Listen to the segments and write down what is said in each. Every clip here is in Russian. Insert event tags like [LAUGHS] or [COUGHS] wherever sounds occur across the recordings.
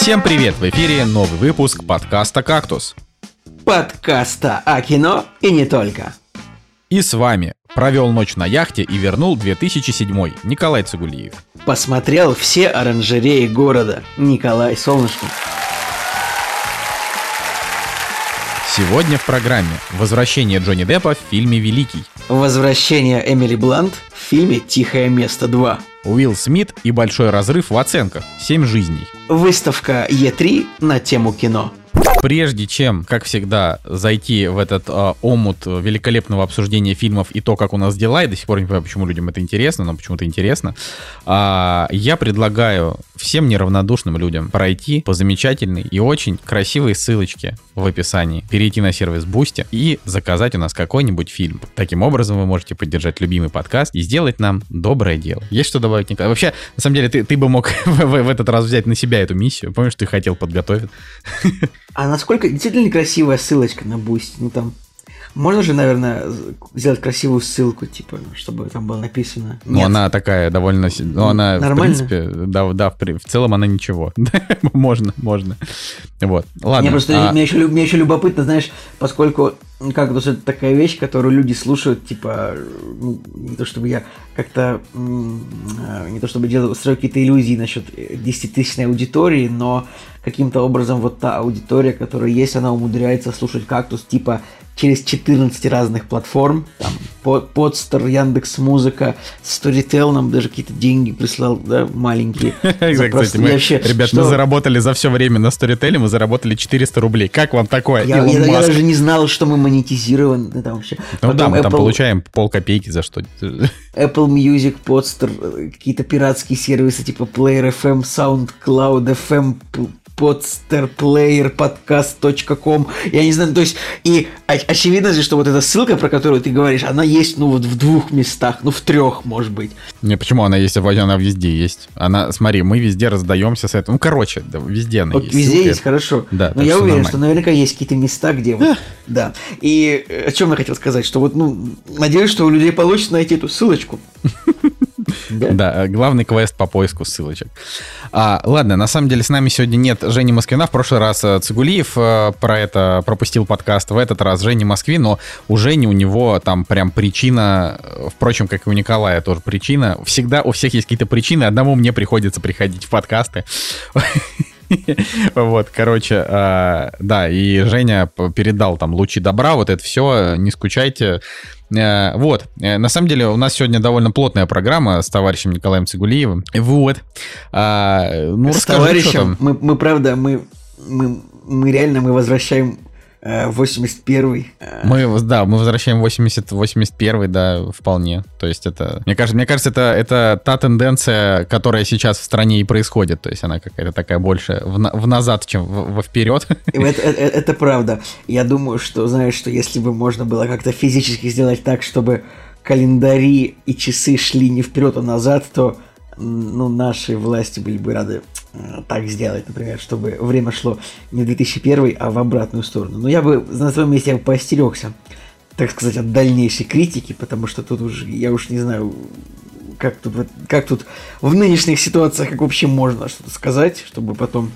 Всем привет! В эфире новый выпуск подкаста «Кактус». Подкаста о кино и не только. И с вами провел ночь на яхте и вернул 2007 Николай Цигулиев. Посмотрел все оранжереи города Николай Солнышкин. Сегодня в программе «Возвращение Джонни Деппа в фильме «Великий», Возвращение Эмили Блант в фильме «Тихое место 2». Уилл Смит и большой разрыв в оценках «Семь жизней». Выставка Е3 на тему кино. Прежде чем, как всегда, зайти в этот э, омут великолепного обсуждения фильмов и то, как у нас дела, я до сих пор не понимаю, почему людям это интересно, но почему-то интересно, э, я предлагаю всем неравнодушным людям пройти по замечательной и очень красивой ссылочке в описании, перейти на сервис Boosty и заказать у нас какой-нибудь фильм. Таким образом вы можете поддержать любимый подкаст и сделать нам доброе дело. Есть что добавить, Николай? Вообще, на самом деле, ты, ты бы мог [LAUGHS] в этот раз взять на себя эту миссию. Помнишь, ты хотел подготовить? [LAUGHS] А насколько действительно красивая ссылочка на Boost? Ну там можно же, наверное, сделать красивую ссылку, типа, чтобы там было написано. Ну, она такая довольно... Ну, она, Нормально? в принципе, да, да в, в целом она ничего. [LAUGHS] можно, можно. Вот. Ладно. Мне просто а, мне, еще, мне еще любопытно, знаешь, поскольку как это такая вещь, которую люди слушают, типа, ну, не то чтобы я как-то, э, не то чтобы делал, строил какие-то иллюзии насчет 10-тысячной аудитории, но каким-то образом вот та аудитория, которая есть, она умудряется слушать кактус, типа, через 14 разных платформ, там, Подстер, Яндекс Музыка, Storytel нам даже какие-то деньги прислал, да, маленькие. [LAUGHS] Кстати, мы, ребят, мы заработали за все время на Storytel, мы заработали 400 рублей. Как вам такое, Я, даже не знал, что мы монетизированы там вообще. Ну да, мы там получаем полкопейки за что. Apple Music, Podster, какие-то пиратские сервисы типа Player FM, SoundCloud FM, П- Podster, Player, Podcast.com. Я не знаю, то есть, и очевидно же, что вот эта ссылка, про которую ты говоришь, она есть, ну, вот в двух местах, ну, в трех, может быть. Не, почему она есть? Она везде есть. Она, смотри, мы везде раздаемся с этим. Ну, короче, да, везде она Вот есть. везде есть, хорошо. Да, Но так я уверен, нормально. что наверняка есть какие-то места, где вот, да. И э, о чем я хотел сказать, что вот, ну, надеюсь, что у людей получится найти эту ссылочку. [LAUGHS] Да. Э, главный квест по поиску ссылочек. А, ладно, на самом деле с нами сегодня нет Жени Москвина. В прошлый раз э, Цигулиев э, про это пропустил подкаст. В этот раз Жени Москвин, но у Жени у него там прям причина, впрочем, как и у Николая тоже причина. Всегда у всех есть какие-то причины. Одному мне приходится приходить в подкасты. Вот, короче, да, и Женя передал там лучи добра, вот это все, не скучайте. Э, Вот, э, на самом деле у нас сегодня довольно плотная программа с товарищем Николаем Цигулиевым. Вот. А, Ну, С расскажи, товарищем, мы, мы правда, мы, мы, мы реально, мы возвращаем 81-й. э, Мы, да, мы возвращаем 80, 81 да, вполне. То есть это, мне кажется, мне кажется, это, это та тенденция, которая сейчас в стране и происходит. То есть она какая-то такая больше в, в назад, чем в, во вперед. Это, это, это правда. Я думаю, что, знаешь, что если бы можно было как-то физически сделать так, чтобы календари и часы шли не вперед, а назад, то ну, наши власти были бы рады э, так сделать, например, чтобы время шло не в 2001, а в обратную сторону. Но я бы на своем месте я бы поостерегся, так сказать, от дальнейшей критики, потому что тут уже, я уж не знаю, как тут, как тут в нынешних ситуациях, как вообще можно что-то сказать, чтобы потом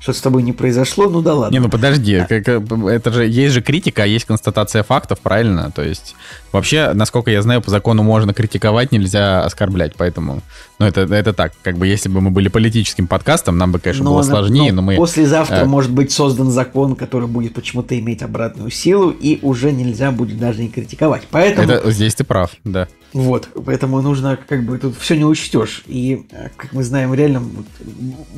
что-то с тобой не произошло, ну да ладно. Не, ну подожди, как, э, это же есть же критика, а есть констатация фактов, правильно? То есть вообще, насколько я знаю, по закону можно критиковать, нельзя оскорблять, поэтому, ну это это так, как бы если бы мы были политическим подкастом, нам бы, конечно, было на- сложнее, но мы Послезавтра э, может быть создан закон, который будет почему-то иметь обратную силу, и уже нельзя будет даже и критиковать. Поэтому, это здесь ты прав, да. Вот, поэтому нужно, как бы, тут все не учтешь. И, э, как мы знаем, реально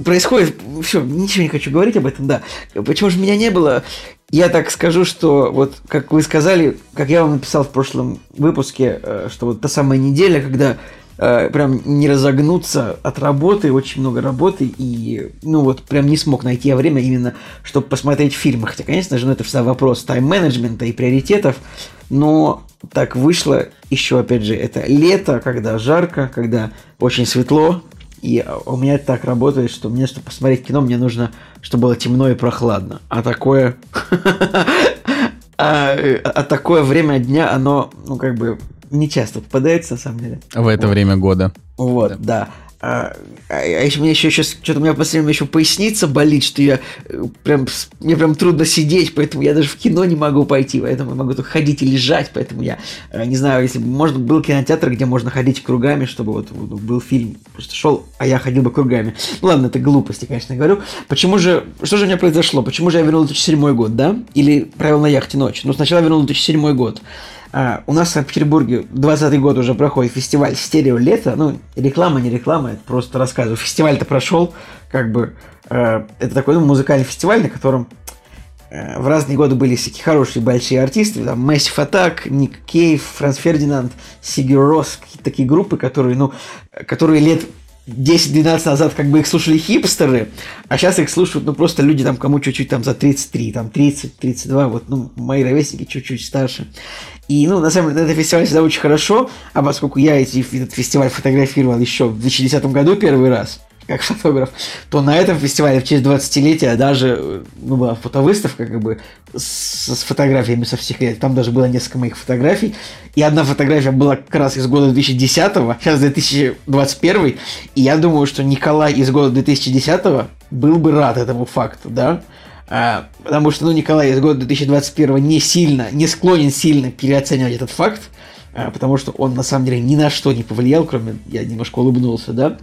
происходит, все, ничего не хочу говорить об этом, да. Почему же меня не было? Я так скажу, что вот, как вы сказали, как я вам написал в прошлом выпуске, э, что вот та самая неделя, когда э, прям не разогнуться от работы, очень много работы, и, ну вот, прям не смог найти время именно, чтобы посмотреть фильмы. Хотя, конечно же, ну, это всегда вопрос тайм-менеджмента и приоритетов, но так вышло, еще, опять же, это лето, когда жарко, когда очень светло, и у меня так работает, что мне, чтобы посмотреть кино, мне нужно, чтобы было темно и прохладно. А такое... [LAUGHS] А а такое время дня, оно, ну, как бы, не часто попадается, на самом деле. В это время года. Вот, да. А, а, а еще мне еще сейчас что-то у меня в последнее время еще поясница болит, что я э, прям мне прям трудно сидеть, поэтому я даже в кино не могу пойти, поэтому я могу только ходить и лежать, поэтому я э, не знаю, если бы может был кинотеатр, где можно ходить кругами, чтобы вот был фильм, просто шел, а я ходил бы кругами. Ну ладно, это глупости, конечно, говорю. Почему же, что же у меня произошло? Почему же я вернул 2007 год, да? Или правил на яхте ночь? Ну сначала вернул 2007 год. А, у нас в Санкт-Петербурге 20 год уже проходит фестиваль «Стерео лето». Ну, реклама, не реклама, это просто рассказываю. Фестиваль-то прошел, как бы, э, это такой ну, музыкальный фестиваль, на котором э, в разные годы были всякие хорошие большие артисты, там Massive Attack, Ник Кейв, Франц Фердинанд, Сиги Рос, какие-то такие группы, которые, ну, которые лет 10-12 назад как бы их слушали хипстеры, а сейчас их слушают, ну, просто люди там, кому чуть-чуть там за 33, там 30, 32, вот, ну, мои ровесники чуть-чуть старше. И, ну, на самом деле, этот фестиваль всегда очень хорошо, а поскольку я эти, этот фестиваль фотографировал еще в 2010 году первый раз, как фотограф, то на этом фестивале в честь 20-летия даже ну, была фотовыставка как бы с, с фотографиями со всех лет. Там даже было несколько моих фотографий. И одна фотография была как раз из года 2010, сейчас 2021. И я думаю, что Николай из года 2010 был бы рад этому факту, да? А, потому что, ну, Николай из года 2021 не сильно, не склонен сильно переоценивать этот факт, а, потому что он на самом деле ни на что не повлиял, кроме, я немножко улыбнулся, да,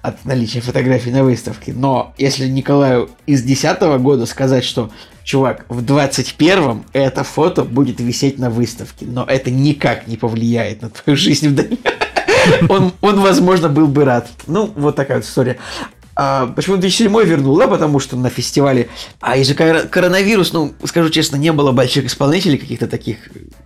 от наличия фотографий на выставке. Но если Николаю из 2010 года сказать, что, чувак, в 21-м это фото будет висеть на выставке, но это никак не повлияет на твою жизнь в дальнейшем, [LAUGHS] он, он, возможно, был бы рад. Ну, вот такая вот история. А, почему 2007 вернул? Да, потому что на фестивале... А из-за коронавирус, ну, скажу честно, не было больших исполнителей каких-то таких.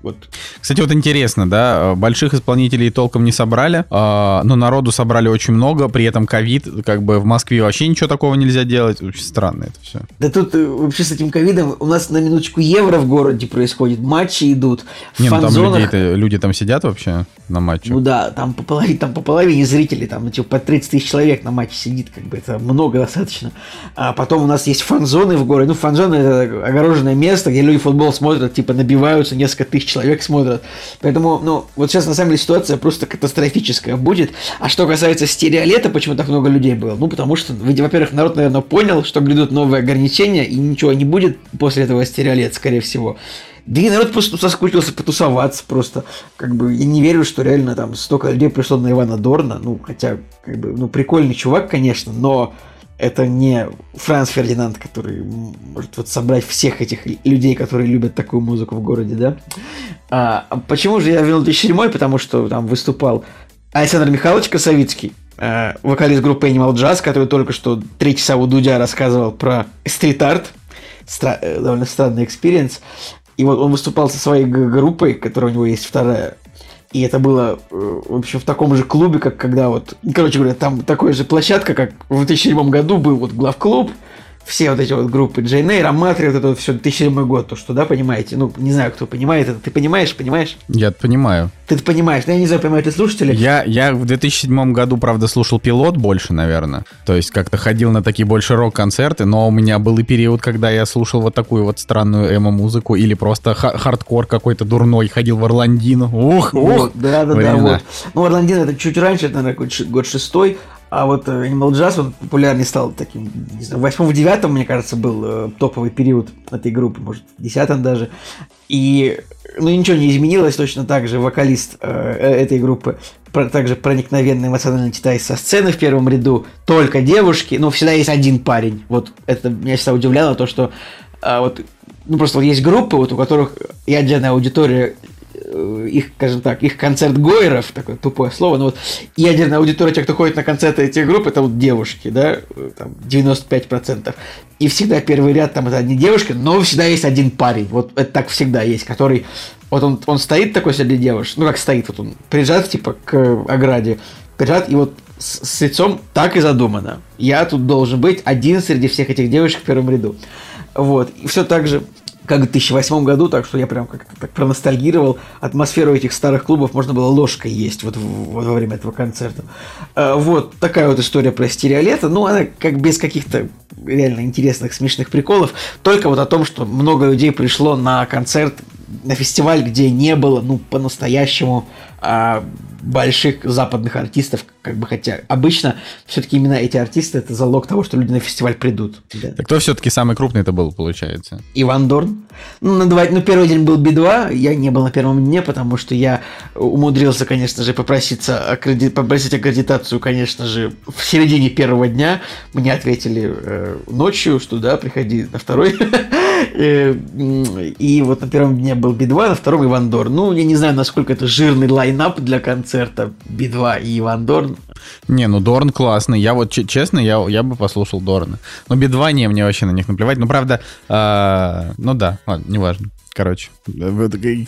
Вот. Кстати, вот интересно, да, больших исполнителей толком не собрали, а, но народу собрали очень много, при этом ковид, как бы в Москве вообще ничего такого нельзя делать. Очень странно это все. Да тут э, вообще с этим ковидом у нас на минуточку евро в городе происходит, матчи идут. Не, ну там люди, люди там сидят вообще на матче. Ну да, там по половине, там по половине зрителей, там типа по 30 тысяч человек на матче сидит, как бы это много достаточно. А потом у нас есть фан-зоны в городе. Ну, фан-зоны это огороженное место, где люди футбол смотрят, типа набиваются, несколько тысяч человек смотрят. Поэтому, ну, вот сейчас на самом деле ситуация просто катастрофическая будет. А что касается стереолета, почему так много людей было? Ну, потому что, во-первых, народ, наверное, понял, что грядут новые ограничения, и ничего не будет после этого стереолета, скорее всего. Да и народ просто соскучился потусоваться просто. Как бы я не верю, что реально там столько людей пришло на Ивана Дорна. Ну, хотя, как бы, ну, прикольный чувак, конечно, но это не Франц Фердинанд, который может вот собрать всех этих людей, которые любят такую музыку в городе, да? А, почему же я вел 2007 Потому что там выступал Александр Михайлович Косовицкий, э, вокалист группы Animal Jazz, который только что три часа у Дудя рассказывал про стрит-арт. Стра- э, довольно странный experience. И вот он выступал со своей группой, которая у него есть вторая. И это было, э, в общем, в таком же клубе, как когда вот... Короче говоря, там такая же площадка, как в 2007 году был вот главклуб, все вот эти вот группы Jane Air, Amatory, вот это вот все 2007 год, то что, да, понимаете? Ну, не знаю, кто понимает это. Ты понимаешь, понимаешь? Я понимаю. Ты это понимаешь, но я не знаю, понимают ли слушатели. Я, я в 2007 году, правда, слушал пилот больше, наверное. То есть как-то ходил на такие больше рок-концерты, но у меня был и период, когда я слушал вот такую вот странную эмо-музыку или просто хардкор какой-то дурной, ходил в Орландину. Ух, ух! Да, да, да, вот. Ну, Орландин это чуть раньше, это, наверное, год шестой, а вот э, Animal Jazz, он популярнее стал таким, не знаю, в восьмом, девятом, мне кажется, был э, топовый период этой группы, может, в десятом даже. И, ну, ничего не изменилось, точно так же вокалист э, э этой группы также проникновенно эмоционально читает со сцены в первом ряду, только девушки, но всегда есть один парень. Вот это меня всегда удивляло, то, что а, вот, ну, просто вот есть группы, вот, у которых ядерная аудитория Э, их, скажем так, их концерт Гойеров, такое тупое слово, но вот ядерная аудитория, тех, кто ходит на концерты этих групп, это вот девушки, да, там 95%. И всегда первый ряд там это одни девушки, но всегда есть один парень, вот это так всегда есть, который, вот он, он стоит такой среди девушек, ну как стоит, вот он прижат типа к ограде, прижат, и вот с, с лицом так и задумано. Я тут должен быть один среди всех этих девушек в первом ряду. Вот. И все так же как в 2008 году, так что я прям как-то так проностальгировал. Атмосферу этих старых клубов можно было ложкой есть вот, вот во время этого концерта. А, вот такая вот история про стереолето. Ну, она как без каких-то реально интересных, смешных приколов. Только вот о том, что много людей пришло на концерт на фестиваль, где не было, ну, по-настоящему а, больших западных артистов, как бы хотя обычно все-таки именно эти артисты это залог того, что люди на фестиваль придут. Да. Так кто все-таки самый крупный это был, получается? Иван Дорн. Ну, на два, ну, первый день был Би-2, я не был на первом дне, потому что я умудрился, конечно же, попроситься аккреди... попросить аккредитацию, конечно же, в середине первого дня. Мне ответили э, ночью, что да, приходи на второй. [LAUGHS] Э, и вот на первом дне был Би-2, на втором Иван Дорн. Ну, я не знаю, насколько это жирный лайнап для концерта Би-2 и Иван Дорн. Не, ну Дорн классный. Я вот, честно, я, я бы послушал Дорна. Но Би-2 не, мне вообще на них наплевать. Ну, правда, э, ну да, ладно, неважно. Короче,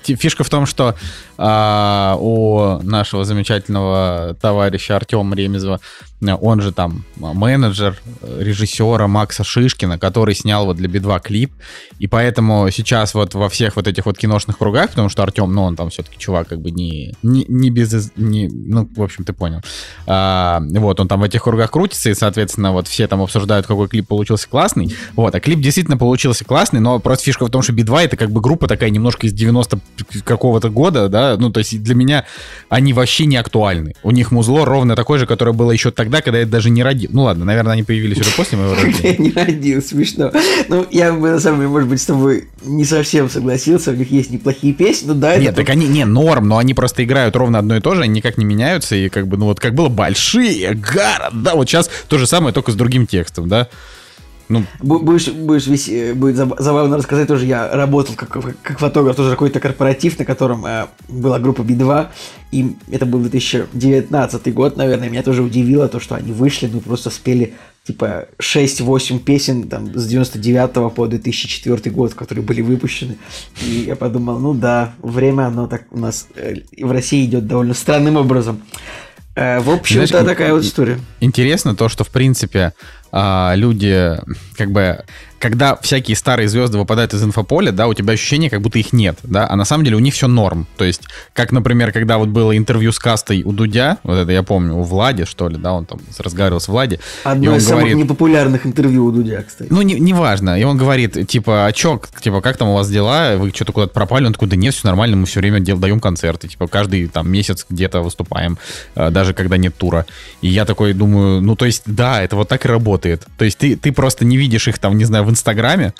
фишка в том, что а, у нашего замечательного товарища Артема Ремезова, он же там менеджер режиссера Макса Шишкина, который снял вот для Би-2 клип, и поэтому сейчас вот во всех вот этих вот киношных кругах, потому что Артем, ну, он там все-таки чувак как бы не, не, не без... Не, ну, в общем, ты понял. А, вот, он там в этих кругах крутится, и, соответственно, вот все там обсуждают, какой клип получился классный. Вот, а клип действительно получился классный, но просто фишка в том, что Би-2 это как бы группа такая немножко из 90 какого-то года, да, ну, то есть для меня они вообще не актуальны. У них музло ровно такое же, которое было еще тогда, когда я даже не родил. Ну ладно, наверное, они появились уже после моего [LAUGHS] рождения. Я не родил, смешно. Ну, я бы, на самом деле, может быть, с тобой не совсем согласился, у них есть неплохие песни, ну да, Нет, так они, не, норм, но они просто играют ровно одно и то же, они никак не меняются, и как бы, ну вот как было большие города, вот сейчас то же самое, только с другим текстом, да. Ну, будешь, будешь весь, будет забавно рассказать тоже. Я работал как, как фотограф, тоже какой-то корпоратив, на котором э, была группа B2, и это был 2019 год, наверное. Меня тоже удивило то, что они вышли, ну просто спели типа 6-8 песен там с 99 по 2004 год, которые были выпущены. И я подумал, ну да, время оно так у нас э, в России идет довольно странным образом. Э, в общем-то, такая вот история. Интересно то, что, в принципе, а, люди как бы когда всякие старые звезды выпадают из инфополя, да, у тебя ощущение, как будто их нет, да, а на самом деле у них все норм. То есть, как, например, когда вот было интервью с кастой у Дудя, вот это я помню, у Влади, что ли, да, он там разговаривал с Влади. Одно из самых говорит, непопулярных интервью у Дудя, кстати. Ну, неважно. Не, и он говорит, типа, а чё, типа, как там у вас дела? Вы что-то куда-то пропали? Он такой, да нет, все нормально, мы все время дел, даем концерты, типа, каждый там месяц где-то выступаем, э, даже когда нет тура. И я такой думаю, ну, то есть, да, это вот так и работает. То есть, ты, ты просто не видишь их там, не знаю, в Инстаграме,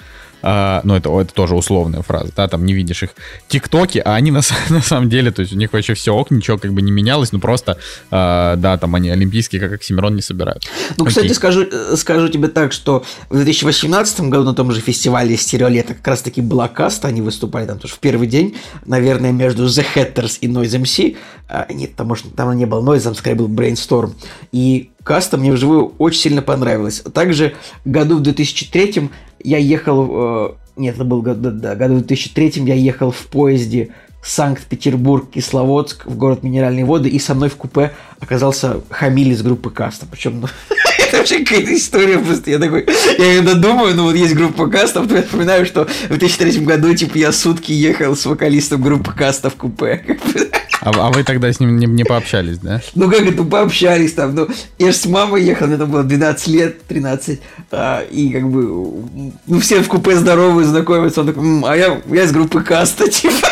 а, ну, это, это тоже условная фраза, да, там не видишь их тиктоки, а они на, [LAUGHS] на самом деле, то есть у них вообще все ок, ничего как бы не менялось, ну просто, а, да, там они олимпийские, как Оксимирон, не собирают. Ну, Окей. кстати, скажу, э, скажу тебе так, что в 2018 году на том же фестивале Стереолета как раз-таки была каста, они выступали там тоже в первый день, наверное, между The Hatters и Noise MC, а, нет, там, может, там не был Noise, там скорее был Brainstorm, и каста мне вживую очень сильно понравилась. Также году в 2003 я ехал... Э, нет, это был год, да, да, году в 2003 я ехал в поезде Санкт-Петербург, Кисловодск в город Минеральные воды, и со мной в купе оказался Хамиль из группы Каста. Причем, ну, [LAUGHS] это вообще какая-то история просто. Я такой, я иногда думаю, ну вот есть группа Каста, потом я вспоминаю, что в 2003 году, типа, я сутки ехал с вокалистом группы Каста в купе. А, а вы тогда с ним не, не пообщались, да? Ну как это, пообщались там. Ну, я же с мамой ехал, мне там было 12 лет, 13. А, и как бы, ну все в купе здоровые, знакомятся. Он такой, а я, я из группы Каста, [LAUGHS] типа.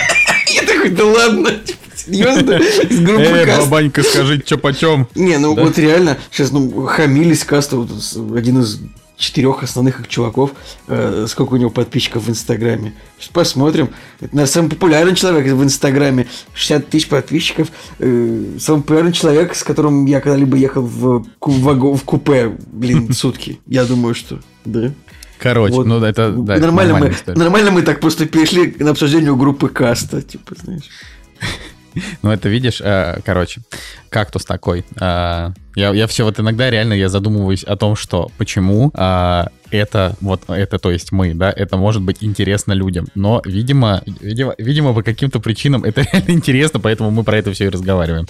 Я такой, да ладно, типа, серьезно? Из группы Эй, бабанька, скажи, что почем? Не, ну да? вот реально, сейчас, ну, хамились Каста, вот один из четырех основных их чуваков, э, сколько у него подписчиков в Инстаграме. Сейчас посмотрим. Это, наверное, самый популярный человек в Инстаграме. 60 тысяч подписчиков. Э, самый популярный человек, с которым я когда-либо ехал в, в, в купе, блин, [LAUGHS] сутки. Я думаю, что, да. Короче, вот. ну это да, нормально, мы, нормально мы так просто перешли на обсуждение группы Каста, типа, знаешь. Ну, это видишь, э, короче, кактус такой. Я, я все вот иногда реально я задумываюсь о том, что почему э, это, вот это, то есть мы, да, это может быть интересно людям. Но, видимо, видимо, видимо по каким-то причинам это [LAUGHS] реально интересно, поэтому мы про это все и разговариваем.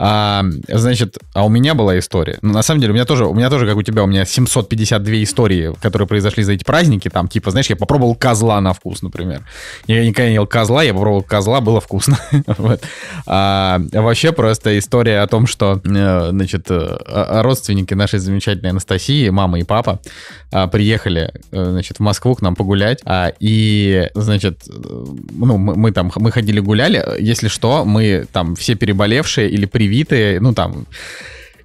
А, значит, а у меня была история. Ну, на самом деле, у меня тоже, у меня тоже, как у тебя, у меня 752 истории, которые произошли за эти праздники. Там, типа, знаешь, я попробовал козла на вкус, например. Я никогда не ел козла, я попробовал козла, было вкусно. [LAUGHS] вот. а, вообще просто история о том, что, э, значит, родственники нашей замечательной Анастасии, мама и папа, а, приехали, э, значит, в Москву к нам погулять, а, и, значит, ну, мы, мы там, мы ходили гуляли, если что, мы там все переболевшие или привитые, ну, там,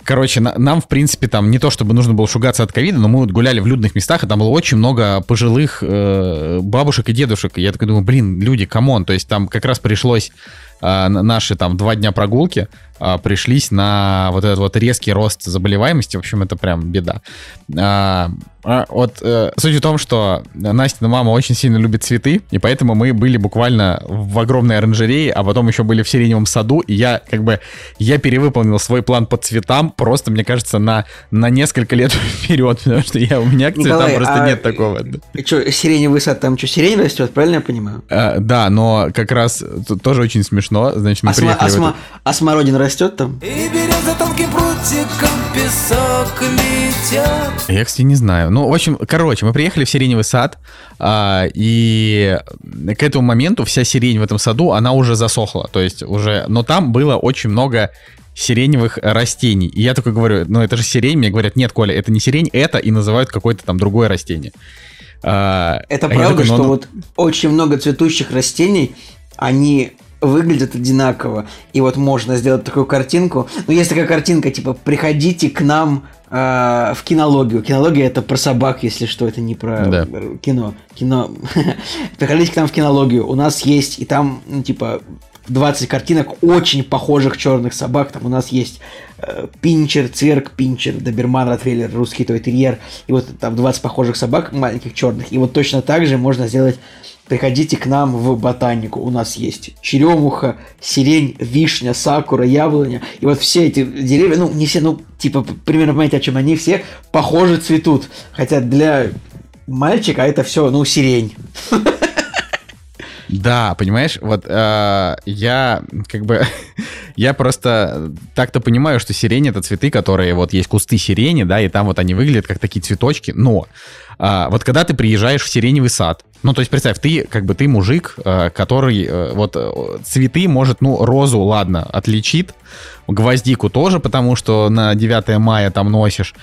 Короче, на, нам, в принципе, там не то, чтобы нужно было шугаться от ковида, но мы вот гуляли в людных местах, и там было очень много пожилых э, бабушек и дедушек. И я такой думаю, блин, люди, come on. То есть там как раз пришлось наши там два дня прогулки э, пришлись на вот этот вот резкий рост заболеваемости. В общем, это прям беда. А, а, вот э, суть в том, что Настя мама очень сильно любит цветы, и поэтому мы были буквально в огромной оранжерее, а потом еще были в сиреневом саду, и я как бы, я перевыполнил свой план по цветам просто, мне кажется, на, на несколько лет [LAUGHS] вперед, потому что я, у меня к цветам Николай, просто а нет такого. Что, сиреневый сад, там что, сирень растет, правильно я понимаю? А, да, но как раз тоже очень смешно, значит, мы а приехали... См- а, а смородина растет там? И береза тонким прутиком песок летят. Я, кстати, не знаю. Ну, в общем, короче, мы приехали в сиреневый сад, а, и к этому моменту вся сирень в этом саду, она уже засохла. То есть уже... Но там было очень много сиреневых растений. И я такой говорю, ну это же сирень. Мне говорят, нет, Коля, это не сирень, это и называют какое-то там другое растение. А, это а правда, такой, ну, что ну... вот очень много цветущих растений, они выглядят одинаково. И вот можно сделать такую картинку. Ну, есть такая картинка, типа, приходите к нам э, в кинологию. Кинология это про собак, если что, это не про да. кино. Кино. [LAUGHS] приходите к нам в кинологию. У нас есть, и там, ну, типа, 20 картинок очень похожих черных собак. Там у нас есть э, Пинчер, Цирк, Пинчер, Доберман, Ротвейлер, Русский Той-Терьер. И вот там 20 похожих собак маленьких черных. И вот точно так же можно сделать Приходите к нам в ботанику. У нас есть черемуха, сирень, вишня, сакура, яблоня. И вот все эти деревья, ну, не все, ну, типа, примерно понимаете, о чем они все, похоже цветут. Хотя для мальчика это все, ну, сирень. [LAUGHS] Да, понимаешь, вот э, я как бы [LAUGHS] я просто так-то понимаю, что сирень это цветы, которые вот есть кусты сирени, да, и там вот они выглядят как такие цветочки, но э, вот когда ты приезжаешь в сиреневый сад, ну, то есть, представь, ты, как бы, ты мужик, э, который, э, вот, э, цветы может, ну, розу, ладно, отличит, гвоздику тоже, потому что на 9 мая там носишь,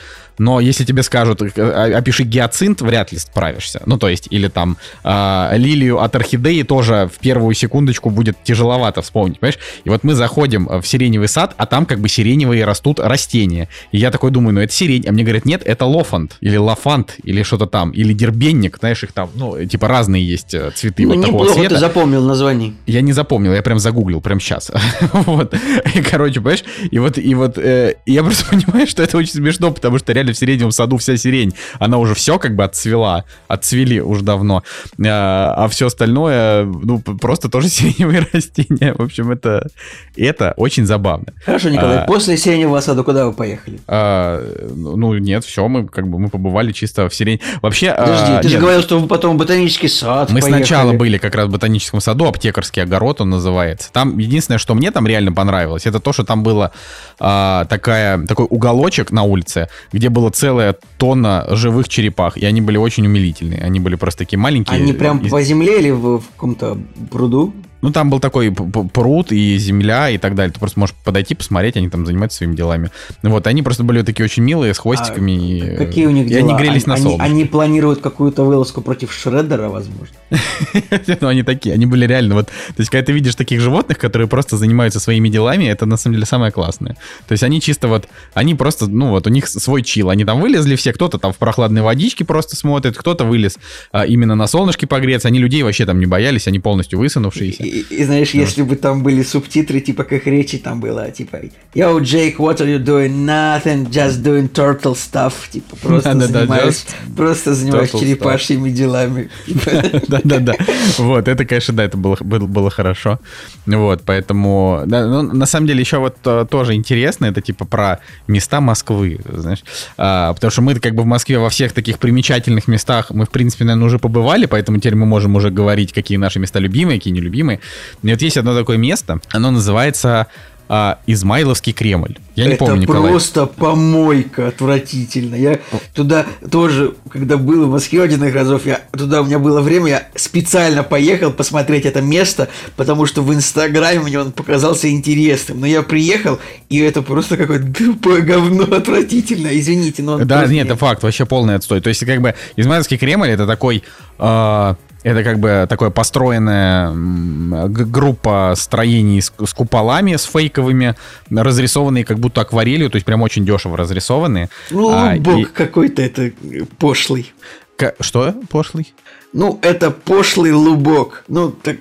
но если тебе скажут, опиши гиацинт, вряд ли справишься. Ну, то есть, или там э, лилию от орхидеи тоже в первую секундочку будет тяжеловато вспомнить, понимаешь? И вот мы заходим в сиреневый сад, а там как бы сиреневые растут растения. И я такой думаю, ну, это сирень. А мне говорят, нет, это лофант, или лафант, или что-то там, или дербенник, знаешь, их там, ну, типа разные есть э, цветы ну, вот такого цвета. ты запомнил название. Я не запомнил, я прям загуглил прям сейчас. [LAUGHS] вот. И, короче, понимаешь, и вот, и вот э, я просто [LAUGHS] понимаю, что это очень смешно, потому что реально в сиреневом саду вся сирень, она уже все как бы отцвела, отцвели уже давно, а, а все остальное, ну, просто тоже [LAUGHS] сиреневые растения. В общем, это, это очень забавно. Хорошо, Николай, а, после сиреневого сада куда вы поехали? А, ну, нет, все, мы как бы мы побывали чисто в сирень. Вообще... А, Подожди, а, ты нет, же говорил, что вы потом в ботанический сад Мы поехали. сначала были как раз в ботаническом саду, аптекарский огород он называется. Там единственное, что мне там реально понравилось, это то, что там было а, такая, такой уголочек на улице, где была целая тонна живых черепах, и они были очень умилительные. Они были просто такие маленькие. Они прям из... по земле или в, в каком-то пруду? Ну, там был такой пруд и земля и так далее. Ты просто можешь подойти, посмотреть, они там занимаются своими делами. Вот, они просто были такие очень милые, с хвостиками. А и, какие у них и дела? они грелись они, на солнце. Они, они планируют какую-то вылазку против Шреддера, возможно. [LAUGHS] Ну, они такие, они были реально вот... То есть, когда ты видишь таких животных, которые просто занимаются своими делами, это на самом деле самое классное. То есть, они чисто вот... Они просто, ну, вот у них свой чил. Они там вылезли все, кто-то там в прохладной водичке просто смотрит, кто-то вылез а, именно на солнышке погреться. Они людей вообще там не боялись, они полностью высунувшиеся. И, и знаешь, ну. если бы там были субтитры, типа как речи там было, типа Yo, Jake, what are you doing? Nothing, just doing turtle stuff. Типа просто да, занимаюсь, да, просто занимаюсь черепашьими делами. [LAUGHS] Да-да-да. Вот, это, конечно, да, это было, было, было хорошо. Вот, поэтому, да, ну, на самом деле, еще вот э, тоже интересно, это типа про места Москвы, знаешь. А, потому что мы как бы в Москве во всех таких примечательных местах, мы, в принципе, наверное, уже побывали, поэтому теперь мы можем уже говорить, какие наши места любимые, какие нелюбимые. И вот есть одно такое место, оно называется а, Измайловский Кремль. Я не это помню, Николай. просто помойка отвратительно. Я туда тоже, когда был в Москве один из разов, я туда у меня было время, я специально поехал посмотреть это место, потому что в Инстаграме мне он показался интересным. Но я приехал, и это просто какое-то тупое говно отвратительно. Извините, но... Да, нет, это факт, вообще полный отстой. То есть, как бы, Измайловский Кремль это такой... Э, это как бы такое построенная группа строений с, с куполами, с фейковыми, разрисованные как будто акварелью, то есть прям очень дешево разрисованные. Ну, а, бог и... какой-то это пошлый. К... Что пошлый? Ну, это пошлый лубок. Ну, так,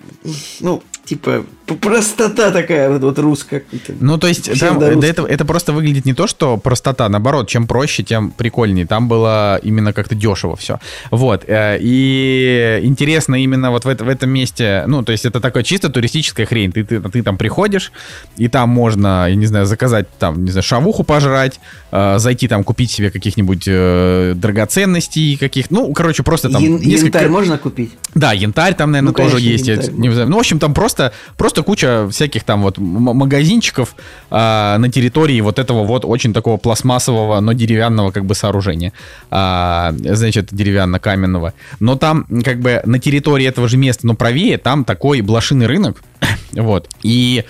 ну, типа, простота такая вот, вот русская. Ну, то есть, там, да, это, это просто выглядит не то, что простота, наоборот, чем проще, тем прикольнее. Там было именно как-то дешево все. Вот. Э, и интересно именно вот в, это, в этом месте, ну, то есть это такая чисто туристическая хрень. Ты, ты, ты там приходишь, и там можно, я не знаю, заказать там, не знаю, шавуху пожрать, э, зайти там купить себе каких-нибудь э, драгоценностей, каких, ну, короче, просто там... Ян, несколько... Янтарь можно купить? Да, янтарь там, наверное, ну, тоже есть. Янтарь. Я, не знаю. Ну, в общем, там просто, просто просто куча всяких там вот магазинчиков а, на территории вот этого вот очень такого пластмассового, но деревянного как бы сооружения. А, значит, деревянно-каменного. Но там как бы на территории этого же места, но правее, там такой блошиный рынок. [COUGHS] вот. И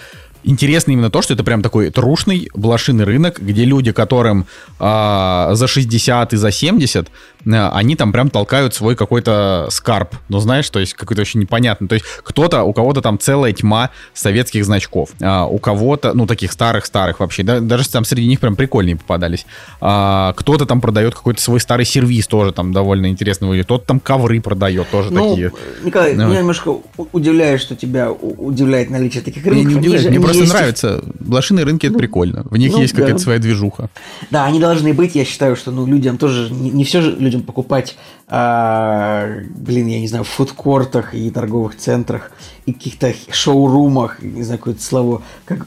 интересно именно то, что это прям такой трушный блошиный рынок, где люди, которым э, за 60 и за 70, э, они там прям толкают свой какой-то скарб. Ну, знаешь, то есть какой-то очень непонятный. То есть кто-то, у кого-то там целая тьма советских значков. А у кого-то, ну, таких старых-старых вообще. Да, даже там среди них прям прикольные попадались. А, кто-то там продает какой-то свой старый сервис тоже там довольно интересно выглядит. Кто-то там ковры продает тоже ну, такие. Николай, ну. меня немножко удивляет, что тебя удивляет наличие таких рынков. Не удивляет, мне просто есть... нравится. Блошиные рынки ну, это прикольно. В них ну, есть какая-то своя движуха. Да, они должны быть. Я считаю, что ну, людям тоже не, не все же людям покупать, а, блин, я не знаю, в фудкортах и торговых центрах и каких-то шоурумах, не знаю, какое-то слово, как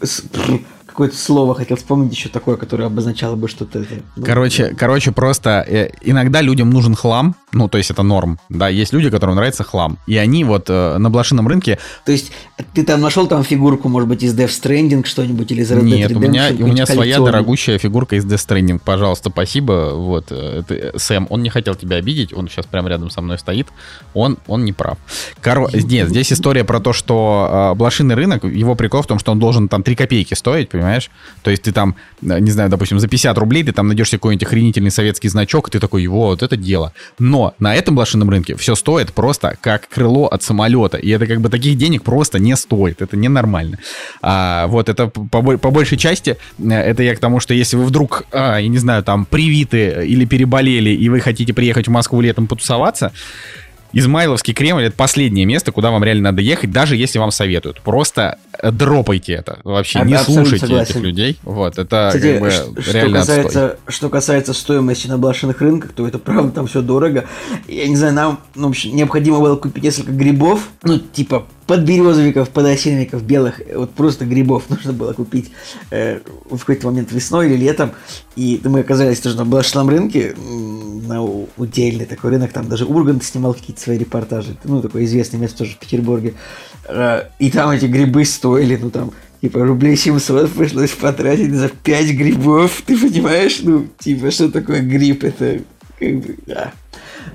какое-то слово хотел вспомнить еще такое, которое обозначало бы что-то. Ну, короче, короче, просто э, иногда людям нужен хлам, ну, то есть это норм, да, есть люди, которым нравится хлам, и они вот э, на блошином рынке... То есть ты там нашел там фигурку, может быть, из Death Stranding что-нибудь или из Red Dead Нет, у меня, у меня своя дорогущая фигурка из Death Stranding, пожалуйста, спасибо, вот, э, это, Сэм, он не хотел тебя обидеть, он сейчас прямо рядом со мной стоит, он, он не прав. Коро... Нет, здесь история про то, что э, блошиный рынок, его прикол в том, что он должен там 3 копейки стоить, понимаешь? То есть ты там, э, не знаю, допустим, за 50 рублей ты там найдешь какой-нибудь охренительный советский значок, и ты такой, вот это дело. Но на этом блошином рынке все стоит просто как крыло от самолета. И это как бы таких денег просто не стоит. Это ненормально. А, вот это по, по большей части, э, это я к тому, что если вы вдруг, а, я не знаю, там привиты или переболели, и вы хотите приехать в Москву летом потусоваться, Измайловский Кремль это последнее место, куда вам реально надо ехать, даже если вам советуют. Просто э, дропайте это. Вообще а, не слушайте согласен. этих людей. Вот, это Кстати, как бы что, реально касается, отстой. Что касается стоимости на блошиных рынках, то это правда там все дорого. Я не знаю, нам ну, в общем, необходимо было купить несколько грибов, ну, типа подберезовиков, подосиновиков белых, вот просто грибов [LAUGHS] нужно было купить э, в какой-то момент весной или летом. И мы оказались тоже на блошном рынке, на удельный такой рынок, там даже Ургант снимал какие-то свои репортажи, ну, такое известное место тоже в Петербурге. Э, и там эти грибы стоили, ну, там, типа, рублей 700 пришлось потратить за 5 грибов, ты понимаешь? Ну, типа, что такое гриб? Это, как бы, да.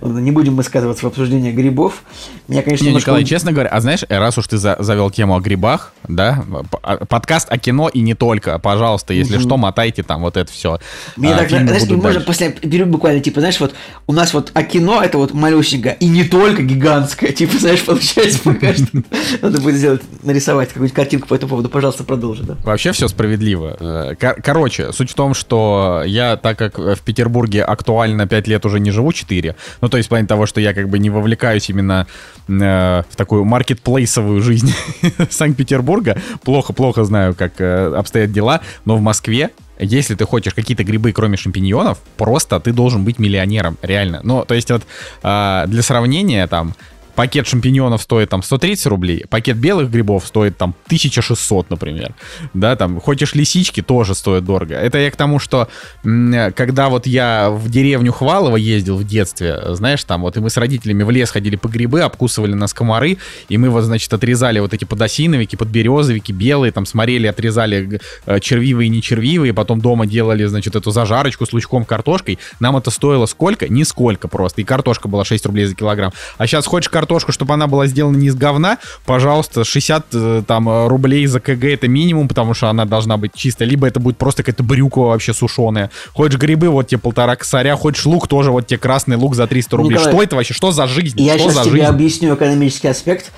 Не будем мы скатываться в обсуждение грибов. Меня, конечно, не, немножко... Николай, честно говоря, а знаешь, раз уж ты за завел тему о грибах, да, а, подкаст о кино и не только, пожалуйста, если что, мотайте там вот это все. Мне а, так, знаешь, можно после беру буквально, типа, знаешь, вот у нас вот о кино это вот малюсенькое, и не только гигантское, типа, знаешь, получается пока что. [LAUGHS] Надо будет сделать, нарисовать какую-нибудь картинку по этому поводу, пожалуйста, продолжи, да. Вообще все справедливо. Э, короче, суть в том, что я, так как в Петербурге актуально 5 лет уже не живу, 4, ну, то есть в плане того, что я как бы не вовлекаюсь именно э, в такую маркетплейсовую жизнь [LAUGHS] Санкт-Петербурга. Плохо-плохо знаю, как э, обстоят дела, но в Москве если ты хочешь какие-то грибы, кроме шампиньонов, просто ты должен быть миллионером, реально. Ну, то есть вот э, для сравнения, там, пакет шампиньонов стоит там 130 рублей, пакет белых грибов стоит там 1600, например. Да, там, хочешь лисички, тоже стоит дорого. Это я к тому, что когда вот я в деревню Хвалово ездил в детстве, знаешь, там вот и мы с родителями в лес ходили по грибы, обкусывали нас комары, и мы вот, значит, отрезали вот эти подосиновики, подберезовики белые, там смотрели, отрезали э, червивые и нечервивые, потом дома делали, значит, эту зажарочку с лучком картошкой. Нам это стоило сколько? Нисколько просто. И картошка была 6 рублей за килограмм. А сейчас хочешь картошку, чтобы она была сделана не из говна, пожалуйста, 60 э, там рублей за кг это минимум, потому что она должна быть чистая. Либо это будет просто какая-то брюква вообще сушеная. Хочешь грибы, вот тебе полтора косаря, хочешь лук, тоже вот тебе красный лук за 300 рублей. Николай, что это вообще? Что за жизнь? Я что сейчас за тебе жизнь? объясню экономический аспект.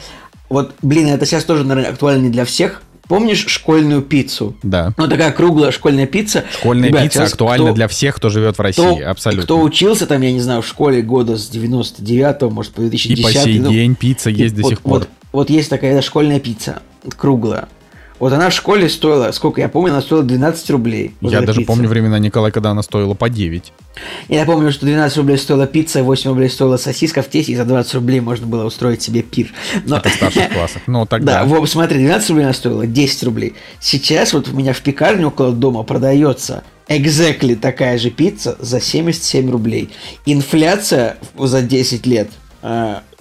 Вот, блин, это сейчас тоже, наверное, актуально не для всех. Помнишь школьную пиццу? Да. Ну, такая круглая школьная пицца. Школьная Ребят, пицца актуальна кто, для всех, кто живет в России, кто, абсолютно. Кто учился там, я не знаю, в школе года с 99 может, по 2010 И по сей ну, день пицца есть до вот, сих пор. Вот, вот есть такая школьная пицца, круглая. Вот она в школе стоила, сколько я помню, она стоила 12 рублей. Вот я даже пицца. помню времена Николая, когда она стоила по 9. Я помню, что 12 рублей стоила пицца, 8 рублей стоила сосиска в тесте, и за 20 рублей можно было устроить себе пир. Но... Это в старших [LAUGHS] классах. Ну, тогда... Да, вот, смотри, 12 рублей она стоила, 10 рублей. Сейчас вот у меня в пекарне около дома продается exactly такая же пицца за 77 рублей. Инфляция за 10 лет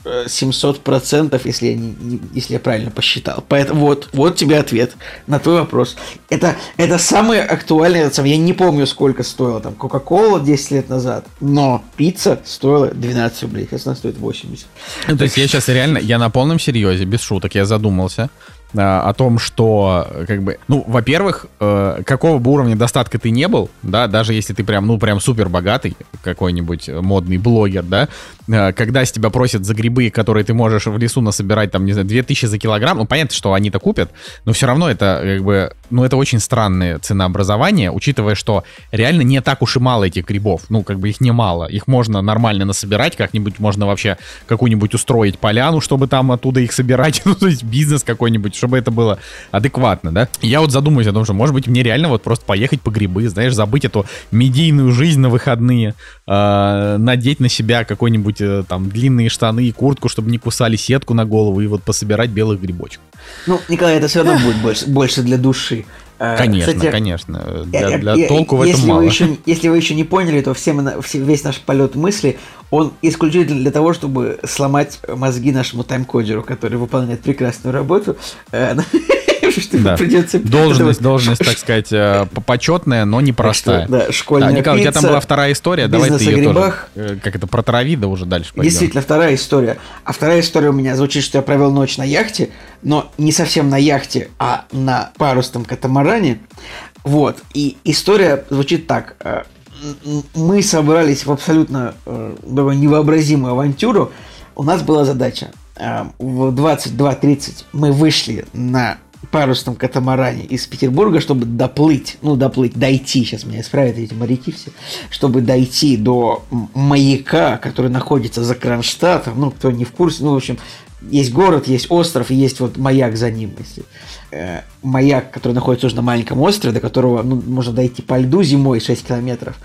а, 700%, если я, не, если я правильно посчитал. Поэтому вот, вот тебе ответ на твой вопрос. Это, это самое актуальное, я не помню, сколько стоила там Кока-Кола 10 лет назад, но пицца стоила 12 рублей, сейчас она стоит 80. Ну, то есть я сейчас реально, я на полном серьезе, без шуток, я задумался, о том, что, как бы, ну, во-первых, э, какого бы уровня достатка ты не был, да, даже если ты прям, ну, прям супер богатый, какой-нибудь модный блогер, да, э, когда с тебя просят за грибы, которые ты можешь в лесу насобирать, там, не знаю, 2000 за килограмм, ну, понятно, что они-то купят, но все равно это, как бы, ну, это очень странное ценообразование, учитывая, что реально не так уж и мало этих грибов, ну, как бы их немало, их можно нормально насобирать, как-нибудь можно вообще какую-нибудь устроить поляну, чтобы там оттуда их собирать, [LAUGHS] ну, то есть бизнес какой-нибудь, чтобы это было адекватно, да. Я вот задумаюсь о том, что, может быть, мне реально вот просто поехать по грибы, знаешь, забыть эту медийную жизнь на выходные, э, надеть на себя какой-нибудь э, там длинные штаны и куртку, чтобы не кусали сетку на голову и вот пособирать белых грибочков. Ну, Николай, это все равно будет больше, больше для души. Э, конечно, Кстати, конечно. Для, для я, толку в этом если мало. Вы еще, если вы еще не поняли, то всем, весь наш полет мысли, он исключительно для того, чтобы сломать мозги нашему таймкодеру, который выполняет прекрасную работу. [LAUGHS] Э, что да. придется... Должность, должность, так сказать, э, почетная, но непростая. Да, школьная да, Николай, пицца, у тебя там была вторая история, давай ты ее тоже, как это, протрави, да уже дальше пойдем. Действительно, вторая история. А вторая история у меня звучит, что я провел ночь на яхте, но не совсем на яхте, а на парусном катамаране. Вот, и история звучит так э, мы собрались в абсолютно э, невообразимую авантюру. У нас была задача. Э, в 22.30 мы вышли на парусном катамаране из Петербурга, чтобы доплыть, ну, доплыть, дойти, сейчас меня исправят эти моряки все, чтобы дойти до маяка, который находится за Кронштадтом, ну, кто не в курсе, ну, в общем, есть город, есть остров, есть вот маяк за ним, если э, маяк, который находится уже на маленьком острове, до которого ну, можно дойти по льду зимой 6 километров,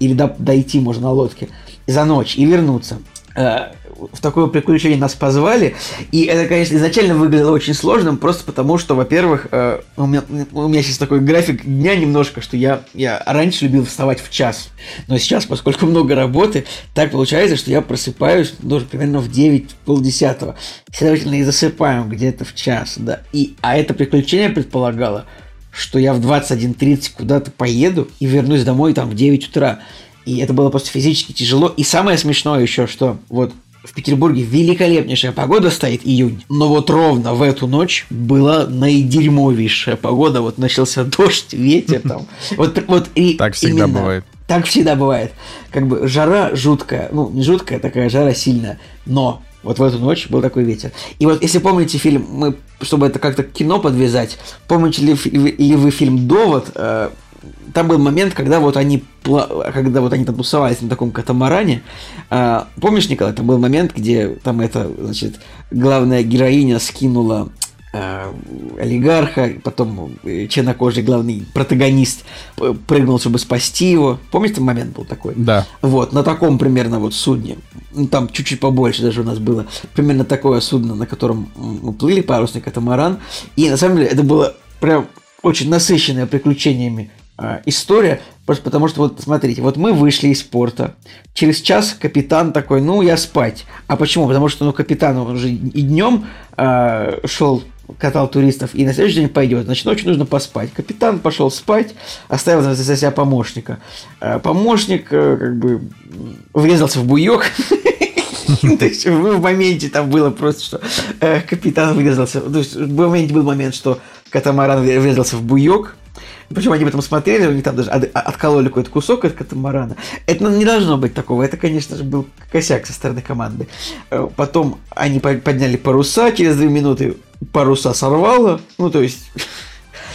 или до, дойти можно на лодке за ночь и вернуться. Э, в такое приключение нас позвали. И это, конечно, изначально выглядело очень сложным, просто потому что, во-первых, э, у, меня, у меня сейчас такой график дня немножко, что я, я раньше любил вставать в час. Но сейчас, поскольку много работы, так получается, что я просыпаюсь тоже примерно в 9, полдесятого. Следовательно, и засыпаем где-то в час, да. И, а это приключение предполагало, что я в 21.30 куда-то поеду и вернусь домой там в 9 утра. И это было просто физически тяжело. И самое смешное еще, что вот в Петербурге великолепнейшая погода стоит, июнь. Но вот ровно в эту ночь была наидерьмовейшая погода. Вот начался [LAUGHS] дождь, ветер там. [LAUGHS] Вот, вот и так всегда именно, бывает. Так всегда бывает. Как бы жара жуткая. Ну, не жуткая, такая жара сильная. Но вот в эту ночь был такой ветер. И вот если помните фильм, мы, чтобы это как-то кино подвязать, помните ли, ли вы фильм «Довод», э, там был момент, когда вот они, когда вот они там тусовались на таком катамаране. А, помнишь, Николай, там был момент, где там это, значит, главная героиня скинула э, олигарха, потом э, чернокожий главный протагонист прыгнул, чтобы спасти его. Помните, момент был такой? Да. Вот, на таком примерно вот судне. Ну, там чуть-чуть побольше даже у нас было. Примерно такое судно, на котором мы плыли, парусный катамаран. И на самом деле это было прям очень насыщенное приключениями э, история, просто потому что, вот смотрите, вот мы вышли из порта, через час капитан такой, ну, я спать. А почему? Потому что, ну, капитан, уже и днем э, шел катал туристов и на следующий день пойдет, значит, ночью нужно поспать. Капитан пошел спать, оставил за себя помощника. Э, помощник э, как бы врезался в буек, [LAUGHS] То есть в моменте там было просто, что э, капитан врезался. То есть в моменте был момент, что катамаран врезался в буек, причем они об этом смотрели, они там даже откололи какой-то кусок от катамарана. Это ну, не должно быть такого. Это, конечно же, был косяк со стороны команды. Э, потом они подняли паруса, через две минуты паруса сорвало. Ну, то есть...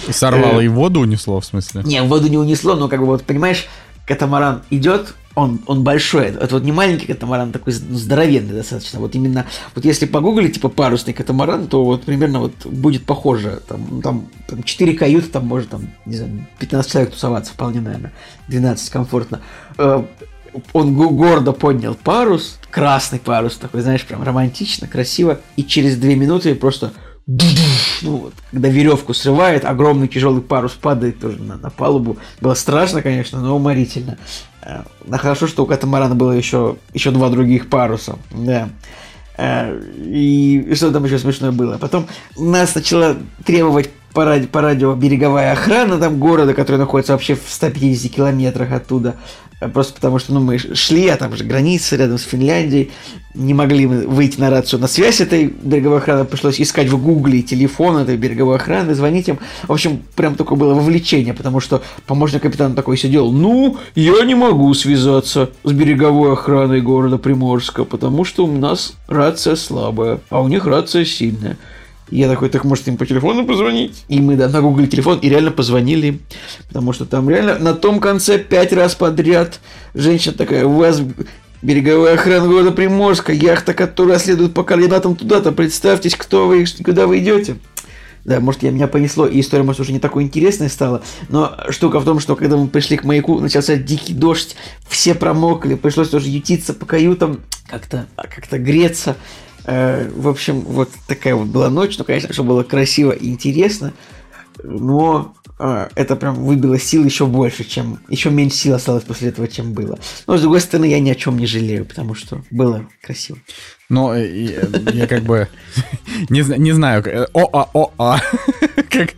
Сорвало э, и воду унесло, в смысле? Не, воду не унесло, но как бы вот, понимаешь, катамаран идет, он, он большой, это вот не маленький катамаран, такой здоровенный достаточно. Вот именно, вот если погуглить, типа парусный катамаран, то вот примерно вот будет похоже. Там, там, там 4 каюты, там может там, не знаю, 15 человек тусоваться вполне, наверное, 12 комфортно. Э, он гордо поднял парус, красный парус, такой, знаешь, прям романтично, красиво, и через 2 минуты просто ну, вот, когда веревку срывает, огромный тяжелый парус падает тоже на, на палубу. Было страшно, конечно, но уморительно. Э, хорошо, что у катамарана было еще, еще два других паруса. Да. Э, и что там еще смешное было? Потом нас начала требовать по, ради, по радио береговая охрана там города, который находится вообще в 150 километрах оттуда. Э, просто потому что ну, мы шли, а там же граница рядом с Финляндией. Не могли мы выйти на рацию на связь этой береговой охраны. Пришлось искать в гугле телефон этой береговой охраны, звонить им. В общем, прям такое было вовлечение, потому что помощник капитана такой сидел. Ну, я не могу связаться с береговой охраной города Приморска, потому что у нас рация слабая, а у них рация сильная. Я такой, так может им по телефону позвонить? И мы, да, нагуглили телефон и реально позвонили Потому что там реально на том конце пять раз подряд женщина такая, у вас береговая охрана города Приморска, яхта, которая следует по координатам туда-то, представьтесь, кто вы, куда вы идете. Да, может, я меня понесло, и история, может, уже не такой интересной стала. Но штука в том, что когда мы пришли к маяку, начался дикий дождь, все промокли, пришлось тоже ютиться по каютам, как-то как греться. Э, в общем, вот такая вот была ночь. Ну, конечно, что было красиво и интересно. Но э, это прям выбило сил еще больше, чем... Еще меньше сил осталось после этого, чем было. Но, с другой стороны, я ни о чем не жалею, потому что было красиво. Ну, я как бы [LAUGHS] не, не знаю, о-а-о-а, [LAUGHS] как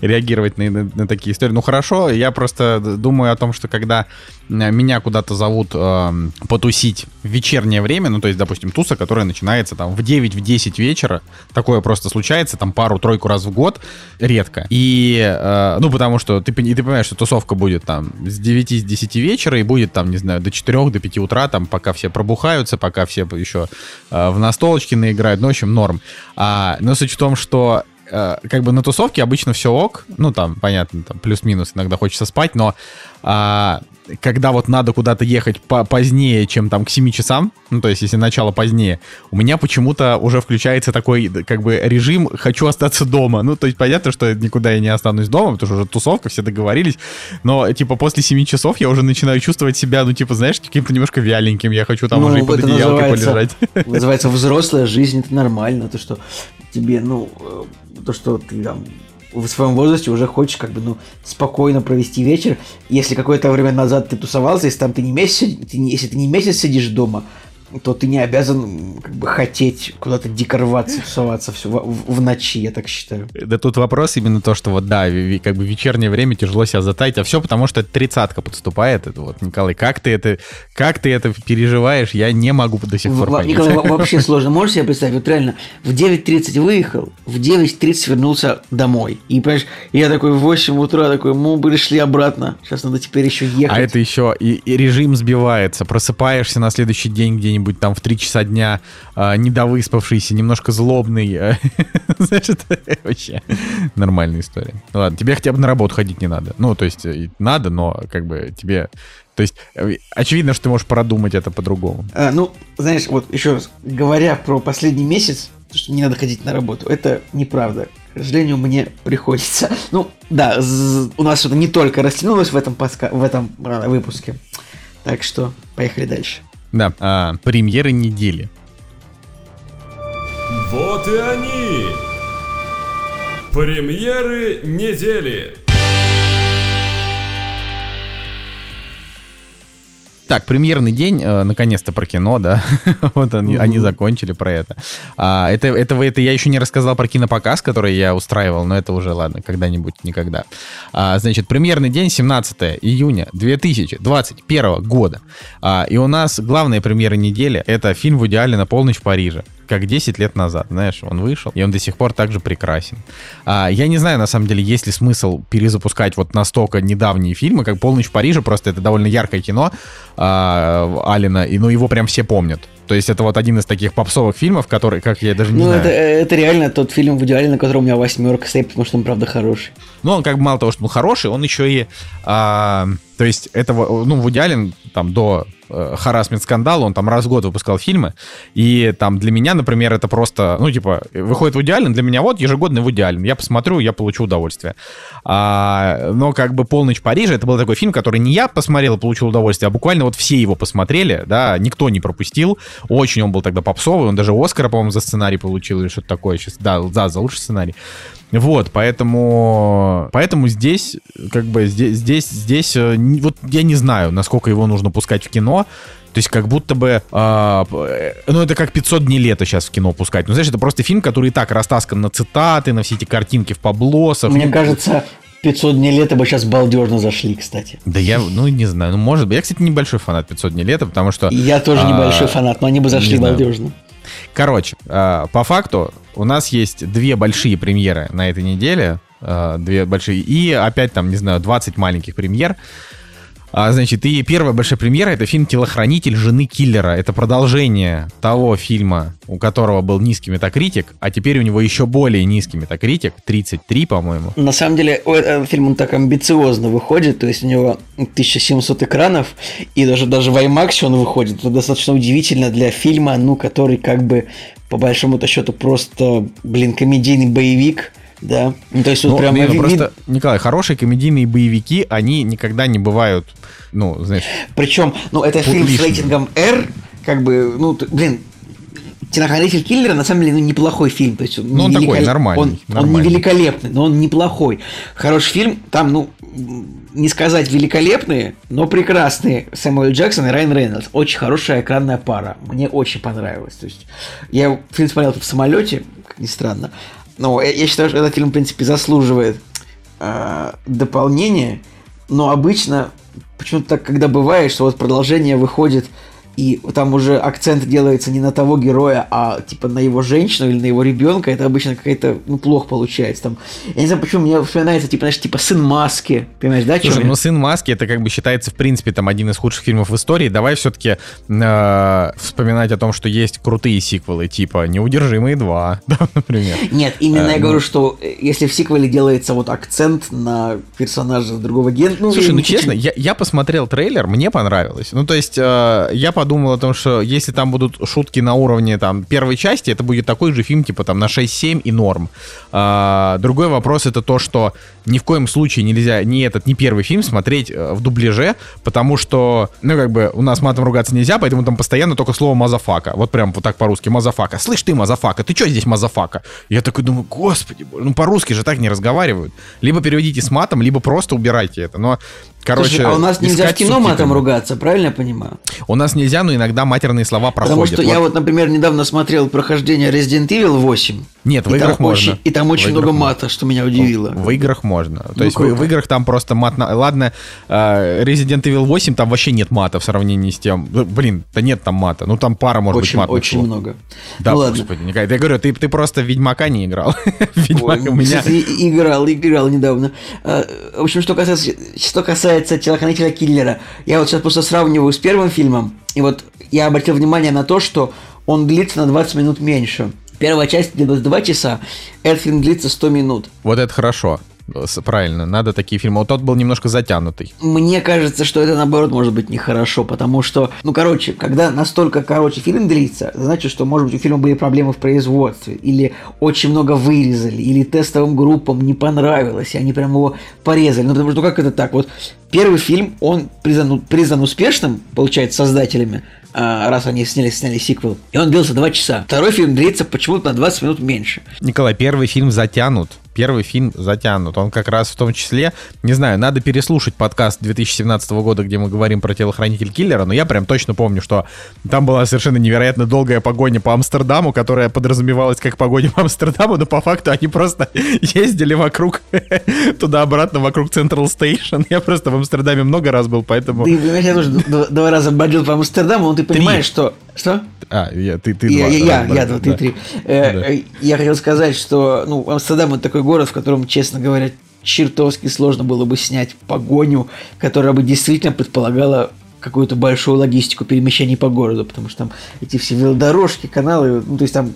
реагировать на, на, на такие истории. Ну, хорошо, я просто думаю о том, что когда меня куда-то зовут э, потусить в вечернее время, ну, то есть, допустим, туса, которая начинается там в 9, в 10 вечера, такое просто случается, там пару-тройку раз в год, редко. И, э, ну, потому что ты, и ты понимаешь, что тусовка будет там с 9, с 10 вечера и будет там, не знаю, до 4, до 5 утра, там, пока все пробухаются, пока все еще э, в настолочке наиграют, ну, в общем, норм. А, но суть в том, что э, как бы на тусовке обычно все ок, ну там, понятно, там плюс-минус, иногда хочется спать, но а, когда вот надо куда-то ехать по позднее, чем там к 7 часам, ну, то есть если начало позднее, у меня почему-то уже включается такой, как бы, режим «хочу остаться дома». Ну, то есть понятно, что никуда я не останусь дома, потому что уже тусовка, все договорились, но, типа, после 7 часов я уже начинаю чувствовать себя, ну, типа, знаешь, каким-то немножко вяленьким, я хочу там ну, уже и под одеялкой полежать. Называется взрослая жизнь, это нормально, то, что тебе, ну, э, то, что ты там в своем возрасте уже хочешь как бы, ну, спокойно провести вечер. Если какое-то время назад ты тусовался, если там ты не месяц, ты, если ты не месяц сидишь дома, то ты не обязан как бы хотеть куда-то дико рваться, тусоваться все в, в ночи, я так считаю. Да тут вопрос именно то, что вот да, как бы вечернее время тяжело себя затаить, а все потому, что тридцатка подступает. Это вот, Николай, как ты это, как ты это переживаешь, я не могу до сих пор понять. Николай, [LAUGHS] вообще сложно. Можешь себе представить? Вот реально, в 9.30 выехал, в 9.30 вернулся домой. И, понимаешь, я такой в 8 утра такой, мы пришли обратно. Сейчас надо теперь еще ехать. А это еще и, и режим сбивается. Просыпаешься на следующий день где-нибудь где-нибудь там в 3 часа дня э, недовыспавшийся, немножко злобный. Э, [LAUGHS] значит, вообще нормальная история. Ну ладно, тебе хотя бы на работу ходить не надо. Ну, то есть э, надо, но как бы тебе... То есть э, очевидно, что ты можешь продумать это по-другому. А, ну, знаешь, вот еще раз, говоря про последний месяц, что не надо ходить на работу, это неправда. к сожалению, мне приходится. [LAUGHS] Ну, да, у нас что-то не только растянулось в этом, подска... в этом а, выпуске. Так что, поехали дальше. Да, а, премьеры недели. Вот и они! Премьеры недели! Так, премьерный день, э, наконец-то про кино, да. [LAUGHS] вот они, mm-hmm. они закончили про это. А, это, это. Это я еще не рассказал про кинопоказ, который я устраивал, но это уже, ладно, когда-нибудь, никогда. А, значит, премьерный день 17 июня 2021 года. А, и у нас главная премьера недели — это фильм «В идеале на полночь в Париже» как 10 лет назад, знаешь, он вышел, и он до сих пор также прекрасен. А, я не знаю, на самом деле, есть ли смысл перезапускать вот настолько недавние фильмы, как «Полночь в Париже», просто это довольно яркое кино а, Алина, и ну его прям все помнят. То есть это вот один из таких попсовых фильмов, который, как я даже не ну, знаю. Это, это реально тот фильм в идеале, на котором у меня восьмерка стоит, потому что он правда хороший. Ну, он как бы мало того, что он хороший, он еще и... А, то есть этого, ну, в идеале там до харасмент скандала, он там раз в год выпускал фильмы, и там для меня, например, это просто, ну, типа, выходит в идеален, для меня вот ежегодный в идеален, я посмотрю, я получу удовольствие. А, но как бы «Полночь в Париже» это был такой фильм, который не я посмотрел и получил удовольствие, а буквально вот все его посмотрели, да, никто не пропустил, очень он был тогда попсовый, он даже Оскара, по-моему, за сценарий получил или что-то такое сейчас, да, да, за лучший сценарий. Вот, поэтому, поэтому здесь, как бы, здесь, здесь, здесь, э, вот я не знаю, насколько его нужно пускать в кино, то есть как будто бы, э, ну это как 500 дней лета сейчас в кино пускать. Ну знаешь, это просто фильм, который и так растаскан на цитаты, на все эти картинки в поблосах. Мне кажется, 500 дней лета бы сейчас балдежно зашли, кстати. Да я, ну не знаю, ну может быть. Я, кстати, небольшой фанат 500 дней лета, потому что... Я тоже а, небольшой фанат, но они бы зашли балдежно. Короче, э, по факту у нас есть две большие премьеры на этой неделе. Э, две большие. И опять там, не знаю, 20 маленьких премьер. А, значит, и первая большая премьера это фильм «Телохранитель жены киллера». Это продолжение того фильма, у которого был низкий метакритик, а теперь у него еще более низкий метакритик, 33, по-моему. На самом деле, этот фильм он так амбициозно выходит, то есть у него 1700 экранов, и даже, даже в IMAX он выходит. Это достаточно удивительно для фильма, ну, который как бы по большому-то счету просто, блин, комедийный боевик – да. Ну, то есть вот ну, прямо ну, вид... просто, Николай, хорошие комедийные боевики, они никогда не бывают, ну, знаешь... Причем, ну, это фильм лишним. с рейтингом R, как бы, ну, блин, Телохранитель киллера на самом деле ну, неплохой фильм. То есть, он ну, он великол... такой нормальный, он, нормальный. Он не великолепный, но он неплохой. Хороший фильм. Там, ну, не сказать великолепные, но прекрасные Сэмюэл Джексон и Райан Рейнольдс. Очень хорошая экранная пара. Мне очень понравилось. То есть, я фильм смотрел в самолете, как ни странно. Ну, я, я считаю, что этот фильм, в принципе, заслуживает э, дополнения, но обычно почему-то так, когда бывает, что вот продолжение выходит и там уже акцент делается не на того героя, а типа на его женщину или на его ребенка, это обычно какая-то, ну, плохо получается. Там, я не знаю, почему мне вспоминается, типа, знаешь, типа сын маски, понимаешь, да? Слушай, ну сын маски это как бы считается, в принципе, там один из худших фильмов в истории. Давай все-таки э, вспоминать о том, что есть крутые сиквелы, типа Неудержимые 2, [LAUGHS] да, например. Нет, именно э, я ну... говорю, что э, если в сиквеле делается вот акцент на персонажа другого гена... Ну, Слушай, ну честно, я, я посмотрел трейлер, мне понравилось. Ну, то есть, э, я подумал, подумал о том, что если там будут шутки на уровне там первой части, это будет такой же фильм, типа там на 6-7 и норм. А, другой вопрос это то, что ни в коем случае нельзя ни этот, ни первый фильм смотреть э, в дубляже, потому что, ну, как бы, у нас матом ругаться нельзя, поэтому там постоянно только слово мазафака. Вот прям вот так по-русски, мазафака. Слышь ты, мазафака, ты что здесь мазафака? Я такой думаю, господи, ну по-русски же так не разговаривают. Либо переведите с матом, либо просто убирайте это. Но Короче, Слушай, а у нас нельзя в кино матом ругаться, правильно я понимаю? У нас нельзя, но иногда матерные слова проходят. Потому что вот. я вот, например, недавно смотрел прохождение Resident Evil 8. Нет, в играх можно. Очень, и там очень много мата, что меня удивило. В играх можно. То ну, есть в, в играх там просто мат... На... Ладно, uh, Resident Evil 8 там вообще нет мата в сравнении с тем... Блин, да нет там мата. Ну там пара может очень, быть матных Очень слов. много. Да, ну, господи, ладно. Николай, я говорю, ты, ты просто в Ведьмака не играл. [LAUGHS] Ведьмак у меня... Играл, играл недавно. А, в общем, что касается, что касается телохранителя киллера, я вот сейчас просто сравниваю с первым фильмом, и вот я обратил внимание на то, что он длится на 20 минут меньше. Первая часть длилась 2 часа, этот фильм длится 100 минут. Вот это хорошо. Правильно, надо такие фильмы. Вот тот был немножко затянутый. Мне кажется, что это наоборот может быть нехорошо, потому что, ну, короче, когда настолько короче фильм длится, значит, что, может быть, у фильма были проблемы в производстве, или очень много вырезали, или тестовым группам не понравилось, и они прям его порезали. Ну, потому что, ну, как это так? Вот первый фильм, он признан, признан успешным, получается, создателями, а, раз они сняли, сняли сиквел, и он длился 2 часа. Второй фильм длится почему-то на 20 минут меньше. Николай, первый фильм затянут. Первый фильм затянут. Он как раз в том числе, не знаю, надо переслушать подкаст 2017 года, где мы говорим про телохранитель киллера, но я прям точно помню, что там была совершенно невероятно долгая погоня по Амстердаму, которая подразумевалась как погоня по Амстердаму, но по факту они просто [LAUGHS] ездили вокруг, [LAUGHS] туда-обратно, вокруг Central Station. Я просто в Амстердаме много раз был, поэтому... Ты, я тоже два, раза бродил по Амстердаму, но ты понимаешь, что... Что? А, я, ты, ты Я, два я, раза я, ты да. три. Э, э, Я хотел сказать, что ну, Амстердам это такой город, в котором, честно говоря, чертовски сложно было бы снять погоню, которая бы действительно предполагала какую-то большую логистику перемещений по городу, потому что там эти все велодорожки, каналы, ну, то есть там,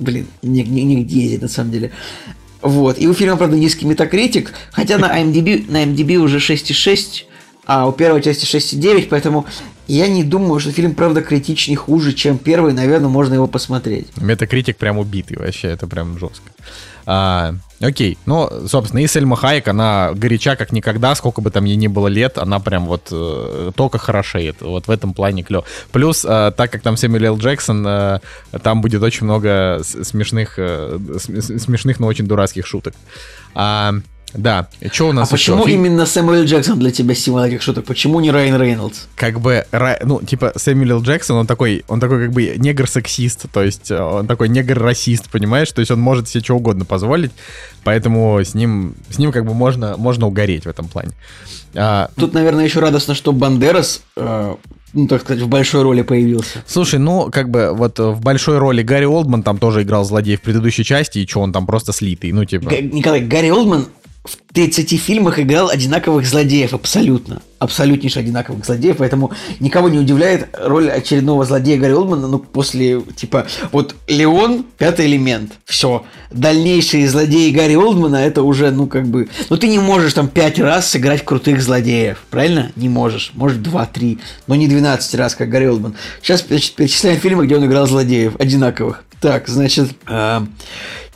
блин, не- не- негде ездить на самом деле. Вот. И у фильма, правда, низкий метакритик, хотя на IMDb, на IMDb уже 6,6, а у первой части 6,9, поэтому я не думаю, что фильм, правда, критичней хуже, чем первый, наверное, можно его посмотреть. Метакритик прям убитый вообще, это прям жестко. А, окей, ну, собственно, и Сельма Хайек, она горяча как никогда, сколько бы там ей ни было лет, она прям вот э, только хорошеет, вот в этом плане клево. Плюс, э, так как там Сэмюэл. Джексон, э, там будет очень много смешных, э, смешных, но очень дурацких шуток. А, да, что у нас а почему еще? Фильм- именно Сэмюэл Джексон для тебя символ этих шуток? Почему не Райан Рейнольдс? как бы, ну, типа, Сэмюэл. Джексон, он такой, он такой как бы негр-сексист, то есть э, он такой негр-расист, понимаешь? То есть он может себе что угодно позволить, поэтому с ним, с ним как бы можно, можно угореть в этом плане. А, Тут, наверное, еще радостно, что Бандерас, э, ну, так сказать, в большой роли появился. слушай, ну, как бы, вот в большой роли Гарри Олдман там тоже играл злодей в предыдущей части, и что, он там просто слитый, ну, типа... Г- Николай, Гарри Олдман в 30 фильмах играл одинаковых злодеев, абсолютно. Абсолютнейше одинаковых злодеев, поэтому никого не удивляет роль очередного злодея Гарри Олдмана, ну, после, типа, вот Леон, пятый элемент, все. Дальнейшие злодеи Гарри Олдмана, это уже, ну, как бы... Ну, ты не можешь там пять раз сыграть крутых злодеев, правильно? Не можешь. Может, два-три, но не 12 раз, как Гарри Олдман. Сейчас, перечисляем фильмы, где он играл злодеев, одинаковых. Так, значит, э,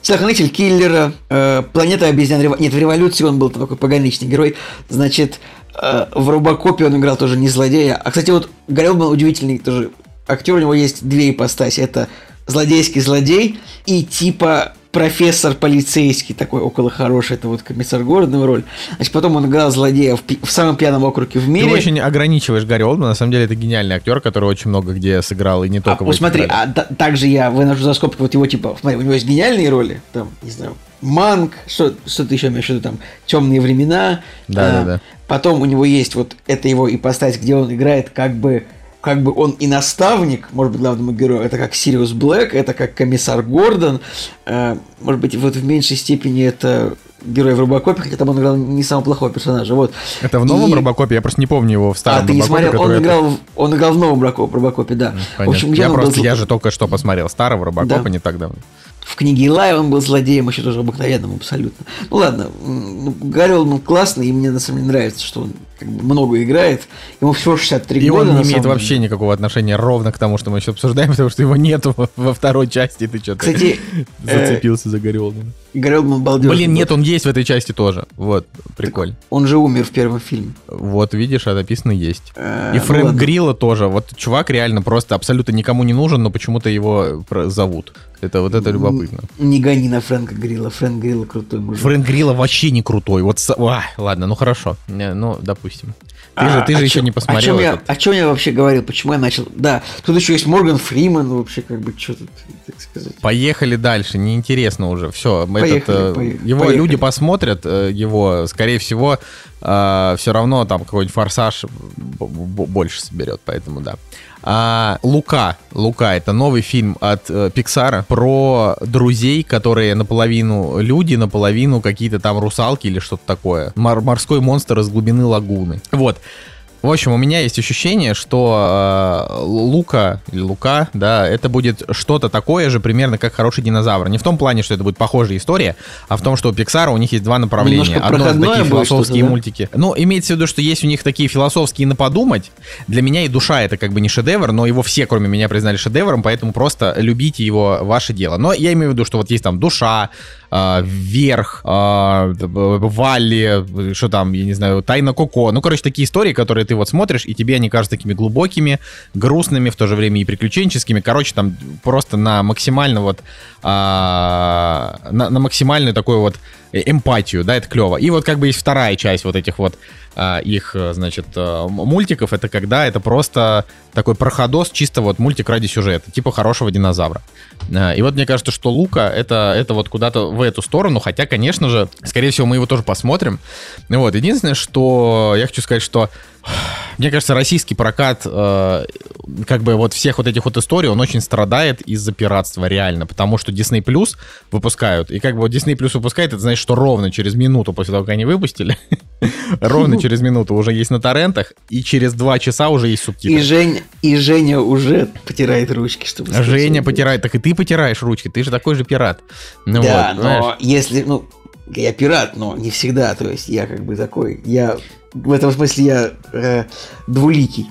Телохранитель киллера, э, планета обезьян, Рево- нет, в революции он был такой пограничный герой, значит, э, в Робокопе он играл тоже не злодея, а, кстати, вот Гарри Олдман удивительный тоже. Актер, у него есть две ипостаси, это злодейский злодей и типа профессор полицейский, такой около хороший, это вот комиссар Гордон его роль. Значит, потом он играл злодея в, в самом пьяном округе в Ты мире. очень ограничиваешь Гарри Олдмана, на самом деле это гениальный актер, который очень много где сыграл, и не А, только в вот этих смотри, а та- также я выношу за скобки вот его типа, смотри, у него есть гениальные роли, там, не знаю, Манк, что, что ты еще имеешь в виду, там, темные времена. Да, А, да, да. Потом у него есть вот это его ипостась, где он играет как бы как бы он и наставник, может быть, главному герою, это как Сириус Блэк, это как комиссар Гордон, э, может быть, вот в меньшей степени это герой в Робокопе, хотя там он играл не самого плохого персонажа, вот. Это в новом И- Робокопе? Я просто не помню его в старом А, ты не Робокопе, смотрел, он это- играл, в, он играл в новом Робоко- Робокопе, да. Понятно. В общем, я был просто, зл- я же только что посмотрел старого Робокопа Да. не так давно. В книге Илая он был злодеем, еще тоже обыкновенным абсолютно. Ну ладно, ну, Гарри Олдман классный, и мне на самом деле нравится, что он как бы много играет. Ему всего 63 И года. он на не имеет самом вообще деле. никакого отношения ровно к тому, что мы сейчас обсуждаем, [LAUGHS] потому что его нету во, второй части. Ты что-то Кстати, [LAUGHS] э, зацепился за Гарри Олдмана. Гарри Олдман балдежный. Блин, нет, он есть в этой части тоже. Вот, прикольно. Он же умер в первом фильме. Вот, видишь, а написано есть. Э, И ну Фрэнк ладно. Грилла тоже. Вот чувак реально просто абсолютно никому не нужен, но почему-то его зовут. Это вот это любопытно. Не гони на Фрэнка Грилла. Фрэнк Грилла крутой мужик. Фрэнк Грилла вообще не крутой. Вот, а, ладно, ну хорошо. Ну, допустим. Ты же, А, ты же еще чём- не посмотрел О чем, я, о чем я вообще говорил? Почему я начал? Да, тут еще есть Морган Фриман, вообще как бы что тут, так сказать. Поехали дальше, неинтересно уже. Все, Поехали, этот, э, поехали, его поехали. люди посмотрят, э, его, скорее всего, все равно там какой-нибудь форсаж больше соберет, поэтому да. А, Лука, Лука, это новый фильм от э, Пиксара про друзей, которые наполовину люди, наполовину какие-то там русалки или что-то такое. Мор- морской монстр из глубины лагуны. Вот. В общем, у меня есть ощущение, что э, Лука или Лука, да, это будет что-то такое же примерно как хороший динозавр. Не в том плане, что это будет похожая история, а в том, что у Pixar у них есть два направления. Немножко Одно это такие философские да? мультики. Ну, имеется в виду, что есть у них такие философские на подумать. Для меня и душа это как бы не шедевр, но его все, кроме меня, признали шедевром, поэтому просто любите его, ваше дело. Но я имею в виду, что вот есть там душа, э, вверх, э, Валли, что там, я не знаю, Тайна Коко. Ну, короче, такие истории, которые ты вот смотришь, и тебе они кажутся такими глубокими, грустными, в то же время и приключенческими. Короче, там просто на максимально вот, а, на, на максимальную такую вот эмпатию, да, это клево. И вот как бы есть вторая часть вот этих вот а, их, э, значит, э, мультиков, это когда это просто такой проходос, чисто вот мультик ради сюжета, типа хорошего динозавра. А, И вот мне кажется, что Лука это, это вот куда-то в эту сторону, хотя, конечно же, скорее всего, мы его тоже посмотрим. Вот, единственное, что я хочу сказать, что мне кажется, российский прокат, э, как бы вот всех вот этих вот историй, он очень страдает из-за пиратства, реально, потому что Disney Plus выпускают, и как бы вот Disney Plus выпускает, это значит, что ровно через минуту после того, как они выпустили, [LAUGHS] ровно через минуту уже есть на торрентах, и через два часа уже есть И, субтитры. Жень, и Женя уже потирает ручки, чтобы сказать, Женя потирает, так и ты потираешь ручки, ты же такой же пират. Ну да, вот, знаешь. но если, ну, я пират, но не всегда, то есть я как бы такой, я в этом смысле я э, двуликий.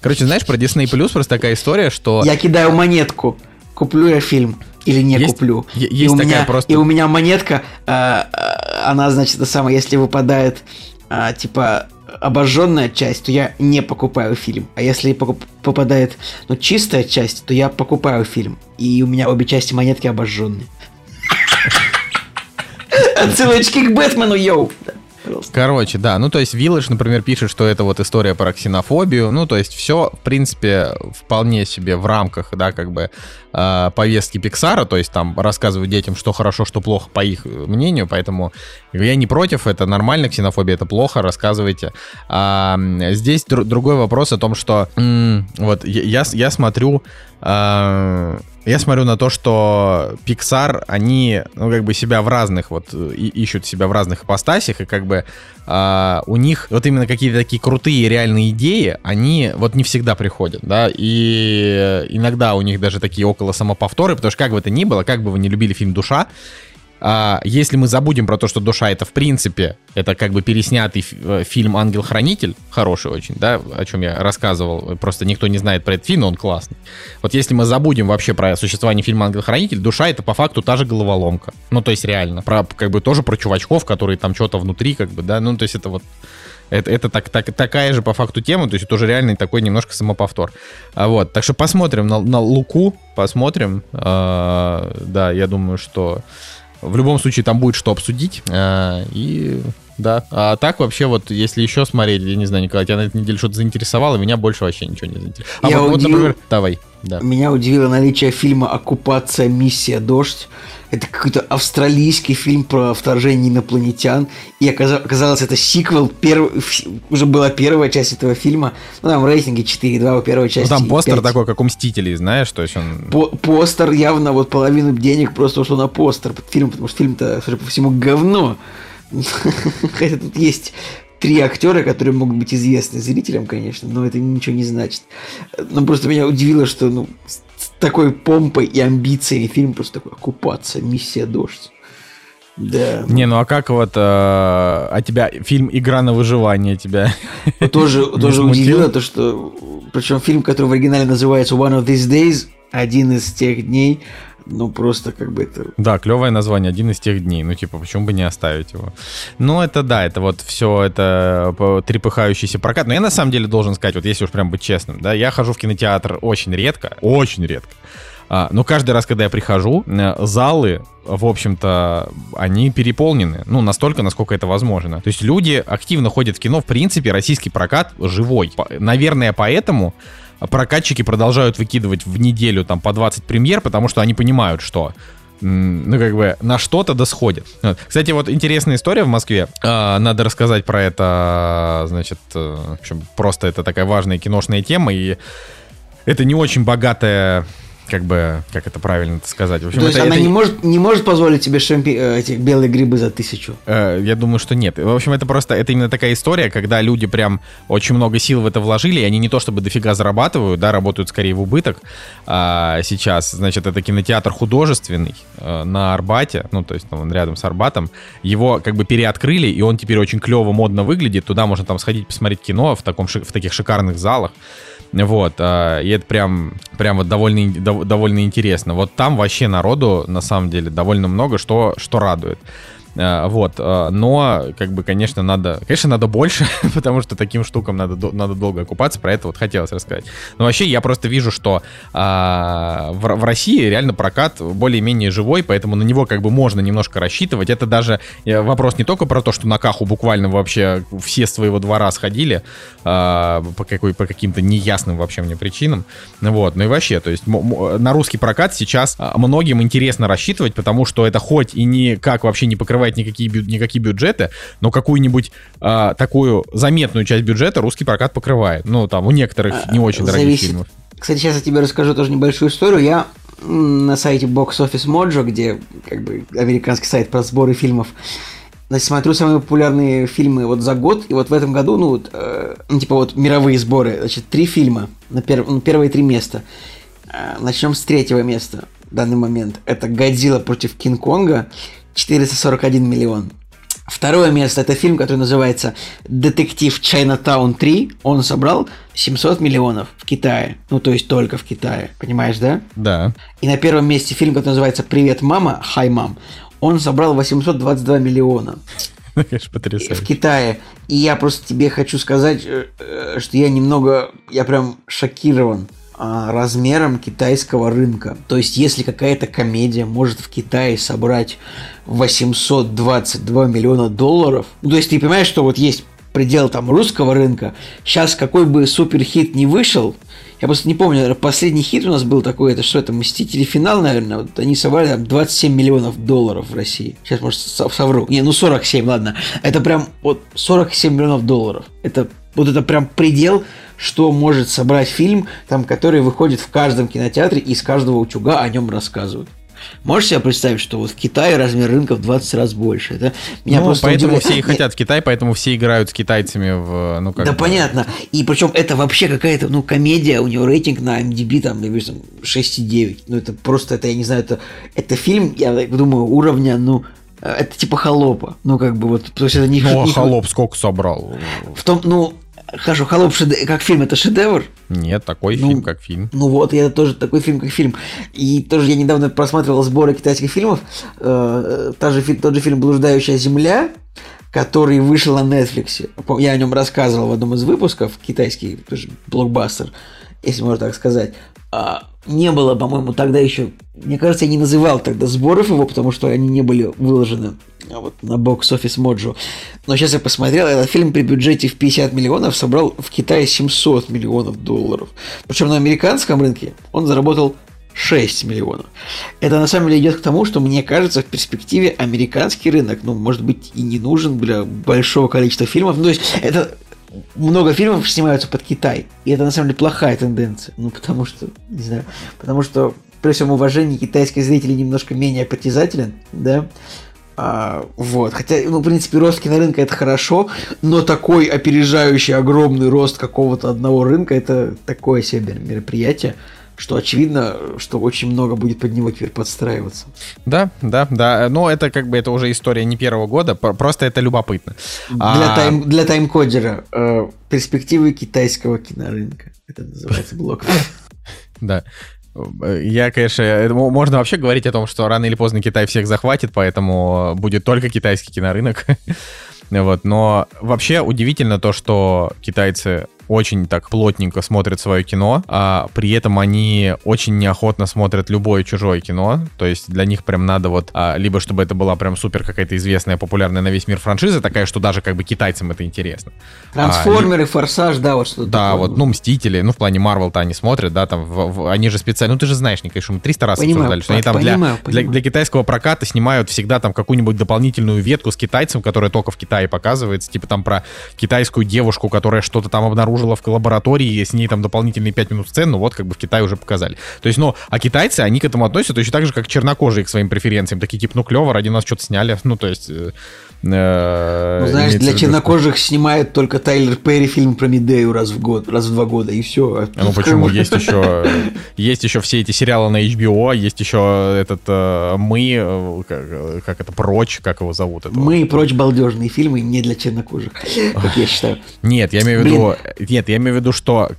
Короче, знаешь, про Disney Plus просто такая история, что... Я кидаю монетку, куплю я фильм или не Есть- куплю. е- и, есть у такая меня, просто- и у меня монетка, э, э, она, значит, это самое, если выпадает, а, типа, обожженная часть, то я не покупаю фильм. А если покуп- попадает, ну, чистая часть, то я покупаю фильм. И у меня обе части монетки обожженные. [LAUGHS] Отсылочки к Бэтмену, йоу! Пожалуйста. Короче, да, ну то есть Village, например, пишет, что это вот история про ксенофобию, ну то есть все, в принципе, вполне себе в рамках, да, как бы э, повестки Пиксара, то есть там рассказывают детям, что хорошо, что плохо, по их мнению, поэтому я не против, это нормально, ксенофобия это плохо, рассказывайте. А, здесь дру- другой вопрос о том, что вот я, я, я смотрю... а, я смотрю на то, что Pixar, они, ну, как бы себя в разных, вот, э, и- ищут себя в разных ипостасях, и как бы а, у них вот именно какие-то такие крутые реальные идеи, они вот не всегда приходят, да, и иногда у них даже такие около самоповторы, потому что как бы это ни было, как бы вы не любили фильм «Душа», а, если мы забудем про то, что душа это в принципе, это как бы переснятый э, фильм «Ангел-хранитель», хороший очень, да, о чем я рассказывал, просто никто не знает про этот фильм, но он классный. Вот если мы забудем вообще про существование фильма «Ангел-хранитель», душа это по факту та же головоломка. Ну, то есть реально, про, как бы тоже про чувачков, которые там что-то внутри, как бы, да, ну, то есть это вот это, это так, так, такая же по факту тема, то есть это уже реальный такой немножко самоповтор. А вот, так что посмотрим на, на Луку, посмотрим. А, да, я думаю, что в любом случае там будет что обсудить. А, и да. А так вообще вот, если еще смотреть, я не знаю, Николай, тебя на этой неделе что-то заинтересовало, меня больше вообще ничего не заинтересовало. А Я вот, вот, например, давай, да. Меня удивило наличие фильма «Оккупация. Миссия. Дождь». Это какой-то австралийский фильм про вторжение инопланетян. И оказа- оказалось, это сиквел. Перв... Уже была первая часть этого фильма. Ну, там рейтинги 4,2 у первой Ну, части. там и постер 5. такой, как у Мстителей, знаешь, то есть он... По- постер явно вот половину денег просто ушло на постер под фильм, потому что фильм-то, судя по всему, говно. [LAUGHS] Хотя тут есть три актера, которые могут быть известны зрителям, конечно, но это ничего не значит. Но просто меня удивило, что ну, с такой помпой и амбициями фильм просто такой оккупация, миссия дождь. Да. Не, ну а как вот... э, а тебя фильм «Игра на выживание» тебя... Но тоже, [LAUGHS] тоже удивило то, что... Причем фильм, который в оригинале называется One of These Days, один из тех дней, ну просто как бы это... Да, клевое название, один из тех дней. Ну, типа, почему бы не оставить его? Ну, это да, это вот все это трепыхающийся прокат. Но я на самом деле должен сказать, вот если уж прям быть честным, да, я хожу в кинотеатр очень редко, очень редко. А, но каждый раз, когда я прихожу, э, залы, в общем-то, они переполнены. Ну, настолько, насколько это возможно. То есть люди активно ходят в кино. В принципе, российский прокат живой. Наверное, поэтому прокатчики продолжают выкидывать в неделю там по 20 премьер, потому что они понимают, что ну, как бы, на что-то да сходит. Вот. Кстати, вот интересная история в Москве. А, Надо рассказать про это, значит, э, в общем, просто это такая важная киношная тема, и это не очень богатая как бы, как это правильно сказать. В общем, То есть это- она это- не может, не может позволить себе шампи... э, эти белые грибы за тысячу. Э, Я думаю, что нет. В общем, это просто, это именно такая история, когда люди прям очень много сил в это вложили, и они не то чтобы дофига зарабатывают, да, работают скорее в убыток. А сейчас, значит, это кинотеатр художественный э, на Арбате, ну, то есть там он рядом с Арбатом. Его как бы переоткрыли, и он теперь очень клево, модно выглядит. Туда можно там сходить посмотреть кино в, таком, в таких шикарных залах. Вот, а, и это прям, прям вот довольно, довольно интересно. Вот там вообще народу, на самом деле, довольно много, что, что радует. А, Вот, а, но, как бы, конечно, надо, конечно, надо больше, [LAUGHS] потому что таким штукам надо, до- надо долго окупаться, про это вот хотелось рассказать. Но вообще я просто вижу, что а, в, в России реально прокат более-менее живой, поэтому на него как бы можно немножко рассчитывать. Это даже э, вопрос не только про то, что на Каху буквально вообще все своего двора сходили а, по, какой, по каким-то неясным вообще мне причинам. Вот, ну и вообще, то есть на русский прокат сейчас а, многим интересно рассчитывать, потому что это хоть и никак вообще не покрывает никакие, бю- никакие бюджеты, но какую-нибудь а, такую заметную часть бюджета русский прокат покрывает. Ну, там, у некоторых не очень дорогих Зависит. фильмов. Кстати, сейчас я тебе расскажу тоже небольшую историю. Я на сайте Box Office Mojo, где как бы американский сайт про сборы фильмов, значит, смотрю самые популярные фильмы вот за год, и вот в этом году, ну, вот, э, ну, типа вот мировые сборы, значит, три фильма на пер- ну, первые три места. Э, Начнем с третьего места в данный момент. Это «Годзилла против Кинг-Конга», 441 миллион. Второе место это фильм, который называется «Детектив Чайнатаун 3». Он собрал 700 миллионов в Китае. Ну, то есть только в Китае. Понимаешь, да? Да. И на первом месте фильм, который называется «Привет, мама», «Хай, мам». Он собрал 822 миллиона [LAUGHS] Конечно, в потрясающе. Китае. И я просто тебе хочу сказать, э, э, что я немного, я прям шокирован размером китайского рынка. То есть, если какая-то комедия может в Китае собрать 822 миллиона долларов, ну, то есть ты понимаешь, что вот есть предел там русского рынка, сейчас какой бы суперхит не вышел, я просто не помню, наверное, последний хит у нас был такой, это что, это «Мстители. Финал», наверное, вот они собрали там 27 миллионов долларов в России. Сейчас, может, со- совру. Не, ну 47, ладно. Это прям вот 47 миллионов долларов. Это вот это прям предел, что может собрать фильм, там, который выходит в каждом кинотеатре, и из каждого утюга о нем рассказывают. Можешь себе представить, что вот в Китае размер рынка в 20 раз больше? Это меня Ну, просто поэтому удивляет. все и хотят в Китай, поэтому все играют с китайцами в, ну, как да бы- понятно. И причем это вообще какая-то, ну, комедия, у него рейтинг на MDB там, я вижу, там 6,9. Ну, это просто, это, я не знаю, это, это фильм, я думаю, уровня, ну, э, это типа холопа. Ну, как бы вот, то есть это не... Ну, а не- холоп сколько собрал? В том, ну, хорошо, холоп шеде- как фильм, это шедевр. Нет, такой Ну, фильм, как фильм. Ну вот, это тоже такой фильм, как фильм. И тоже я недавно просматривал сборы китайских фильмов. Э, та же, тот же фильм «Блуждающая земля», который вышел на Netflix. Я о нем рассказывал в одном из выпусков. Китайский тоже блокбастер, если можно так сказать. А, не было, по-моему, тогда еще... Мне кажется, я не называл тогда сборов его, потому что они не были выложены а, вот, на бокс офис Моджо. Но сейчас я посмотрел, этот фильм при бюджете в 50 миллионов собрал в Китае 700 миллионов долларов. Причем на американском рынке он заработал 6 миллионов. Это на самом деле идет к тому, что мне кажется, в перспективе американский рынок, ну, может быть, и не нужен для большого количества фильмов. Ну, то есть, это много фильмов снимаются под Китай. И это на самом деле плохая тенденция. Ну, потому что, не знаю, потому что при всем уважении китайский зритель немножко менее притязателен, да. А, вот. Хотя, ну, в принципе, рост кинорынка это хорошо, но такой опережающий огромный рост какого-то одного рынка это такое себе мероприятие, что очевидно, что очень много будет под него теперь подстраиваться. Да, да, да. Но это как бы это уже история не первого года, про- просто это любопытно. Для, А, тайм, для таймкодера э, перспективы китайского кинорынка. Это называется блок. [LAUGHS] Да. Я, конечно, мо- можно вообще говорить о том, что рано или поздно Китай всех захватит, поэтому будет только китайский кинорынок. [LAUGHS] Вот, но вообще удивительно то, что китайцы очень так плотненько смотрят свое кино, а при этом они очень неохотно смотрят любое чужое кино. То есть для них прям надо вот а, либо чтобы это была прям супер какая-то известная, популярная на весь мир франшиза, такая, что даже как бы китайцам это интересно. Трансформеры, Форсаж, да, вот что-то Да, такое. вот, ну, Мстители, ну, в плане Марвел-то они смотрят, да, там, в- в- они же специально, ну, ты же знаешь, Николай, что мы 300 раз Понимаю, обсуждали, что они там для, понимаю, для, понимаю. для китайского проката снимают всегда там какую-нибудь дополнительную ветку с китайцем, которая только в Китае показывается, типа там про китайскую девушку, которая что-то там обнаружила обнаружила в лаборатории, с ней там дополнительные 5 минут сцен, ну вот как бы в Китае уже показали. То есть, ну, а китайцы, они к этому относятся точно так же, как чернокожие к своим преференциям. Такие, типа, ну, клево, ради нас что-то сняли. Ну, то есть... э, Ну, знаешь, для чернокожих снимает только Тайлер Перри фильм про Медею раз в год, раз в два года, и все. Ну почему? Есть еще, [LAUGHS] есть еще все эти сериалы на HBO, есть еще этот э, мы, э, как, как это прочь, как его зовут? этого? Мы и прочь балдежные фильмы не для чернокожих, [LAUGHS] как я считаю. Нет, я имею в виду, нет, я имею в виду, что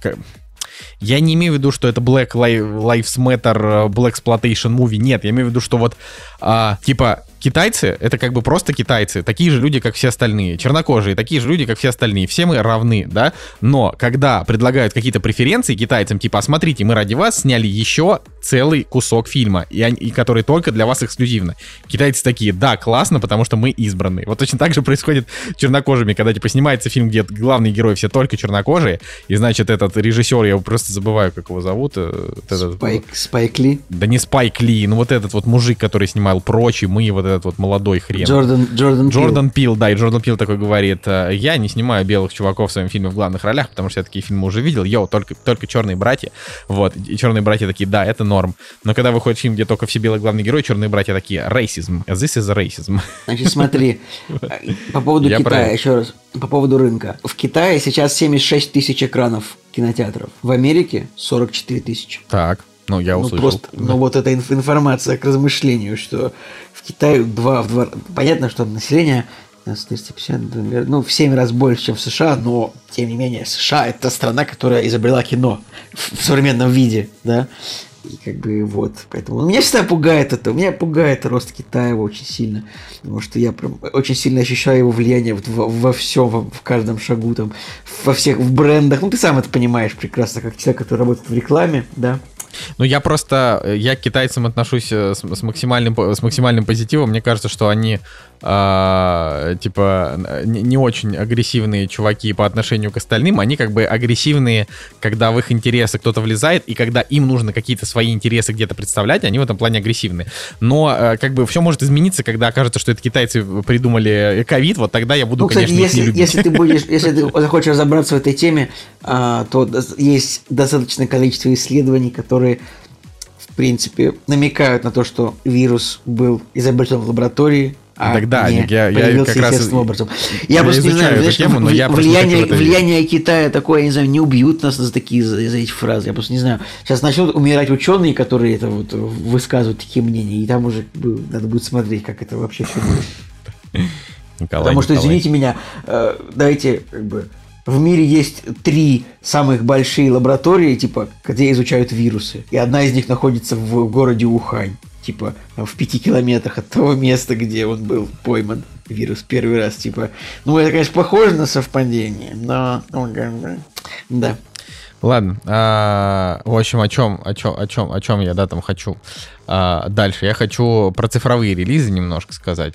я не имею в виду, что это Black Li- Lives Matter, Black Exploitation Movie. Нет, я имею в виду, что вот а, типа китайцы это как бы просто китайцы, такие же люди, как все остальные, чернокожие, такие же люди, как все остальные, все мы равны, да. Но когда предлагают какие-то преференции китайцам, типа, «А смотрите, мы ради вас сняли еще целый кусок фильма, и, они- и который только для вас эксклюзивно. Китайцы такие, да, классно, потому что мы избранные. Вот точно так же происходит с чернокожими, когда типа снимается фильм, где главные герои все только чернокожие, и значит этот режиссер, я его просто забываю, как его зовут. э, вот этот- Спайк, Спайк Ли. да не Спайк Ли, ну вот этот вот мужик, который снимал «Прочь» и «Мы», вот этот вот молодой хрен. Джордан, Джордан Пил. Джордан Пил, да, и Джордан Пил такой говорит, «Э, я не снимаю белых чуваков в своем фильме в главных ролях, потому что я такие фильмы уже видел, йоу, только, только черные братья, вот, и черные братья такие, да, это норм, но когда выходит фильм, где только все белые главные герои, черные братья такие, рейсизм, this is racism. Значит, смотри, [LAUGHS] по поводу Я Китая, про- еще раз, по поводу рынка. В Китае сейчас 76 тысяч экранов кинотеатров. В Америке 44 тысячи. Так, ну я Ну, услышал. просто, ну, вот эта инф- информация к размышлению, что в Китае два, в два... Понятно, что население 450, ну, в 7 раз больше, чем в США, но, тем не менее, США – это страна, которая изобрела кино в современном виде, да, и как бы вот, поэтому меня всегда пугает это, меня пугает рост Китая очень сильно, потому что я прям очень сильно ощущаю его влияние вот во, во всем, во- в каждом шагу, там, во всех, в брендах, ну, ты сам это понимаешь прекрасно, как человек, который работает в рекламе, да, Ну, я просто, э, я к китайцам отношусь э, с, с максимальным, с максимальным позитивом. Мне кажется, что они, а, типа, не, очень агрессивные чуваки по отношению к остальным. Они как бы агрессивные, когда в их интересы кто-то влезает, и когда им нужно какие-то свои интересы где-то представлять, они в этом плане агрессивные. Но, э, как бы, все может измениться, когда окажется, что это китайцы придумали ковид, вот тогда я буду, Ну, кстати, конечно, их не если, любить. если ты будешь, [LAUGHS] если ты захочешь разобраться в этой теме, а, то есть достаточное количество исследований, которые, в принципе, намекают на то, что вирус был изобретен в лаборатории, а Тогда, не Ник, я- я как раз образом. я Я, просто не знаю, знаешь, тему, но я влияние, влияние Китая такое, я не знаю, не убьют нас за такие за, за эти фразы. Я просто не знаю. Сейчас начнут умирать ученые, которые это вот высказывают такие мнения, и там уже надо будет смотреть, как это вообще все будет. [LAUGHS] Николай, Потому что, Николай. извините меня, э, давайте, как бы, в мире есть три самых большие лаборатории, типа, где изучают вирусы. И одна из них находится в городе Ухань. Типа, в пяти километрах от того места, где он был пойман вирус первый раз. Типа, ну, это, конечно, похоже на совпадение, но... ну, Да. Ладно, а, в общем, о чем, о чем, о чем, о чем я, да, там хочу а, дальше. Я хочу про цифровые релизы немножко сказать.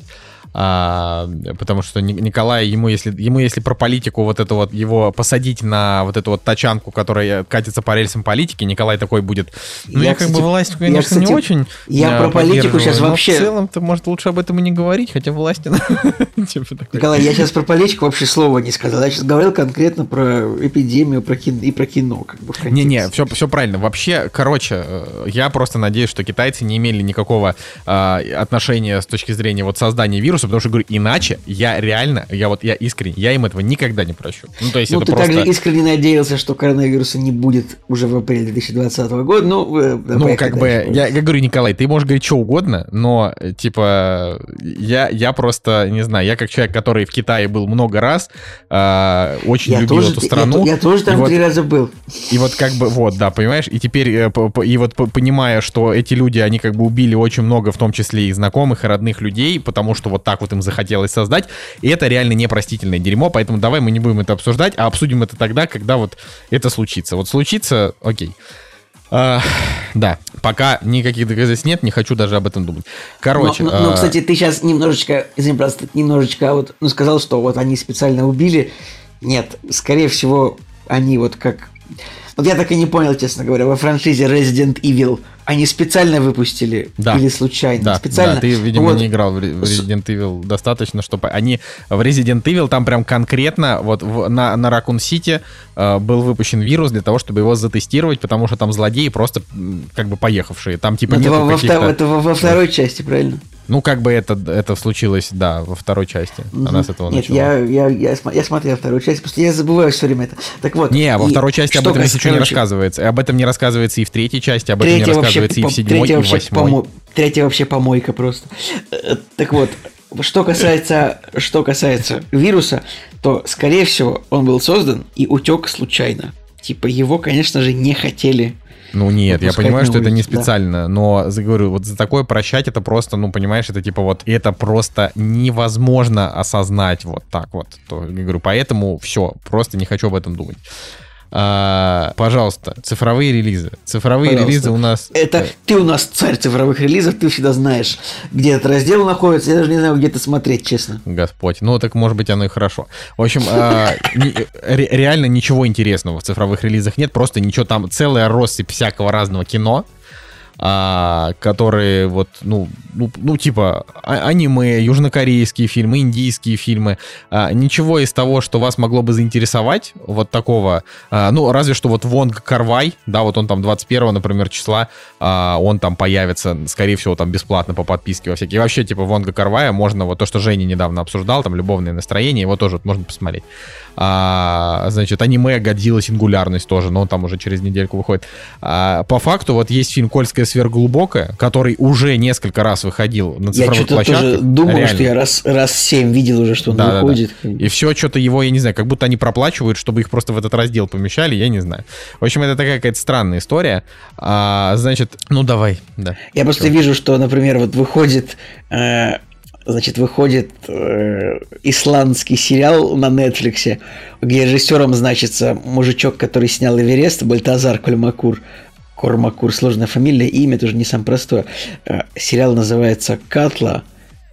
А, потому что Ни- Николай, ему если, ему если про политику вот это вот, его посадить на вот эту вот тачанку, которая катится по рельсам политики, Николай такой будет, ну, я, Я, как кстати, бы власть, я, конечно, кстати, не очень я про политику сейчас вообще- в целом-то, может, лучше об этом и не говорить, хотя власти... [LAUGHS] типа. Николай, я сейчас про политику вообще слова не сказал. Я сейчас говорил конкретно про эпидемию про кино, и про кино. Как бы, Не-не, все, все правильно. Вообще, короче, э, я просто надеюсь, что китайцы не имели никакого а, отношения с точки зрения вот создания вируса, потому что, говорю, иначе я реально, я вот, я искренне, я им этого никогда не прощу. Ну, то есть Ну, это ты просто... также искренне надеялся, что коронавируса не будет уже в апреле 2020 года. Ну, э, Ну, как бы, я, я говорю, Николай, ты можешь говорить что угодно, но, э, типа, я, я просто, не знаю, я как человек, который в Китае был много раз, а, очень я любил тоже, эту я страну. то- Я, тоже там вот- три раза был. И вот как бы, вот, да, понимаешь, и теперь, э, и вот понимая, что эти люди, они как бы убили очень много, в том числе и знакомых, и родных людей, потому что вот так вот им захотелось создать, и это реально непростительное дерьмо, поэтому давай мы не будем это обсуждать, а обсудим это тогда, когда вот это случится. Вот случится, окей. А, да, пока никаких доказательств нет, не хочу даже об этом думать. Короче, но, но- но, а, кстати, ты сейчас немножечко, извини, просто немножечко вот, ну, сказал, что вот они специально убили. Нет, скорее всего, они вот как Вот я так и не понял, честно говоря, во франшизе Resident Evil они специально выпустили Да. или случайно? Да, специально. да, ты, видимо, Вот. не играл в Resident Evil достаточно, чтобы... Они в Resident Evil там прям конкретно вот в- на, на Raccoon City э, был выпущен вирус для того, чтобы его затестировать, потому что там злодеи просто как бы поехавшие. Там типа Это нету во, во каких-то- это во- во второй части, правильно? Ну, как бы это, это случилось, да, во второй части. Она с этого Нет, начала. я, я, я, я смотрел вторую часть, просто я забываю все время это. Так вот. Не, во второй части об этом ничего не рассказывается. И об этом не рассказывается и в третьей части, об этом не рассказывается и в седьмой, и в восьмой. Третья вообще помойка просто. Э, Так вот, что касается, что касается вируса, то, скорее всего, он был создан и утек случайно. Типа его, конечно же, не хотели. Ну нет, я понимаю, что это не улицу, да. специально, но говорю, вот за такое прощать это просто, ну понимаешь, это типа вот это просто невозможно осознать вот так вот. То, я говорю, поэтому все, просто не хочу об этом думать. А, пожалуйста, цифровые релизы. Цифровые Пожалуйста. релизы у нас. Это ты у нас царь цифровых релизов, ты всегда знаешь, где этот раздел находится. Я даже не знаю, где это смотреть, честно. Господь. Ну, так может быть оно и хорошо. В общем, а, ре- реально ничего интересного в цифровых релизах нет. Просто ничего там, целая россыпь всякого разного кино, а, которые вот, ну, ну, ну, типа а- аниме, южнокорейские фильмы, индийские фильмы. А, ничего из того, что вас могло бы заинтересовать, вот такого, а, ну, разве что вот Вонг Карвай, да, вот он там 21, например, числа, а, он там появится, скорее всего, там бесплатно по подписке во всякие. И вообще, типа, Вонга Карвая можно, вот то, что Женя недавно обсуждал, там, любовное настроение, его тоже вот можно посмотреть. А, значит, аниме Годзилла Сингулярность тоже, но он там уже через недельку выходит. А, по факту, вот есть фильм «Кольская сверхглубокая», который уже несколько раз выходил на Я цифровых что-то площадках. тоже думал, Реально. что я раз, раз семь видел уже, что он Да-да-да. выходит. И все что-то его, я не знаю, как будто они проплачивают, чтобы их просто в этот раздел помещали, я не знаю. В общем, это такая какая-то странная история. А, значит, ну давай, да. Я просто вижу, что, например, вот выходит, э, значит, выходит э, исландский сериал на Нетфликсе, где режиссером значится мужичок, который снял Эверест, Бальтазар Кольмакур. Кормакур, сложная фамилия, имя тоже не самое простое. Э, сериал называется «Катла»,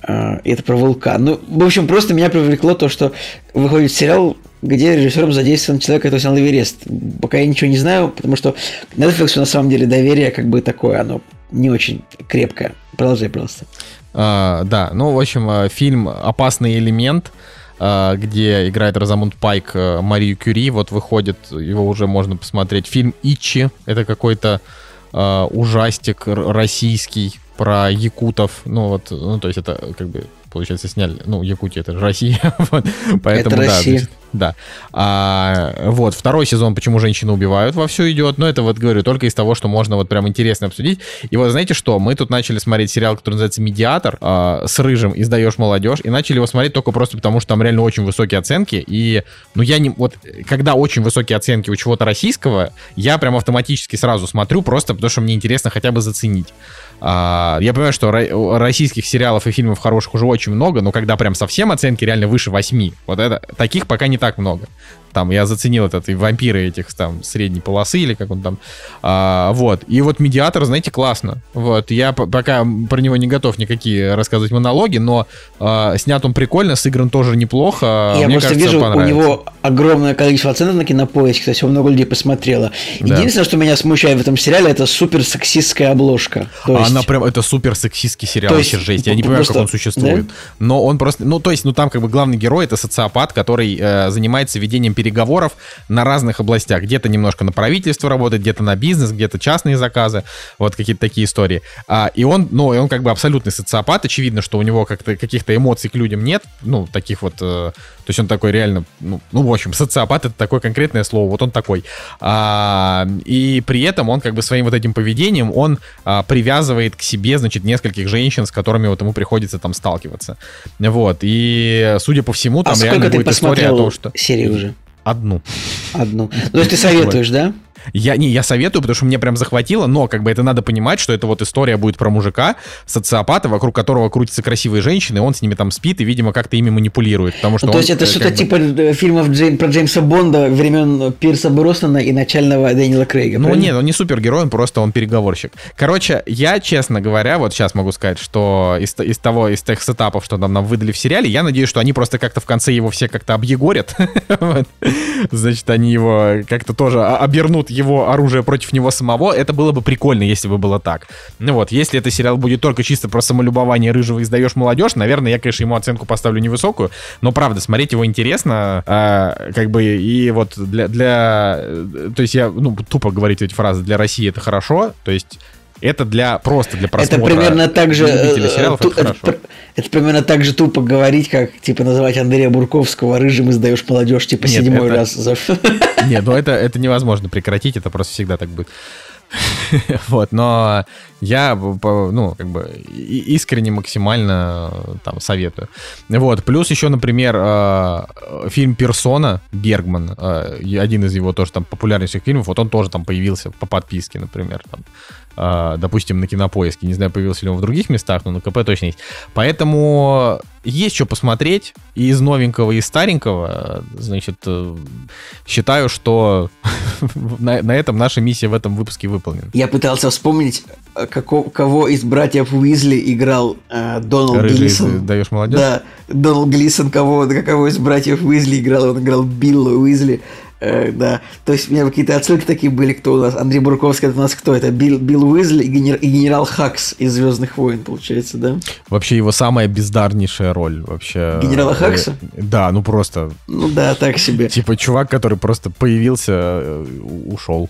э, это про вулкан. Ну, в общем, просто меня привлекло то, что выходит сериал, где режиссером задействован человек, который снял Эверест. Пока я ничего не знаю, потому что Netflix на самом деле доверие как бы такое, оно не очень крепкое. Продолжай просто. А, да, ну, в общем, а, фильм «Опасный элемент», где играет Розамунд Пайк а, Марию Кюри, вот выходит, его уже можно посмотреть. Фильм «Ичи», это какой-то а, ужастик российский про якутов, ну вот, ну то есть это как бы получается сняли, ну Якутия это же Россия, [LAUGHS] вот, поэтому Это да, Россия. значит, да. А, вот второй сезон, почему женщины убивают, во все идет, но это вот говорю только из того, что можно вот прям интересно обсудить. И вот знаете что, мы тут начали смотреть сериал, который называется «Медиатор», а, с Рыжим издаешь молодежь, и начали его смотреть только просто потому, что там реально очень высокие оценки, и ну я не, вот когда очень высокие оценки у чего-то российского, я прям автоматически сразу смотрю, просто потому что мне интересно хотя бы заценить. А, я понимаю, что ро- российских сериалов и фильмов хороших уже очень много, но когда прям совсем оценки реально выше 8, вот это, таких пока не так много. Там я заценил этот и вампиры этих там средней полосы или как он там. А, вот. И вот медиатор, знаете, классно. Вот. Я пока про него не готов никакие рассказывать монологи, но а, снят он прикольно, сыгран тоже неплохо. Я Мне просто кажется, вижу, у понравится. него огромное количество оценок на кинопоиске, кстати, его много людей посмотрело. Да. Единственное, что меня смущает в этом сериале, это супер сексистская обложка. То есть- Она прям, это супер сексистский сериал, То есть, вообще жесть. Я не понимаю, как просто- он существует. Но он просто, ну, то есть, ну, там как бы главный герой это социопат, который э, занимается ведением переговоров на разных областях. Где-то немножко на правительство работает, где-то на бизнес, где-то частные заказы, вот какие-то такие истории. А, и он, ну, и он как бы абсолютный социопат. Очевидно, что у него как-то каких-то эмоций к людям нет, ну, таких вот, э, то есть он такой реально, ну, ну, в общем, социопат это такое конкретное слово, вот он такой. А, и при этом он как бы своим вот этим поведением, он а, привязывает к себе, значит, нескольких женщин, с которыми вот ему приходится там сталкиваться. Вот, и судя по всему, там а реально будет история о том, что... серии уже? Одну. Одну. Ну, То есть ты советуешь, да? Я, не, я советую, потому что мне прям захватило, но как бы это надо понимать, что это вот история будет про мужика, социопата, вокруг которого крутятся красивые женщины, он с ними там спит и, видимо, как-то ими манипулирует, потому что Ну, то он, есть это э, что-то бы- типа фильмов Джейм- про Джеймса Бонда времен Пирса Броснана и начального Дэниела Крейга. Ну правильно? нет, он не супергерой, он просто он переговорщик. Короче, я, честно говоря, вот сейчас могу сказать, что из, из того, из тех сетапов, что там нам выдали в сериале, я надеюсь, что они просто как-то в конце его все как-то объегорят. [LAUGHS] Значит, они его как-то тоже обернут его оружие против него самого. Это было бы прикольно, если бы было так. Ну вот, если этот сериал будет только чисто про самолюбование рыжего издаешь молодежь, наверное, я, конечно, ему оценку поставлю невысокую, но правда, смотреть его интересно, а, как бы, и вот для, для, э, то есть я, ну, тупо говорить эти фразы, для России это хорошо, то есть это для, просто для просмотра. Это примерно так же... э, сериалов ту- это это, хорошо. пр- это примерно так же тупо говорить, как типа называть Андрея Бурковского рыжим издаешь молодежь, типа Нет, седьмой это- раз. за- [LAUGHS] Нет, ну это, это невозможно прекратить, это просто всегда так будет. [LAUGHS] Вот, но я, ну, как бы и- искренне максимально э, там советую. Вот, плюс еще, например, э, фильм «Персона» Бергман, э, и один из его тоже там популярнейших фильмов, вот он тоже там появился по подписке, например, там, э, допустим, на Кинопоиске. Не знаю, появился ли он в других местах, но на КП точно есть. Поэтому есть что посмотреть и из новенького, и из старенького. э, Значит, э, считаю, что [LAUGHS] на, на этом наша миссия в этом выпуске выполнена. Я пытался вспомнить, э, како- кого из братьев Уизли играл э, Доналд Рыжий Глисон. даешь молодежь? Да, Доналд Глисон, кого, кого из братьев Уизли играл, он играл Билла Уизли. Э, да, то есть у меня какие-то отсылки такие были, кто у нас, Андрей Бурковский, это у нас кто? Это Билл, Билл Уизли и, генер- и генерал Хакс из «Звездных войн», получается, да? Вообще его самая бездарнейшая роль вообще. Генерала Э, Хакса? Да, ну просто. Ну да, так себе. Типа чувак, который просто появился, э, ушел.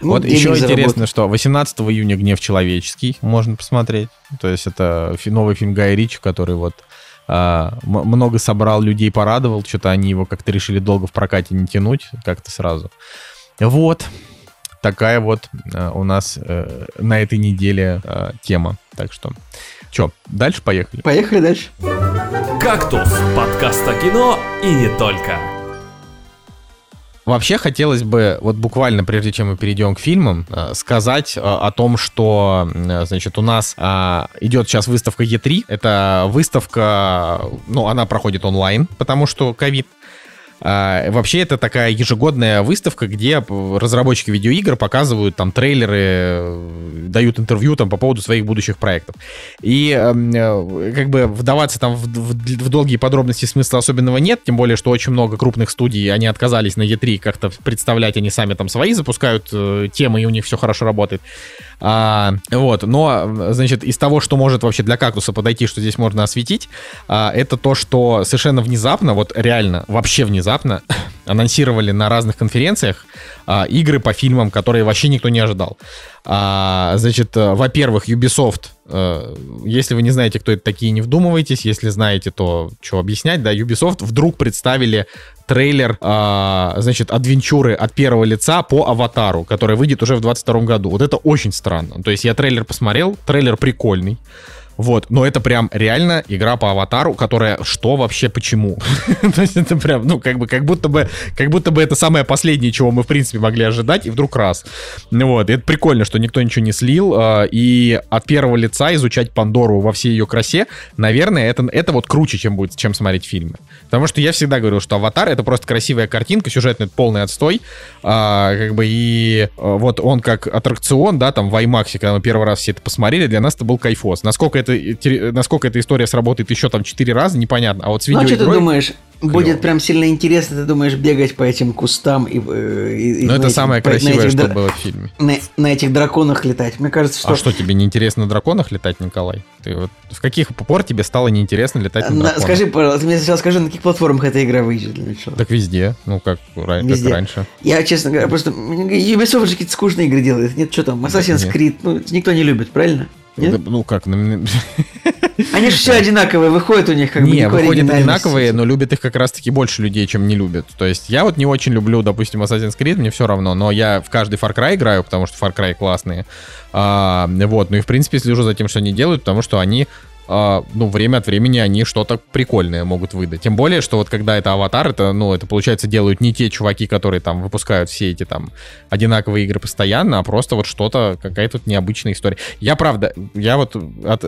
Ну, вот еще заработал. интересно, что 18 июня «Гнев человеческий» можно посмотреть. То есть это новый фильм Гая Ричи, который вот много собрал людей, порадовал. Что-то они его как-то решили долго в прокате не тянуть, как-то сразу. Вот. Такая вот э, у нас э, на этой неделе э, тема. Так что, что, дальше поехали? Поехали дальше. «Кактус» — подкаст о кино и не только. Вообще хотелось бы, вот буквально прежде чем мы перейдем к фильмам, э, сказать э, о том, что, э, значит, у нас э, идет сейчас выставка E3. Это выставка, ну, она проходит онлайн, потому что ковид. А, Вообще это такая ежегодная выставка, где разработчики видеоигр показывают там трейлеры, э, дают интервью там по поводу своих будущих проектов. И эм, э, как бы вдаваться там в, в- в долгие подробности смысла особенного нет, тем более, что очень много крупных студий, они отказались на E3 как-то представлять, они сами там свои запускают э, темы, и у них все хорошо работает. А, вот, но, значит, из того, что может вообще для кактуса подойти, что здесь можно осветить, а, это то, что совершенно внезапно, вот реально, вообще внезапно, [COUGHS] анонсировали на разных конференциях а, игры по фильмам, которые вообще никто не ожидал. А, значит, э, во-первых, Ubisoft, э, если вы не знаете, кто это такие, не вдумывайтесь, если знаете, то что объяснять, да, Ubisoft вдруг представили трейлер, а, значит, адвенчуры от первого лица по аватару, который выйдет уже в 22 году. Вот это очень странно. То есть я трейлер посмотрел, трейлер прикольный. Вот, но это прям реально игра по аватару, которая что вообще, почему? [LAUGHS] То есть это прям, ну, как бы, как будто бы, как будто бы это самое последнее, чего мы, в принципе, могли ожидать, и вдруг раз. Вот, и это прикольно, что никто ничего не слил, а, и от первого лица изучать Пандору во всей ее красе, наверное, это, это вот круче, чем будет, чем смотреть фильмы. Потому что я всегда говорил, что аватар это просто красивая картинка, сюжетный это полный отстой, а, как бы, и а, вот он как аттракцион, да, там в IMAX, когда мы первый раз все это посмотрели, для нас это был кайфос. Насколько это, те- насколько эта история сработает еще там четыре раза, непонятно. А вот с Ну, а что ты думаешь? клёво. Будет прям сильно интересно, ты думаешь, бегать по этим кустам и... э, и- Ну, это этих- самое красивое, этих что дра- было в фильме. На, на этих драконах летать. Мне кажется, что... А что, тебе неинтересно на драконах летать, Николай? Ты вот в каких пор тебе стало неинтересно летать на На- драконах? скажи, пожалуйста, мне сначала скажи, на каких платформах эта игра выйдет для начала? Так везде, ну как, ра- как Везде. раньше. Я, честно говоря, просто... Ubisoft же какие-то скучные игры делает. Нет, что там, Assassin's нет. Creed, ну, никто не любит, правильно? Нет? Да, ну как, ну, [LAUGHS] Они же все одинаковые, выходят у них как бы не, выходят одинаковые, но любят их как раз-таки больше людей, чем не любят. То есть я вот не очень люблю, допустим, Assassin's Creed, мне все равно, но я в каждый Far Cry играю, потому что Far Cry классные. А, вот, ну и в принципе слежу за тем, что они делают, потому что они ну, время от времени они что-то прикольное могут выдать. Тем более, что вот когда это аватар, это, ну, это, получается, делают не те чуваки, которые там выпускают все эти там одинаковые игры постоянно, а просто вот что-то, какая-то необычная история. Я, правда, я вот от,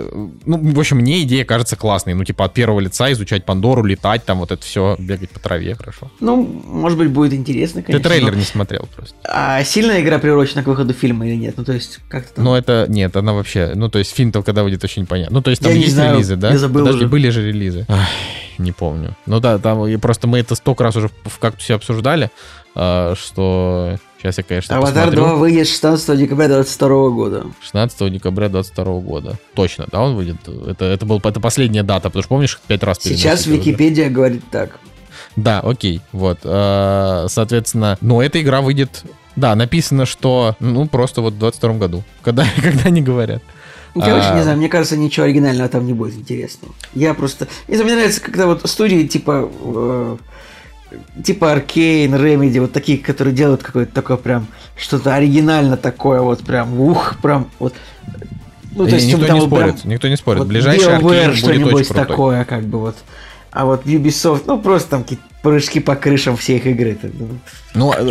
ну, в общем, мне идея кажется классной. Ну, типа, от первого лица изучать Пандору, летать, там вот это все, бегать по траве, хорошо. Ну, может быть, будет интересно, конечно. Ты трейлер но... не смотрел просто. А сильная игра приурочена к выходу фильма или нет? Ну, то есть, как-то там... Ну, это, нет, она вообще, ну, то есть, фильм-то когда выйдет, очень понятно. Ну, то есть, там Я есть знаю, релизы, да? я забыл Подожди, уже. были же релизы. Ай, не помню. Ну да, там и просто мы это столько раз уже в- кактусе обсуждали, а, что сейчас я, конечно, Аватар посмотрю. 2 выйдет 16 декабря 2022 года. 16 декабря 2022 года. Точно, да, он выйдет. Это, это, был, это последняя дата, потому что помнишь, пять раз Сейчас переносили уже? Википедия говорит так. Да, окей, вот. э, Соответственно, но эта игра выйдет... Да, написано, что, ну, просто вот в 22 году, когда, [LAUGHS] когда они говорят. Ну, Короче, А. не знаю, мне кажется, ничего оригинального там не будет интересного. Я просто... Не знаю, мне нравится, когда вот студии типа... э, типа Аркейн, Remedy, вот такие, которые делают какое-то такое прям... Что-то оригинально такое, вот прям... Ух, прям вот... Ну, И никто чтобы не вот прям спорит, никто не спорит. вот Ближайший Аркейн будет что-нибудь очень крутой. такое, как бы вот. А вот Ubisoft, ну, просто там какие-то прыжки по крышам все их игры. Ну, Ну, э,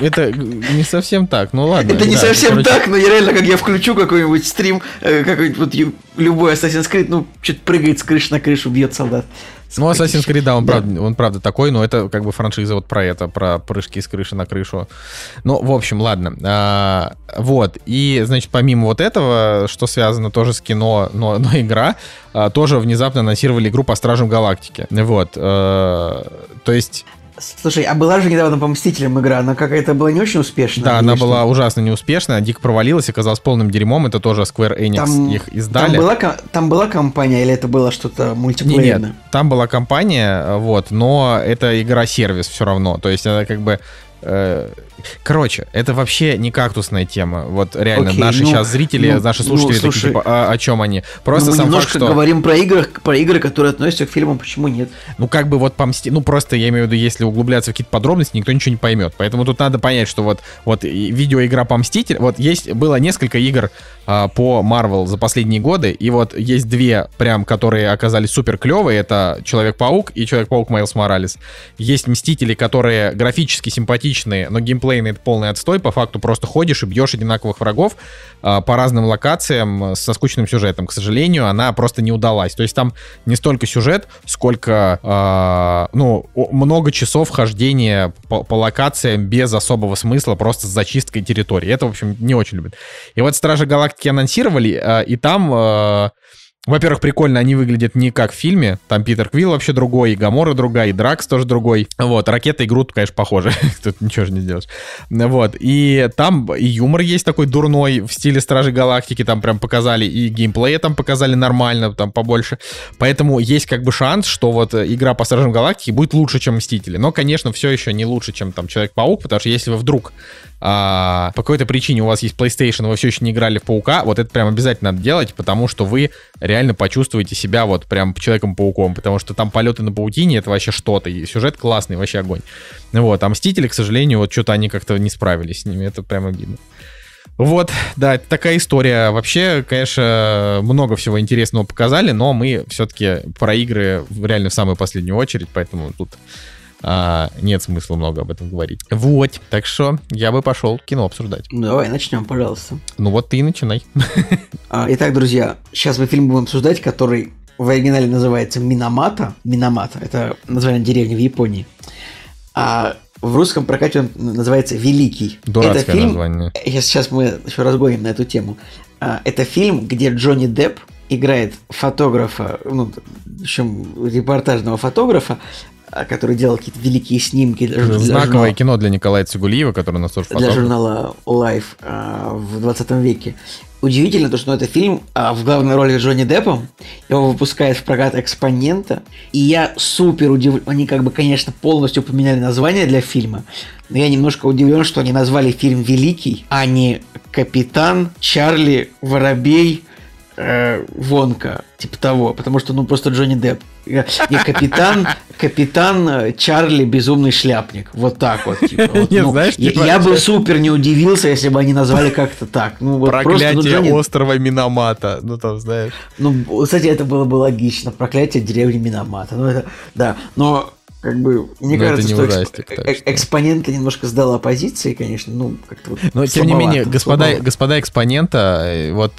это не совсем так, ну ладно. Это не да, совсем короче, так, но я реально, как я включу какой-нибудь стрим, э, какой-нибудь вот любой Assassin's Creed, ну, что-то прыгает с крыши на крышу, бьет солдат. Ну, Assassin's Creed, да, он, Да. Правда, он правда такой, но это как бы франшиза вот про это, про прыжки с крыши на крышу. Ну, в общем, ладно. А, вот, и, значит, помимо вот этого, что связано тоже с кино, но, но игра, а, тоже внезапно анонсировали игру по Стражам Галактики. Вот, э, то есть, Слушай, а была же недавно по Мстителям игра, она какая-то была не очень успешная. да, она была ужасно неуспешная, дико провалилась, оказалась полным дерьмом, это тоже Square Enix Там, их там, издали. была, ко- там была компания или это было что-то мультиплеерное? нет, там была компания, вот, но это игра-сервис все равно. То есть она как бы... э, Короче, это вообще не кактусная тема. Вот реально, Окей, наши ну, сейчас зрители, ну, наши ну, слушатели такие, слушай, типа, а, о чем они? Просто Ну, мы сам факт, немножко что... говорим про игры, про игры, которые относятся к фильмам, почему нет? Ну, как бы вот помсти... Ну, просто я имею в виду, если углубляться в какие-то подробности, никто ничего не поймет. Поэтому тут надо понять, что вот, вот видеоигра по Мститель... Вот есть... Было несколько игр а, по Marvel за последние годы, и вот есть две прям, которые оказались супер клевые. Это Человек-паук и Человек-паук Майлз Моралес. Есть Мстители, которые графически симпатичные, но геймплейный это полный отстой. По факту просто ходишь и бьешь одинаковых врагов а, по разным локациям со скучным сюжетом. К сожалению, она просто не удалась. То есть там не столько сюжет, сколько а, ну, много часов хождения по, по локациям без особого смысла, просто с зачисткой территории. Это, в общем, не очень любят. И вот Стражи Галактики анонсировали, а, и там... а, во-первых, прикольно, они выглядят не как в фильме. Там Питер Квилл вообще другой, и Гамора другая, и Дракс тоже другой. Вот, Ракета и Грут, конечно, похожи. [LAUGHS] Тут ничего же не сделаешь. Вот, и там и юмор есть такой дурной в стиле Стражи Галактики. Там прям показали, и геймплея там показали нормально, там побольше. Поэтому есть как бы шанс, что вот игра по Стражам Галактики будет лучше, чем Мстители. Но, конечно, все еще не лучше, чем там Человек-паук, потому что если вы вдруг а, по какой-то причине у вас есть PlayStation, вы все еще не играли в Паука, вот это прям обязательно надо делать, потому что вы реально почувствуете себя вот прям Человеком-пауком, потому что там полеты на паутине, это вообще что-то, и сюжет классный, вообще огонь. Вот, а Мстители, к сожалению, вот что-то они как-то не справились с ними, это прям обидно. Вот, да, такая история. Вообще, конечно, много всего интересного показали, но мы все-таки про игры реально в самую последнюю очередь, поэтому тут а, нет смысла много об этом говорить. Вот, так что я бы пошел кино обсуждать. Ну, давай начнем, пожалуйста. Ну вот ты и начинай. А, итак, друзья, сейчас мы фильм будем обсуждать, который в оригинале называется Минамата. Минамата – это название деревни в Японии. А в русском прокате он называется Великий. Дурацкое это фильм, название. Сейчас, сейчас мы еще разгоним на эту тему. А, это фильм, где Джонни Депп играет фотографа, ну, в общем, репортажного фотографа, который делал какие-то великие снимки для, жур- для Знаковое журнала- кино для Николая Цигулиева, который у нас тоже для журнала Life а, в 20 веке. Удивительно то, что это фильм а, в главной роли Джонни Деппом. Его выпускает в прокат Экспонента. И я супер удивлен. Они как бы, конечно, полностью поменяли название для фильма. Но я немножко удивлен, что они назвали фильм «Великий», а не «Капитан Чарли Воробей э, Вонка». Типа того. Потому что, ну, просто Джонни Депп. Не капитан, капитан э, Чарли безумный шляпник. Вот так вот. Типа. Вот, ну, знаешь, я, типа, я бы супер не удивился, если бы они назвали как-то так. Ну, вот просто, ну, Проклятие Джонни- острова Миномата. Ну, там, знаешь. Ну, кстати, это было бы логично. Проклятие деревни Миномата. Ну, это, да. Но, как бы, мне Но это кажется, что эксп- ужастик, так э- что. экспонента немножко сдала оппозиции, конечно. Ну, как-то вот Но, тем не менее, господа, слабовато. господа экспонента, э, вот,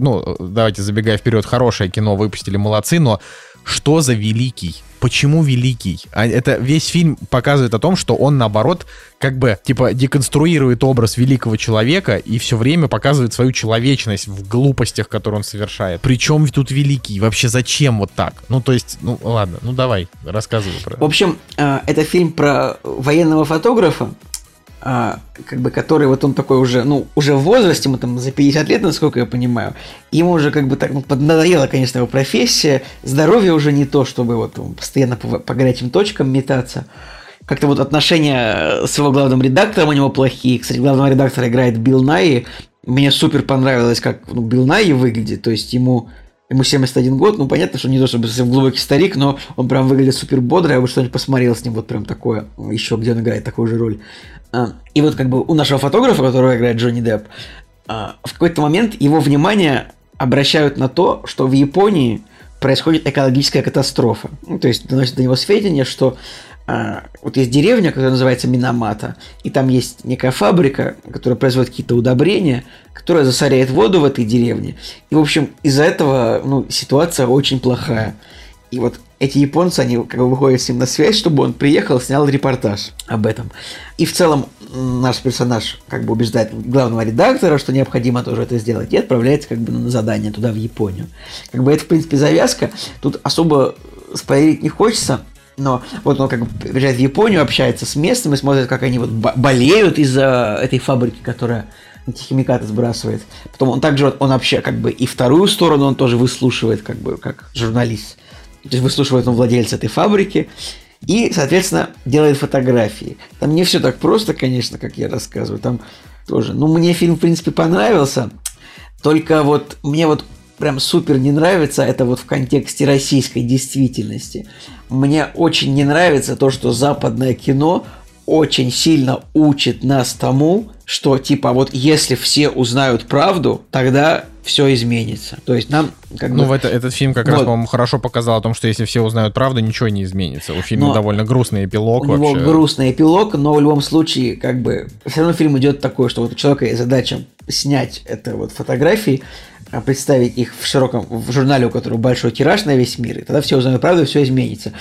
ну, давайте забегая вперед, хорошее кино выпустили, молодцы, но что за великий? Почему великий? А это весь фильм показывает о том, что он, наоборот, как бы, типа, деконструирует образ великого человека и все время показывает свою человечность в глупостях, которые он совершает. Причем тут великий? Вообще зачем вот так? Ну, то есть, ну, ладно, ну, давай, рассказывай про В общем, э, это фильм про военного фотографа, а, как бы, который вот он такой уже, ну, уже в возрасте, ему там за 50 лет, насколько я понимаю, ему уже как бы так, ну, поднадоела, конечно, его профессия, здоровье уже не то, чтобы вот постоянно по, по горячим точкам метаться. Как-то вот отношения с его главным редактором у него плохие. Кстати, главного редактора играет Билл Найи. Мне супер понравилось, как ну, Билл Найи выглядит. То есть ему Ему 71 год, ну понятно, что не то чтобы совсем глубокий старик, но он прям выглядит супер бодро, я бы что-нибудь посмотрел с ним, вот прям такое, еще где он играет такую же роль. А, И вот как бы у нашего фотографа, которого играет Джонни Депп, а, в какой-то момент его внимание обращают на то, что в Японии происходит экологическая катастрофа. Ну, то есть доносит до него сведения, что а, вот есть деревня, которая называется Минамата, и там есть некая фабрика, которая производит какие-то удобрения, которая засоряет воду в этой деревне. И, в общем, из-за этого ну, ситуация очень плохая. И вот эти японцы, они как бы выходят с ним на связь, чтобы он приехал, снял репортаж об этом. И в целом наш персонаж как бы убеждает главного редактора, что необходимо тоже это сделать, и отправляется как бы на задание туда, в Японию. Как бы это, в принципе, завязка. Тут особо спойлерить не хочется, но вот он как бы приезжает в Японию, общается с местными, смотрит, как они вот бо- болеют из-за этой фабрики, которая антихимикаты сбрасывает. Потом он также, он вообще как бы и вторую сторону он тоже выслушивает, как бы как журналист. То есть выслушивает он владельца этой фабрики и, соответственно, делает фотографии. Там не все так просто, конечно, как я рассказываю. Там тоже. Ну, мне фильм, в принципе, понравился. Только вот мне вот прям супер не нравится это вот в контексте российской действительности. Мне очень не нравится то, что западное кино очень сильно учит нас тому, что типа вот если все узнают правду, тогда все изменится. То есть нам как Ну, бы... в это, этот фильм как раз, Вот. по-моему, хорошо показал о том, что если все узнают правду, ничего не изменится. У фильма Но довольно грустный эпилог у него вообще. грустный эпилог, но в любом случае, как бы, все равно фильм идет такой, что вот у человека есть задача снять это вот фотографии, а, представить их в широком, в журнале, у которого большой тираж на весь мир, и тогда все узнают правду, и все изменится.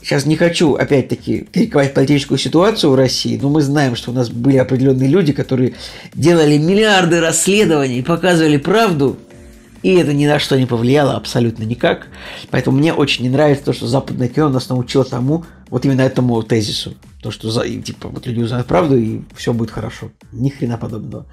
Сейчас не хочу, опять-таки, критиковать политическую ситуацию в России, но мы знаем, что у нас были определенные люди, которые делали миллиарды расследований, показывали правду, и это ни на что не повлияло абсолютно никак. Поэтому мне очень не нравится то, что западное кино нас научило тому, вот именно этому тезису. То, что за, типа вот люди узнают правду, и все будет хорошо. Ни хрена подобного.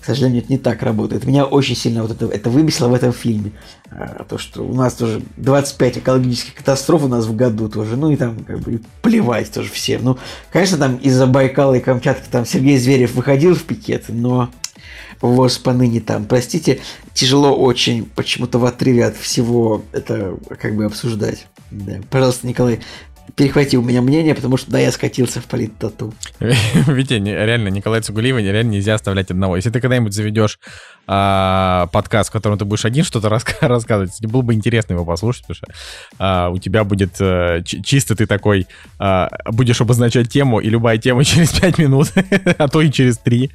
К сожалению, это не так работает. Меня очень сильно вот это, это выбесило в этом фильме. А, то, что у нас тоже 25 экологических катастроф у нас в году тоже. Ну и там как бы плевать тоже всем. Ну, конечно, там из-за Байкала и Камчатки там Сергей Зверев выходил в пикет, но ВОЗ поныне там. Простите, тяжело очень почему-то в отрыве от всего это как бы обсуждать. Да. Пожалуйста, Николай, перехвати у меня мнение, потому что да, я скатился в политтату. [LAUGHS] Витя, реально, Николая Цугулиева реально нельзя оставлять одного. Если ты когда-нибудь заведешь а, подкаст, в котором ты будешь один что-то раска- [LAUGHS] рассказывать, тебе было бы интересно его послушать, потому что а, у тебя будет чи- чисто ты такой, а, будешь обозначать тему, и любая тема [LAUGHS] через 5 минут, [LAUGHS] а то и через 3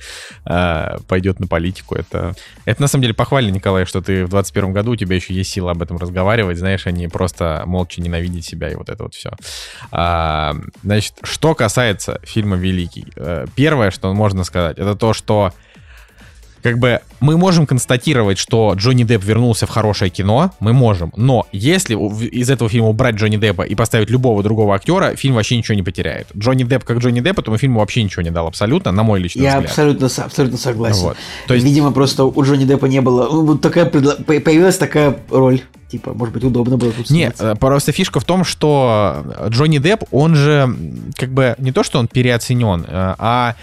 пойдет на политику. Это, это на самом деле похвально, Николай, что ты в 21 году, у тебя еще есть сила об этом разговаривать, знаешь, а не просто молча ненавидеть себя и вот это вот все. А, значит, что касается фильма «Великий», э, первое, что можно сказать, это то, что как бы мы можем констатировать, что Джонни Депп вернулся в хорошее кино, мы можем, но если из этого фильма убрать Джонни Деппа и поставить любого другого актера, фильм вообще ничего не потеряет. Джонни Депп как Джонни Депп этому фильму вообще ничего не дал абсолютно, на мой личный Я взгляд. абсолютно, с- абсолютно согласен. Вот. То есть- Видимо, просто у Джонни Деппа не было. ну, вот такая появилась такая роль. Типа, может быть, удобно было тут Не, сняться. э, просто фишка в том, что Джонни Депп, он же как бы не то, что он переоценен, э, а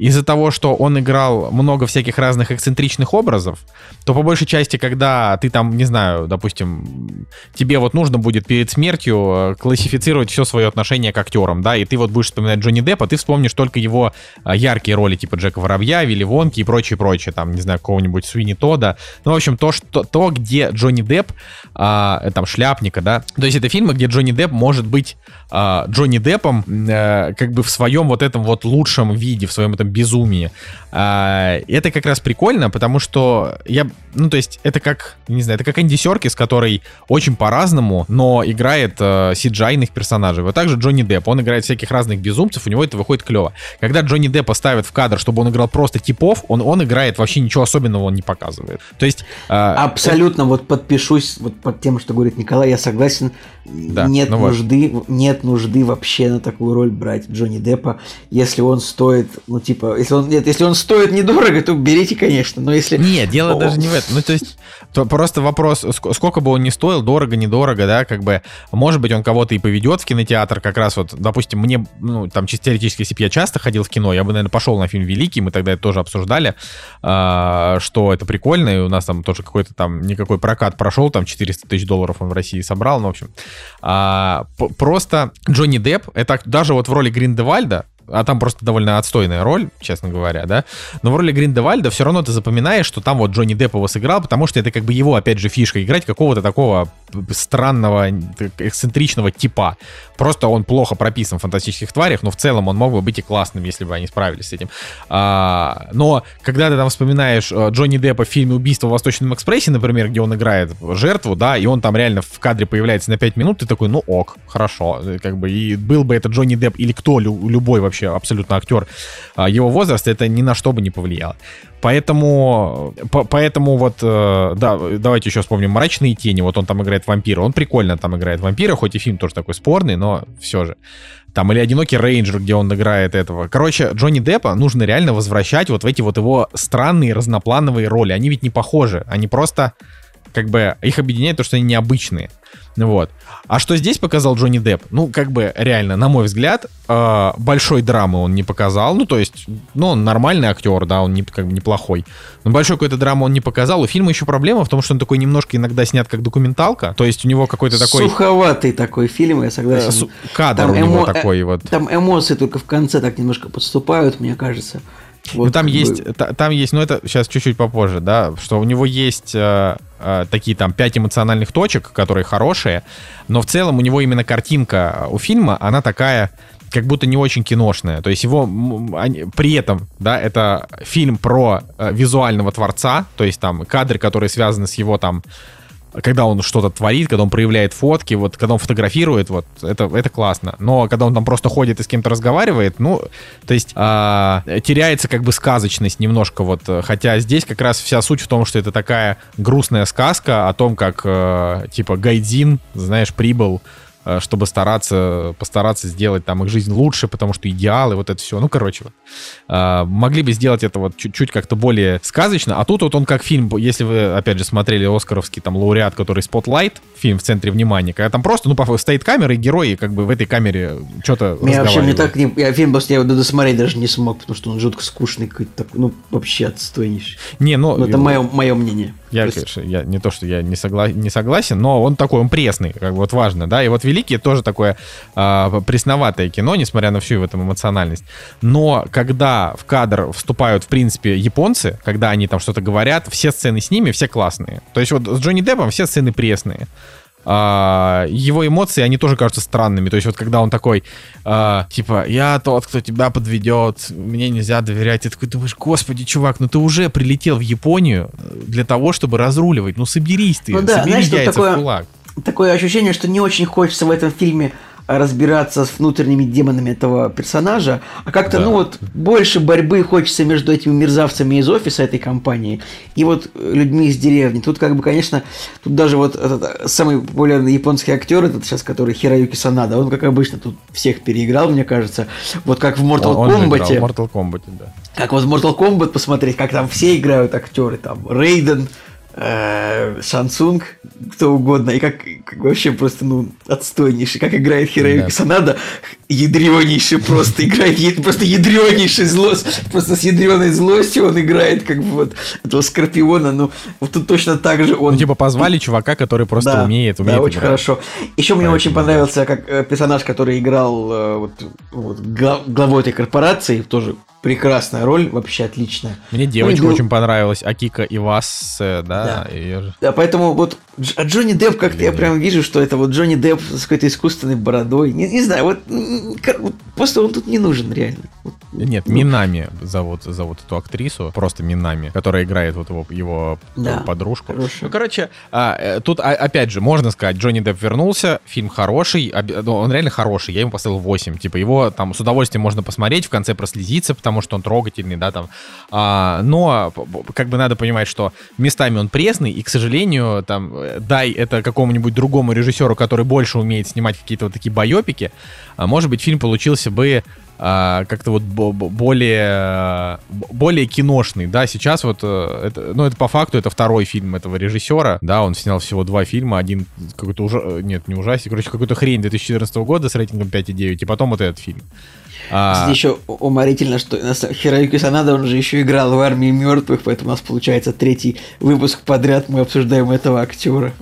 из-за того, что он играл много всяких разных эксцентричных образов, то по большей части, когда ты там, не знаю, допустим, тебе вот нужно будет перед смертью э, классифицировать все свое отношение к актерам, да, и ты вот будешь вспоминать Джонни Деппа, ты вспомнишь только его э, яркие роли, типа Джека Воробья, Вилли Вонки и прочее, прочее, там, не знаю, какого-нибудь Суини Тода. Ну, в общем, то, что, то где Джонни Депп, а, там, шляпника, да, то есть это фильмы, где Джонни Депп может быть а, Джонни Деппом а, как бы в своем вот этом вот лучшем виде, в своем этом безумии. А, это как раз прикольно, потому что я, ну, то есть это как, не знаю, это как Энди Серкис, который очень по-разному, но играет CGI-ных персонажей. Вот также Джонни Депп, он играет всяких разных безумцев, у него это выходит клево. Когда Джонни Деппа ставят в кадр, чтобы он играл просто типов, он, он играет вообще ничего особенного он не показывает. То есть... А, Абсолютно, он... вот подпишусь вот под тем, что говорит Николай, я согласен. Да, нет ну нужды, вот. нет нужды вообще на такую роль брать Джонни Деппа, если он стоит, ну типа, если он нет, если он стоит недорого, то берите, конечно, но если... Нет, дело О. даже не в этом. Ну, то есть, то просто вопрос, сколько бы он ни стоил, дорого, недорого, да, как бы, может быть, он кого-то и поведет в кинотеатр, как раз вот, допустим, мне, ну, там, чисто теоретически, если бы я часто ходил в кино, я бы, наверное, пошел на фильм «Великий», мы тогда это тоже обсуждали, а, что это прикольно, и у нас там тоже какой-то там, никакой прокат прошел, там, 400 тысяч долларов он в России собрал, ну, в общем. А, просто Джонни Депп, это даже вот в роли Гриндевальда, а там просто довольно отстойная роль, честно говоря, да. Но в роли Гриндевальда все равно ты запоминаешь, что там вот Джонни Депп его сыграл, потому что это как бы его, опять же, фишка, играть какого-то такого странного, эксцентричного типа. Просто он плохо прописан в фантастических тварях, но в целом он мог бы быть и классным, если бы они справились с этим. А, но когда ты там вспоминаешь э, Джонни Деппа в фильме «Убийство в Восточном экспрессе», например, где он играет жертву, да, и он там реально в кадре появляется на 5 минут, ты такой, ну ок, хорошо, как бы, и был бы это Джонни Депп или кто, любой вообще абсолютно актер, а, его возраст, это ни на что бы не повлияло. Поэтому, по, поэтому вот, э, да, давайте еще вспомним «Мрачные тени», вот он там играет вампира, он прикольно там играет вампира, хоть и фильм тоже такой спорный, но все же. Там или «Одинокий рейнджер», где он играет этого. Короче, Джонни Деппа нужно реально возвращать вот в эти вот его странные разноплановые роли. Они ведь не похожи, они просто, как бы, их объединяет то, что они необычные. Вот. А что здесь показал Джонни Депп? Ну, как бы, реально, на мой взгляд, э, большой драмы он не показал. Ну, то есть, ну, он нормальный актер, да, он не, как бы неплохой. Но большой какой-то драмы он не показал. У фильма еще проблема в том, что он такой немножко иногда снят как документалка. То есть у него какой-то такой... Суховатый такой фильм, я согласен. Э, кадр там у него эмо... такой вот. Там эмоции только в конце так немножко подступают, мне кажется. Вот ну, там есть, бы... там есть, ну, это сейчас чуть-чуть попозже, да, что у него есть э, э, такие там пять эмоциональных точек, которые хорошие, но в целом у него именно картинка у фильма, она такая, как будто не очень киношная. То есть его при этом, да, это фильм про э, визуального творца, то есть там кадры, которые связаны с его там когда он что-то творит, когда он проявляет фотки, вот когда он фотографирует, вот это, это классно. Но когда он там просто ходит и с кем-то разговаривает, ну, то есть а, теряется как бы сказочность немножко вот. Хотя здесь как раз вся суть в том, что это такая грустная сказка о том, как э, типа Гайдзин, знаешь, прибыл Э, чтобы стараться, постараться сделать там их жизнь лучше, потому что идеалы, вот это все. Ну, короче, вот. А, могли бы сделать это вот чуть-чуть как-то более сказочно, а тут вот он как фильм, если вы, опять же, смотрели Оскаровский там лауреат, который Spotlight, фильм в центре внимания, когда там просто, ну, стоит камера, и герои как бы в этой камере что-то Я вообще не так, не, я фильм просто я его досмотреть даже не смог, потому что он жутко скучный какой-то такой, ну, вообще отстойнейший. Не, ну... Но это мое, мое мнение. Я, есть... конечно, я не то, что я не, согла... не согласен, но он такой, он пресный, как бы вот важно, да, и вот «Великий» тоже такое э, пресноватое кино, несмотря на всю в этом эмоциональность, но когда в кадр вступают, в принципе, японцы, когда они там что-то говорят, все сцены с ними, все классные. То есть вот с Джонни Деппом все сцены пресные а, его эмоции, они тоже кажутся странными. То есть вот когда он такой, а, типа, я тот, кто тебя подведет, мне нельзя доверять. Ты такой думаешь, господи, чувак, ну ты уже прилетел в Японию для того, чтобы разруливать. Ну соберись ты, ну, да, собери знаешь, яйца такое, в кулак. Такое ощущение, что не очень хочется в этом фильме разбираться с внутренними демонами этого персонажа, а как-то, да. ну вот, больше борьбы хочется между этими мерзавцами из офиса этой компании и вот людьми из деревни. Тут как бы, конечно, тут даже вот этот э, самый популярный японский актер, этот сейчас, который Хироюки Санада, он, как обычно, тут всех переиграл, мне кажется. Вот как в Mortal он, Kombat. Он в Mortal Kombat, да. Как вот в Mortal Kombat посмотреть, как там все играют актеры, там, Рейден, э, Samsung, кто угодно, и как, как вообще просто, ну, отстойнейший, как играет Хироюки да. Санада, ядренейший просто играет, просто ядренейший злость, просто с ядреной злостью он играет, как бы вот этого Скорпиона, ну, вот тут точно так же он... Ну, типа, позвали чувака, который просто Да, умеет, умеет Да, очень играть. хорошо. Еще мне Поэтому, очень понравился как э, персонаж, который играл э, вот, вот гла- главой этой корпорации, тоже прекрасная роль, вообще отличная. Мне девочка Ну, и очень понравилась, Акика Ивас, да, Да. её же- Да, поэтому вот а Джонни Депп, как-то я прям вижу, что это вот Джонни Депп с какой-то искусственной бородой. Не, не знаю, вот, просто он тут не нужен реально. Вот, Нет, ну, Минами зовут, зовут эту актрису, просто Минами, которая играет вот его, его Да, подружку. хорошая. Ну, короче, а, э, тут а, опять же, можно сказать, Джонни Депп вернулся, фильм хороший, оби- ну, он реально хороший, я ему поставил 8. Типа его там с удовольствием можно посмотреть, в конце прослезиться, потому что он трогательный, да, там. А, но как бы надо понимать, что местами он пресный, и, к сожалению, там, дай это какому-нибудь другому режиссеру, который больше умеет снимать какие-то вот такие байопики, а, может быть, фильм получился бы а, как-то вот бо- бо- более, более киношный, да, сейчас вот, э, это, ну, это по факту, это второй фильм этого режиссера, да, он снял всего два фильма, один какой-то ужа... э, нет, не ужастик, короче, какую-то хрень 2014 года с рейтингом 5,9, и потом вот этот фильм. А, Кстати, еще уморительно, что Хироюки Санада, он же еще играл в армии мертвых, поэтому у нас получается третий выпуск подряд мы обсуждаем этого актера.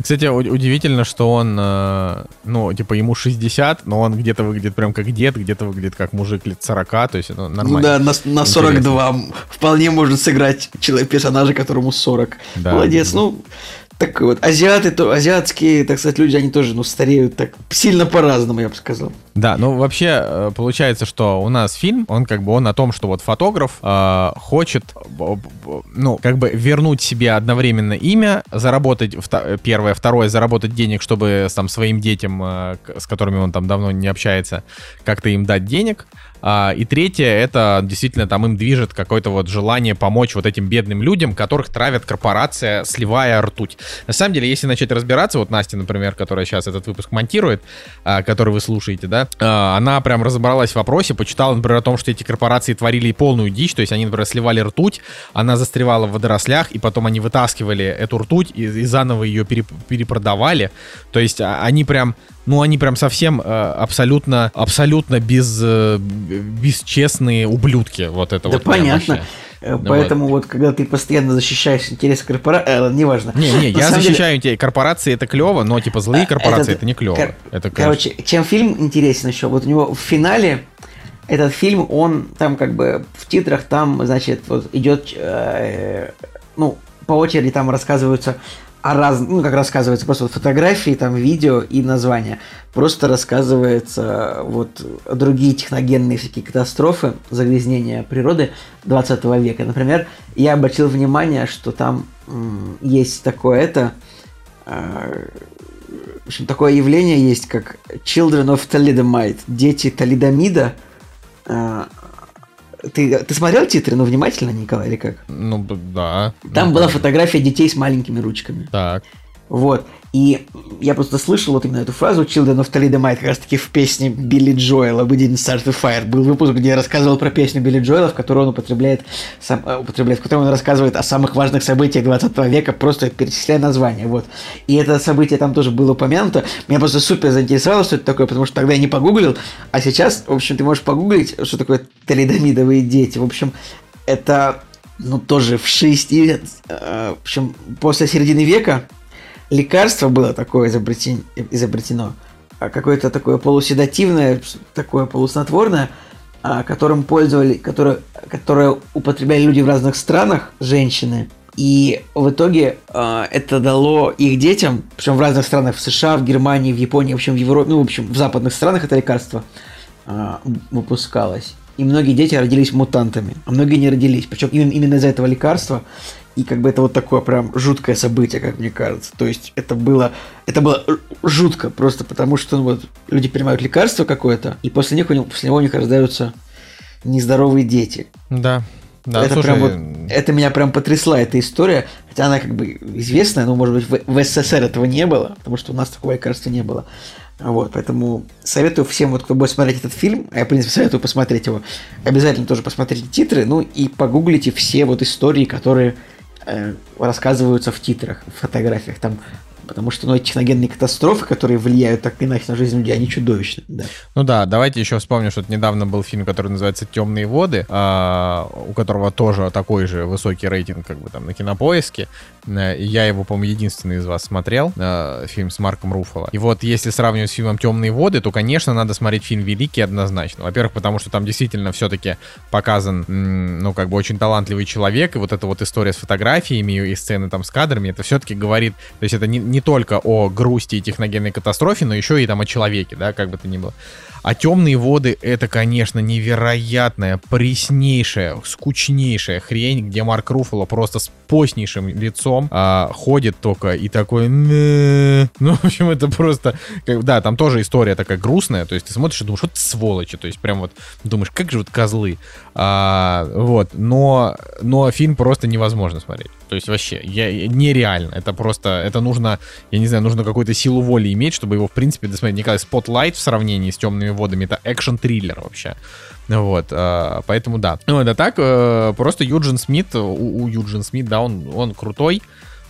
Кстати, удивительно, что он, э, ну, типа, ему 60, но он где-то выглядит прям как дед, где-то выглядит как мужик лет 40, то есть ну, нормально. Ну да, на, на Интересно. 42 вполне может сыграть человек, персонажа, которому 40. Да. Молодец, ну, так вот, азиаты, то, азиатские, так сказать, люди, они тоже, ну, стареют так сильно по-разному, я бы сказал. Да, ну вообще э, получается, что у нас фильм, он как бы он о том, что вот фотограф э, хочет, б- ну, как бы вернуть себе одновременно имя, заработать, вта- первое, второе, заработать денег, чтобы там своим детям, э, с которыми он там давно не общается, как-то им дать денег. А, и третье, это действительно там им движет какое-то вот желание помочь вот этим бедным людям, которых травят корпорация, сливая ртуть. На самом деле, если начать разбираться, вот Настя, например, которая сейчас этот выпуск монтирует, а, который вы слушаете, да, а, она прям разобралась в вопросе, почитала, например, о том, что эти корпорации творили полную дичь, то есть они, например, сливали ртуть, она застревала в водорослях, и потом они вытаскивали эту ртуть и, и заново ее переп- перепродавали. То есть они прям, ну, они прям совсем э, абсолютно, абсолютно без, э, бесчестные ублюдки. Вот это да вот понятно. вообще. Э, Ну Поэтому вот. когда ты постоянно защищаешь интересы корпорации, э, неважно. Не, не, я деле- защищаю тебя. Корпорации это клево, но типа злые А, корпорации этот- это не клево. кор- Это, конечно. Короче, чем фильм интересен еще? Вот у него в финале этот фильм, он там как бы в титрах там, значит, вот идет, э, ну, по очереди там рассказываются о раз, ну, как рассказывается, просто вот фотографии, там, видео и названия. Просто рассказывается вот другие техногенные всякие катастрофы, загрязнения природы 20 века. Например, я обратил внимание, что там есть такое это, э, в общем, такое явление есть, как Children of Thalidomide, дети Талидомида. А, Ты, ты смотрел титры, ну, внимательно, Николай, или как? Ну, да. Там Ну, была как- фотография детей с маленькими ручками. Так. Вот. И я просто слышал вот именно эту фразу Children of Thalidomide как раз таки в песне Билли Джоэла «We didn't start the fire». Был выпуск, где я рассказывал про песню Билли Джоэла, в которой он употребляет, сам, э, употребляет, в которой он рассказывает о самых важных событиях 20 века, просто перечисляя названия. Вот. И это событие там тоже было упомянуто. Меня просто супер заинтересовало, что это такое, потому что тогда я не погуглил, а сейчас, в общем, ты можешь погуглить, что такое талидомидовые дети. В общем, это ну, тоже в 60... э, В общем, после середины века лекарство было такое изобретен- изобретено, а какое-то такое полуседативное, такое полуснотворное, а, которым пользовали, которое, которое употребляли люди в разных странах, женщины. И в итоге а, это дало их детям, причем в разных странах, в США, в Германии, в Японии, в общем, в Европе, ну, в общем, в западных странах это лекарство выпускалось. И многие дети родились мутантами, а многие не родились. Причем именно, именно из-за этого лекарства. И как бы это вот такое прям жуткое событие, как мне кажется. То есть это было, это было жутко, просто потому что ну, вот, люди принимают лекарство какое-то, и после них у них, после него у них рождаются нездоровые дети. Да. Да, это, слушай, прям вот, это меня прям потрясла эта история, хотя она как бы известная, но может быть в, в СССР этого не было, потому что у нас такого лекарства не было. Вот, поэтому советую всем, вот, кто будет смотреть этот фильм, а я, в принципе, советую посмотреть его, обязательно тоже посмотрите титры, ну и погуглите все вот истории, которые э, рассказываются в титрах, в фотографиях. Там Потому что, ну, эти техногенные катастрофы, которые влияют так или иначе на жизнь людей, они чудовищны, да. Ну да, давайте еще вспомним, что недавно был фильм, который называется «Темные воды», а, у которого тоже такой же высокий рейтинг, как бы там на кинопоиске. Э, я его, по-моему, единственный из вас смотрел, э, фильм с Марком Руффало. И вот если сравнивать с фильмом «Темные воды», то, конечно, надо смотреть фильм «Великий» однозначно. Во-первых, потому что там действительно все-таки показан, ну, как бы очень талантливый человек, и вот эта вот история с фотографиями и сцены там с кадрами, это все-таки говорит, то есть это не, не только о грусти и техногенной катастрофе, но еще и там о человеке, да, как бы то ни было. А темные воды это, конечно, невероятная, преснейшая, скучнейшая хрень, где Марк Руффало просто с постнейшим лицом а, ходит только и такой... Ну, [LAUGHS] в общем, это просто... Да, там тоже история такая грустная, то есть ты смотришь и думаешь, вот сволочи, то есть прям вот думаешь, как же вот козлы. А, вот, но, но фильм просто невозможно смотреть. То есть вообще, я, нереально. Это просто, это нужно, я не знаю, нужно какую-то силу воли иметь, чтобы его, в принципе, досмотреть. Никогда Spotlight в сравнении с темными водами, это экшен-триллер вообще. Вот, э, поэтому да. Ну, это так, э, просто Юджин Смит, у, у Юджин Смит, да, он, он крутой,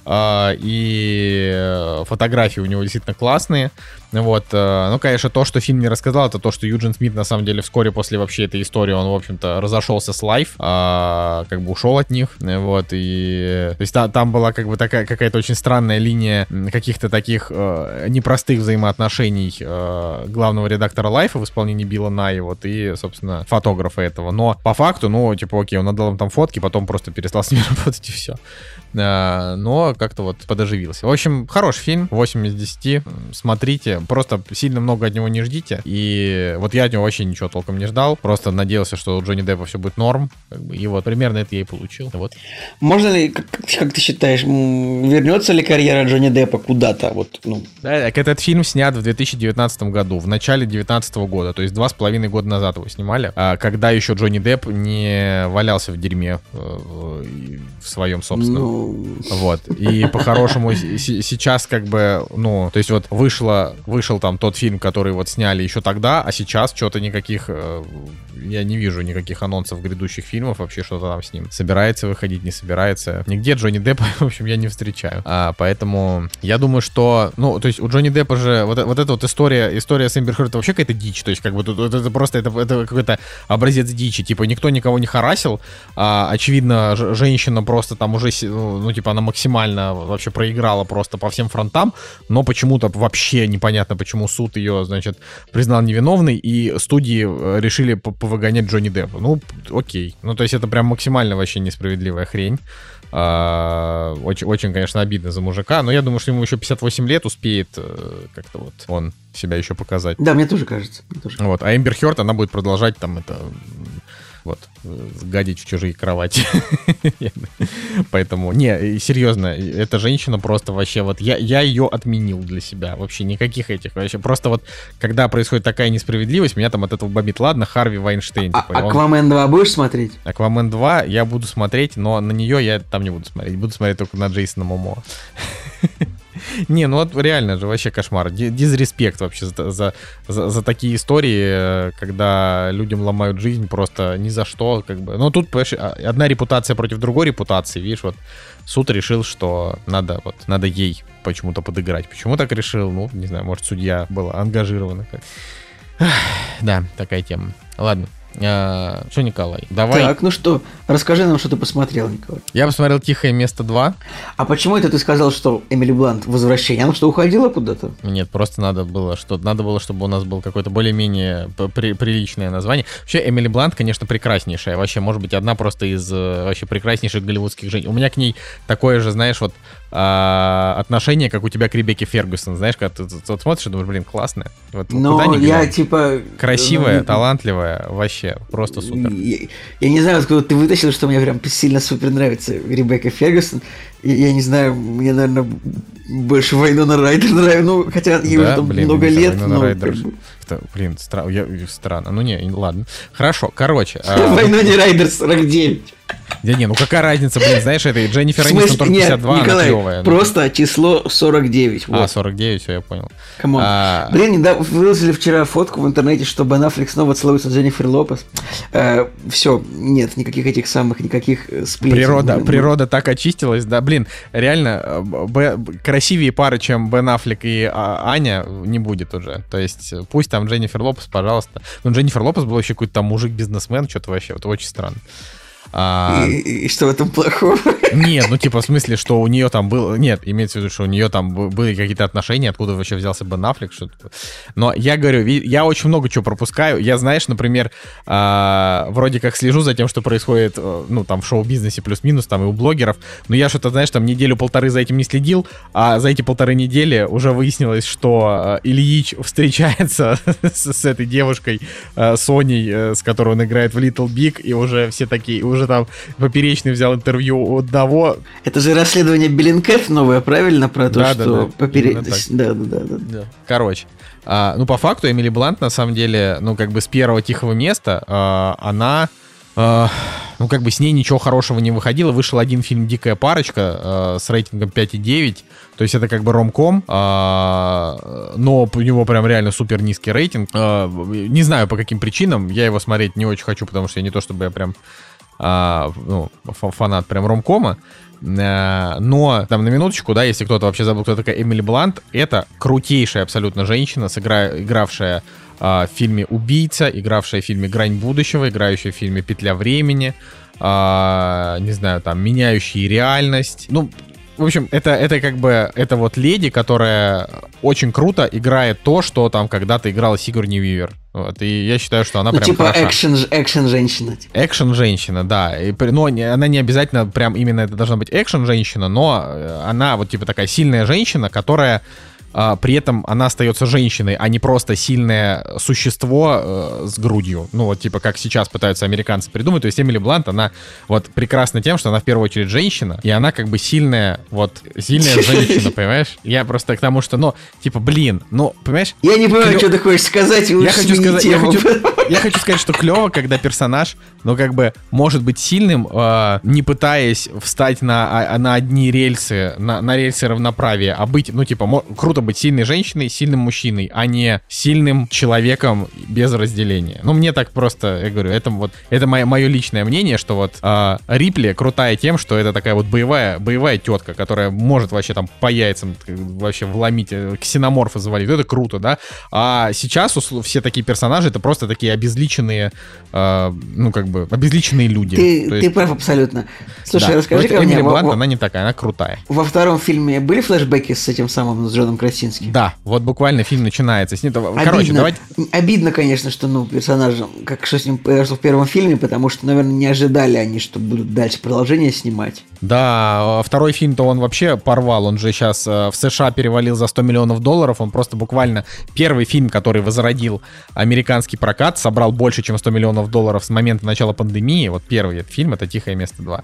и фотографии у него действительно классные. Вот, э, ну, конечно, то, что фильм не рассказал, это то, что Юджин Смит, на самом деле, вскоре после вообще этой истории, он, в общем-то, разошелся с Life, а, как бы ушел от них, вот, и, то есть та, там была, как бы, такая какая-то очень странная линия каких-то таких э, непростых взаимоотношений э, главного редактора Life а в исполнении Билла Найи, вот, и, собственно, фотографа этого, но по факту, ну, типа, окей, он отдал им там фотки, потом просто перестал с ними [LAUGHS] работать, и все. Э, но как-то вот подразжился. В общем, хороший фильм, 8 из 10, смотрите, Просто сильно много от него не ждите. И вот я от него вообще ничего толком не ждал. Просто надеялся, что у Джонни Деппа все будет норм. И вот примерно это я и получил. Вот. Можно ли, как, как ты считаешь, вернется ли карьера Джонни Деппа куда-то? Вот, ну. Да, так этот фильм снят в 2019 году, в начале 2019 года, то есть два с половиной года назад его снимали, а когда еще Джонни Депп не валялся в дерьме э, в своем собственном. Ну... Вот. И по-хорошему сейчас как бы, ну, то есть вот вышло вышел там тот фильм, который вот сняли еще тогда, а сейчас что-то никаких, э, я не вижу никаких анонсов грядущих фильмов, вообще что-то там с ним собирается выходить, не собирается. Нигде Джонни Деппа, [LAUGHS] в общем, я не встречаю. А, поэтому я думаю, что, ну, то есть у Джонни Деппа же вот, вот эта вот история, история с Эмбер Хёрд вообще какая-то дичь, то есть как бы тут это, это просто, это, это какой-то образец дичи, типа никто никого не харасил, а, очевидно, женщина просто там уже, ну, ну, типа она максимально вообще проиграла просто по всем фронтам, но почему-то вообще непонятно почему суд ее, значит, признал невиновной, и студии э, решили повыгонять Джонни Деппа. Ну, окей. Ну, то есть это прям максимально вообще несправедливая хрень. А, очень, очень, конечно, обидно за мужика, но я думаю, что ему еще 58 лет успеет э, как-то вот он себя еще показать. Да, мне тоже кажется. Мне тоже. Вот, а Эмбер Хёрд, она будет продолжать там это вот, гадить в чужие кровати. [LAUGHS] Поэтому, не, серьезно, эта женщина просто вообще вот, я, я ее отменил для себя, вообще никаких этих, вообще просто вот, когда происходит такая несправедливость, меня там от этого бомбит, ладно, Харви Вайнштейн. А, типа, Аквамен 2 будешь смотреть? Аквамен 2 я буду смотреть, но на нее я там не буду смотреть, буду смотреть только на Джейсона Момоа. [LAUGHS] [LAUGHS] Не, ну вот реально же вообще кошмар. Disrespect вообще за, за, за, такие истории, когда людям ломают жизнь просто ни за что. Как бы. Но тут, понимаешь, а, одна репутация против другой репутации. Видишь, вот суд решил, что надо, вот, надо ей почему-то подыграть. Почему так решил? Ну, не знаю, может, судья была ангажирована. Как... Да, такая тема. Ладно. А, что, Николай, давай. Так, ну что, расскажи нам, что ты посмотрел, Николай. Я посмотрел «Тихое место 2». А почему это ты сказал, что Эмили Блант возвращение? Она что, уходила куда-то? Нет, просто надо было, что надо было, чтобы у нас было какое-то более-менее при, приличное название. Вообще, Эмили Блант, конечно, прекраснейшая. Вообще, может быть, одна просто из э, вообще прекраснейших голливудских женщин. У меня к ней такое же, знаешь, вот а, отношение, как у тебя к Ребекке Фергюсон, знаешь, когда ты, ты, ты смотришь и думаешь, блин, классная. Вот, Но я типа... Красивая, ну, талантливая, вообще, просто супер. Я, я не знаю, откуда ты вытащил, что мне прям сильно супер нравится Ребекка Фергюсон. Я, я не знаю, мне, наверное, больше Вайнона Райдер нравится, ну, хотя ей да, уже там блин, много лет, но... Райдер. Как блин, стра... я... странно. Ну не, ладно. Хорошо, короче. [LAUGHS] Вайноне Райдер 49. Да не, ну какая разница, блин, знаешь, это Дженнифер Энистон только нет, 52, она Николай, клевая. ну. просто число 49. А, Вот. 49, все, я понял. Come on. А, Блин, недавно выложили вчера фотку в интернете, что Бен Аффлек снова целуется с Дженнифер Лопес. все, нет, никаких этих самых, никаких э, сплетен. Природа, Блин, природа так очистилась, да, блин, реально, э, Б- красивее пары, чем Бен Аффлек и а, Аня, не будет уже. То есть э, пусть там Дженнифер Лопес, пожалуйста. Ну, Дженнифер Лопес был вообще какой-то там мужик-бизнесмен, что-то вообще, вот очень странно. А, И, и- что в этом плохого? Нет, ну типа в смысле, что у нее там был... Нет, имеется в виду, что у нее там были какие-то отношения, откуда вообще взялся Бен Аффлек, что-то. Но я говорю, я очень много чего пропускаю. Я, знаешь, например, а, вроде как слежу за тем, что происходит, э, ну, там, в шоу-бизнесе плюс-минус, там, и у блогеров, но я что-то, знаешь, там, неделю-полторы за этим не следил, а за эти полторы недели уже выяснилось, что э, Ильич встречается [LAUGHS] с, с этой девушкой, э, Соней, э, с которой он играет в Little Big, и уже все такие, уже там Поперечный взял интервью у одного, Это же расследование Беллинкет новое, правильно? Про то, Да, да, что да, попере- именно так. Да, да, да, да. Короче, а, ну, по факту, Эмили Блант, на самом деле, ну, как бы с первого тихого места, а, она, а, ну, как бы с ней ничего хорошего не выходило. Вышел один фильм «Дикая парочка» а, с рейтингом 5,9. То есть это как бы ромком, а, но у него прям реально супер низкий рейтинг. А, не знаю, по каким причинам. Я его смотреть не очень хочу, потому что я не то чтобы я прям а, ну, фа- фанат прям ромкома. Э, Но там на минуточку, да, если кто-то вообще забыл, кто такая Эмили Блант, это крутейшая абсолютно женщина, сыгра- игравшая а, в фильме «Убийца», игравшая в фильме «Грань будущего», играющая в фильме «Петля времени», а, не знаю, там, меняющие реальность. Ну, в общем, это, это как бы, это вот леди, которая очень круто играет то, что там когда-то играла Сигурни Вивер. Вот, и я считаю, что она Ну, прям типа хороша. экшен, экшен женщина. Экшен женщина, да. И, но она не обязательно прям именно это должна быть экшен женщина, но э, она вот типа такая сильная женщина, которая при этом она остается женщиной, а не просто сильное существо э, с грудью. Ну вот типа как сейчас пытаются американцы придумать. То есть Эмили Блант, она вот прекрасна тем, что она в первую очередь женщина, и она как бы сильная, вот сильная [LAUGHS] женщина, понимаешь? Я просто к тому, что, ну, типа, блин, ну, понимаешь? Я не понимаю, Клё- что ты хочешь сказать, Я хочу, сказать, я, хочу, я хочу сказать, что клево, когда персонаж, ну, как бы, может быть сильным, э, не пытаясь встать на, а- на одни рельсы, на, на рельсы равноправия, а быть, ну, типа, мо- круто быть сильной женщиной, сильным мужчиной, а не сильным человеком без разделения. Ну, мне так просто, я говорю, это вот, это мое, мое личное мнение, что вот э, Рипли крутая тем, что это такая вот боевая, боевая тетка, которая может вообще там по яйцам э, вообще вломить, э, ксеноморфа завалить. Это круто, да? А сейчас все такие персонажи это просто такие обезличенные, э, ну, как бы, обезличенные люди. Ты, ты есть, прав абсолютно. Слушай, да. расскажи-ка Вот мне, Эмили Блант, во- она не такая, она крутая. во втором фильме были флешбеки с этим самым, с Джоном Красинским? Да, вот буквально фильм начинается с ней. Короче, Обидно, давайте... обидно, конечно, что ну персонажем, как что с ним произошло в первом фильме, потому что, наверное, не ожидали они, что будут дальше продолжение снимать. Да, э, второй фильм-то он вообще порвал. Он же сейчас в США перевалил за 100 миллионов долларов. Он просто буквально первый фильм, который возродил американский прокат, собрал больше, чем 100 миллионов долларов с момента начала пандемии. Вот первый этот фильм, это «Тихое место 2».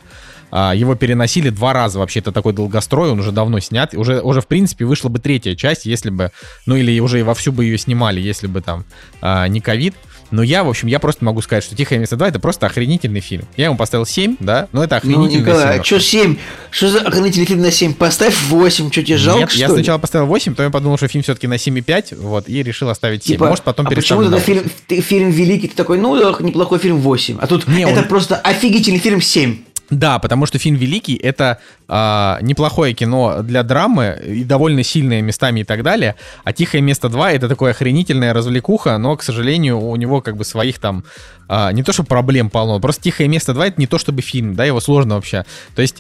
А, Его переносили два раза вообще. Это такой долгострой, он уже давно снят. Уже, уже в принципе, вышла бы третья часть, если бы... Ну, или уже и вовсю бы ее снимали, если бы там а, не ковид. Но я, в общем, я просто могу сказать, что «Тихое место 2» — это просто охренительный фильм. Я ему поставил 7, да, но это Ну, охренительный Николай, фильм. а что 7? Что за охранительный фильм на 7? Поставь 8, что тебе жалко, Нет, что я ли? сначала поставил 8, потом я подумал, что фильм все-таки на 7,5, вот, и решил оставить 7. Типа, Может, потом а почему тогда фильм, ты- фильм великий, ты такой, ну, неплохой фильм 8. А тут Не, это он- просто офигительный фильм 7. Да, потому что фильм «Великий» — это а, неплохое кино для драмы, и довольно сильное местами и так далее, а «Тихое место 2» — это такое охренительное развлекуха, но, к сожалению, у него как бы своих там, а, не то что проблем полно, просто «Тихое место 2» — это не то чтобы фильм, да, его сложно вообще. То есть,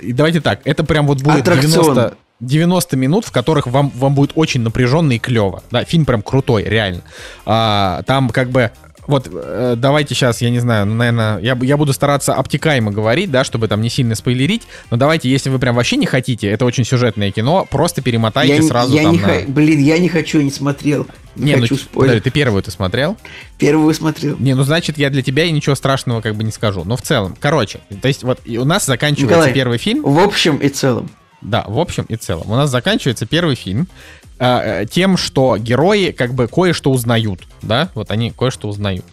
и давайте так, это прям вот будет Аттракцион. 90... 90 минут, в которых вам, вам будет очень напряженно и клево. Да, фильм прям крутой, реально. А, там как бы вот э, давайте сейчас, я не знаю, ну, наверное, я, я буду стараться обтекаемо говорить, да, чтобы там не сильно спойлерить, но давайте, если вы прям вообще не хотите, это очень сюжетное кино, просто перемотайте Я, сразу я там не на... ха- Блин, я не хочу, не смотрел. Не, Не, ну, хочу подожди, спойлер. ты первую ты смотрел? Первую смотрел. Не, ну значит, я для тебя и ничего страшного как бы не скажу. Но в целом, короче, то есть вот у нас заканчивается Николай, первый фильм. В общем и целом. Да, в общем и целом. У нас заканчивается первый фильм э, э, тем, что герои как бы кое-что узнают, да, вот они кое-что узнают.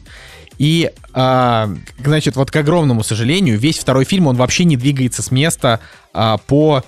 И, а, значит, вот к огромному сожалению, весь второй фильм, он вообще не двигается с места а, по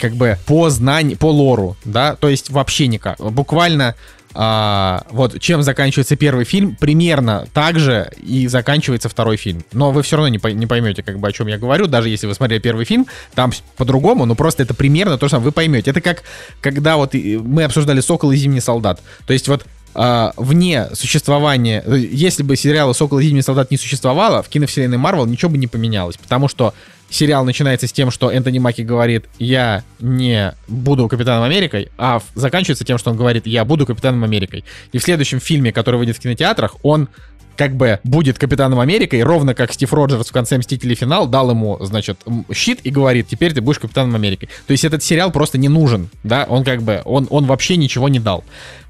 как бы по знанию, по лору, да, то есть вообще никак. Буквально а, вот чем заканчивается первый фильм, примерно так же и заканчивается второй фильм. Но вы все равно не, по, не поймете, как бы о чем я говорю, даже если вы смотрели первый фильм, там по-другому, но просто это примерно то же самое, вы поймете. Это как когда вот мы обсуждали Сокол и Зимний солдат. То есть вот а, вне существования, если бы сериала Сокол и Зимний солдат не существовало, в киновселенной Марвел ничего бы не поменялось, потому что сериал начинается с тем, что Энтони Маки говорит, я не буду Капитаном Америкой, а заканчивается тем, что он говорит, я буду Капитаном Америкой. И в следующем фильме, который выйдет в кинотеатрах, он как бы будет Капитаном Америкой, ровно как Стив Роджерс в конце Мстителей финал дал ему, значит, щит и говорит, теперь ты будешь Капитаном Америкой. То есть этот сериал просто не нужен, да, он как бы, он, он вообще ничего не дал.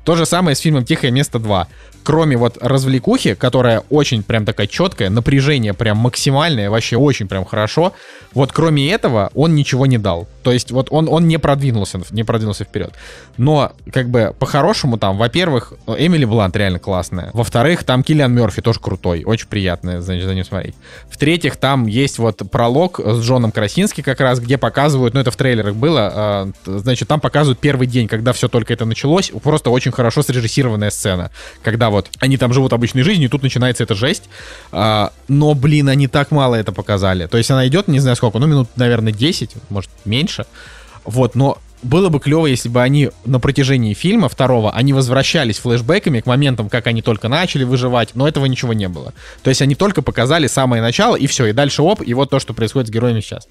То же самое с фильмом «Тихое место 2» кроме вот развлекухи, которая очень прям такая четкая, напряжение прям максимальное, вообще очень прям хорошо, вот кроме этого он ничего не дал. То есть вот он, он не продвинулся, не продвинулся вперед. Но как бы по-хорошему там, во-первых, Эмили Блант реально классная. Во-вторых, там Киллиан Мерфи тоже крутой, очень приятно значит, за ним смотреть. В-третьих, там есть вот пролог с Джоном Красински как раз, где показывают, ну это в трейлерах было, э, значит, там показывают первый день, когда все только это началось, просто очень хорошо срежиссированная сцена, когда вот они там живут обычной жизнью, и тут начинается эта жесть. А, но, блин, они так мало это показали. То есть она идет, не знаю сколько, ну, минут, наверное, 10, может, меньше. Вот, но было бы клево, если бы они на протяжении фильма второго, они возвращались флешбеками к моментам, как они только начали выживать, но этого ничего не было. То есть они только показали самое начало, и все, и дальше оп, и вот то, что происходит с героями сейчас.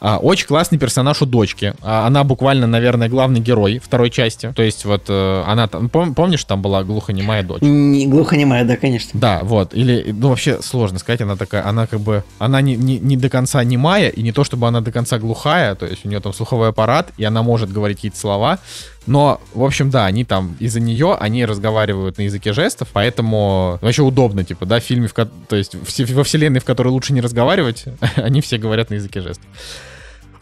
А, очень классный персонаж у дочки. А, она буквально, наверное, главный герой второй части. То есть вот э, она там, пом, помнишь, там была глухонемая дочь? Не глухонемая, да, конечно. Да, вот. Или, ну вообще сложно сказать, она такая, она как бы, она не, не, не до конца немая, и не то чтобы она до конца глухая, то есть у нее там слуховой аппарат, и она может говорить какие-то слова, но, в общем, да, они там из-за нее, они разговаривают на языке жестов, поэтому вообще удобно, типа, да, в фильме, в, то есть во вселенной, в которой лучше не разговаривать, [LAUGHS] они все говорят на языке жестов.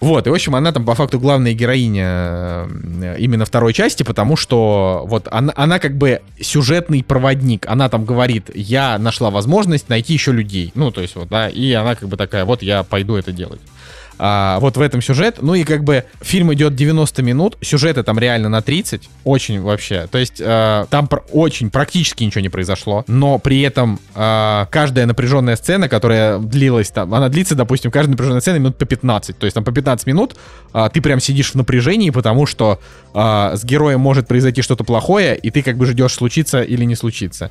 Вот, и, в общем, она там по факту главная героиня э, именно второй части, потому что вот она, она как бы сюжетный проводник. Она там говорит, я нашла возможность найти еще людей. Ну, то есть вот, да, и она как бы такая, вот я пойду это делать а, вот в этом сюжет. Ну и как бы фильм идет 90 минут, сюжета там реально на 30, очень вообще. То есть а, там пр- очень практически ничего не произошло, но при этом а, каждая напряженная сцена, которая длилась там, она длится, допустим, каждая напряженная сцена минут по 15. То есть там по 15 минут а, ты прям сидишь в напряжении, потому что а, с героем может произойти что-то плохое, и ты как бы ждешь случиться или не случится.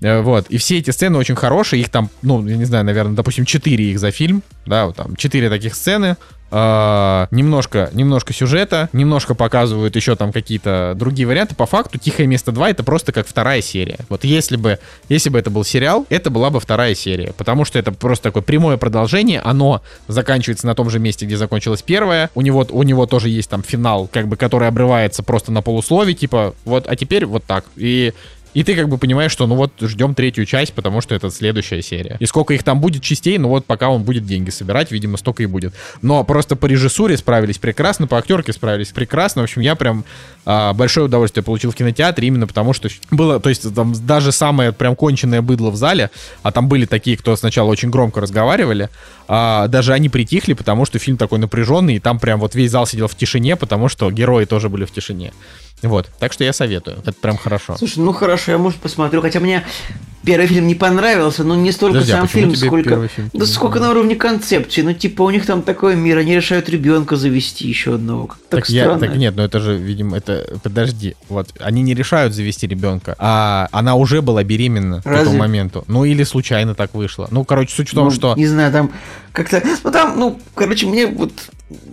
Э, вот. И все эти сцены очень хорошие. Их там, ну, я не знаю, наверное, допустим, 4 их за фильм. Да, вот там 4 таких сцены. Uh, немножко, немножко сюжета, немножко показывают еще там какие-то другие варианты. По факту «Тихое место 2» это просто как вторая серия. Вот если бы, если бы это был сериал, это была бы вторая серия. Потому что это просто такое прямое продолжение. Оно заканчивается на том же месте, где закончилась первая. У него, у него тоже есть там финал, как бы, который обрывается просто на полуслове, типа, вот, а теперь вот так. И и ты как бы понимаешь, что ну вот ждем третью часть, потому что это следующая серия. И сколько их там будет частей, ну вот пока он будет деньги собирать, видимо, столько и будет. Но просто по режиссуре справились прекрасно, по актерке справились прекрасно. В общем, я прям а, большое удовольствие получил в кинотеатре именно потому, что было, то есть там даже самое прям конченное быдло в зале, а там были такие, кто сначала очень громко разговаривали, а, даже они притихли, потому что фильм такой напряженный, и там прям вот весь зал сидел в тишине, потому что герои тоже были в тишине. Вот, так что я советую, это прям хорошо. Слушай, ну хорошо, я может посмотрю, хотя мне первый фильм не понравился, но не столько Подожди, а сам фильм, сколько фильм да сколько на уровне концепции, ну типа у них там такой мир, они решают ребенка завести еще одного, так, так странно. Я, так нет, ну это же, видимо, это подожди, вот они не решают завести ребенка, а она уже была беременна Разве? к этому моменту, ну или случайно так вышло, ну короче суть в том, ну, что не знаю, там как-то, ну там, ну короче мне вот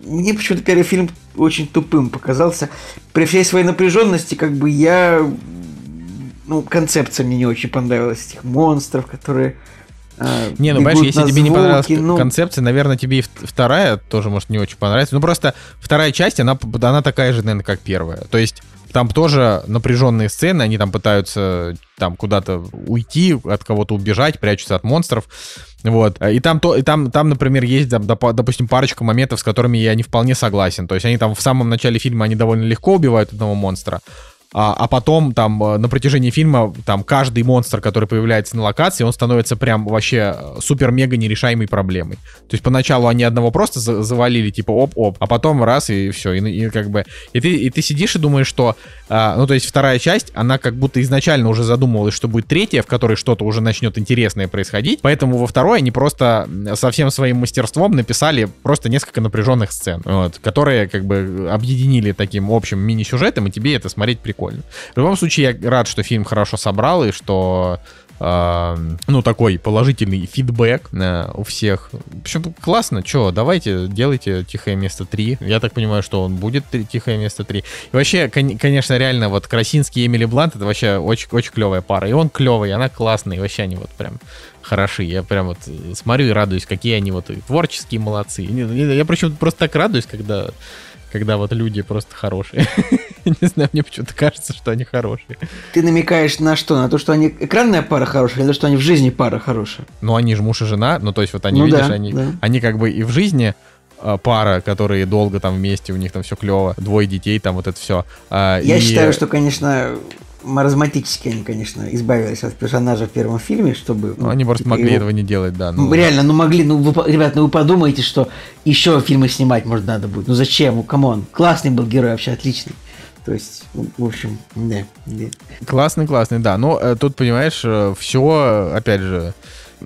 мне почему-то первый фильм очень тупым показался. При всей своей напряженности, как бы я... Ну, концепция мне не очень понравилась этих монстров, которые... Э, не, ну, понимаешь, если тебе звуки, не понравилась ну... концепция, наверное, тебе и вторая тоже может не очень понравиться. Ну, просто вторая часть, она, она такая же, наверное, как первая. То есть там тоже напряженные сцены, они там пытаются там куда-то уйти, от кого-то убежать, прячутся от монстров. Вот. И там, то, и там, там, например, есть, допустим, парочка моментов, с которыми я не вполне согласен. То есть они там в самом начале фильма, они довольно легко убивают одного монстра, а, а потом там э, на протяжении фильма там каждый монстр, который появляется на локации, он становится прям вообще супер-мега нерешаемой проблемой. То есть поначалу они одного просто завалили, типа оп-оп, а потом раз и все, и, и как бы... И ты, и ты сидишь и думаешь, что... А, ну, то есть вторая часть, она как будто изначально уже задумывалась, что будет третья, в которой что-то уже начнет интересное происходить, поэтому во второй они просто со всем своим мастерством написали просто несколько напряженных сцен, вот, которые как бы объединили таким общим мини-сюжетом, и тебе это смотреть прикольно. В любом случае, я рад, что фильм хорошо собрал, и что ну, такой положительный фидбэк э, у всех. В общем, классно, что, давайте, делайте «Тихое место 3». Я так понимаю, что он будет «Тихое место 3». И вообще, конечно, реально, вот Красинский и Эмили Блант, это вообще очень, очень клевая пара. И он клевый, и она классная, и вообще они вот прям хороши. Я прям вот смотрю и радуюсь, какие они вот творческие молодцы. Я причем просто так радуюсь, когда когда вот люди просто хорошие. [LAUGHS] [LAUGHS] Не знаю, мне почему-то кажется, что они хорошие. Ты намекаешь на что? На то, что они экранная пара хорошая, или на то, что они в жизни пара хорошая? Ну, они же муж и жена, ну, то есть вот они, ну, видишь, да, они, да. они как бы и в жизни а, пара, которые долго там вместе, у них там все клево, двое детей, там вот это все. А, Я и... считаю, что, конечно, маразматически они, конечно, избавились от персонажа в первом фильме, чтобы... Ну, они просто могли его... этого не делать, да. Ну... Реально, ну могли, ну, вы, ребят, ну вы подумайте, что еще фильмы снимать, может, надо будет. Ну зачем? Ну, come on. Классный был герой, вообще отличный. То есть, в общем, да. да. Классный, классный, да. Но э, тут, понимаешь, э, все, опять же,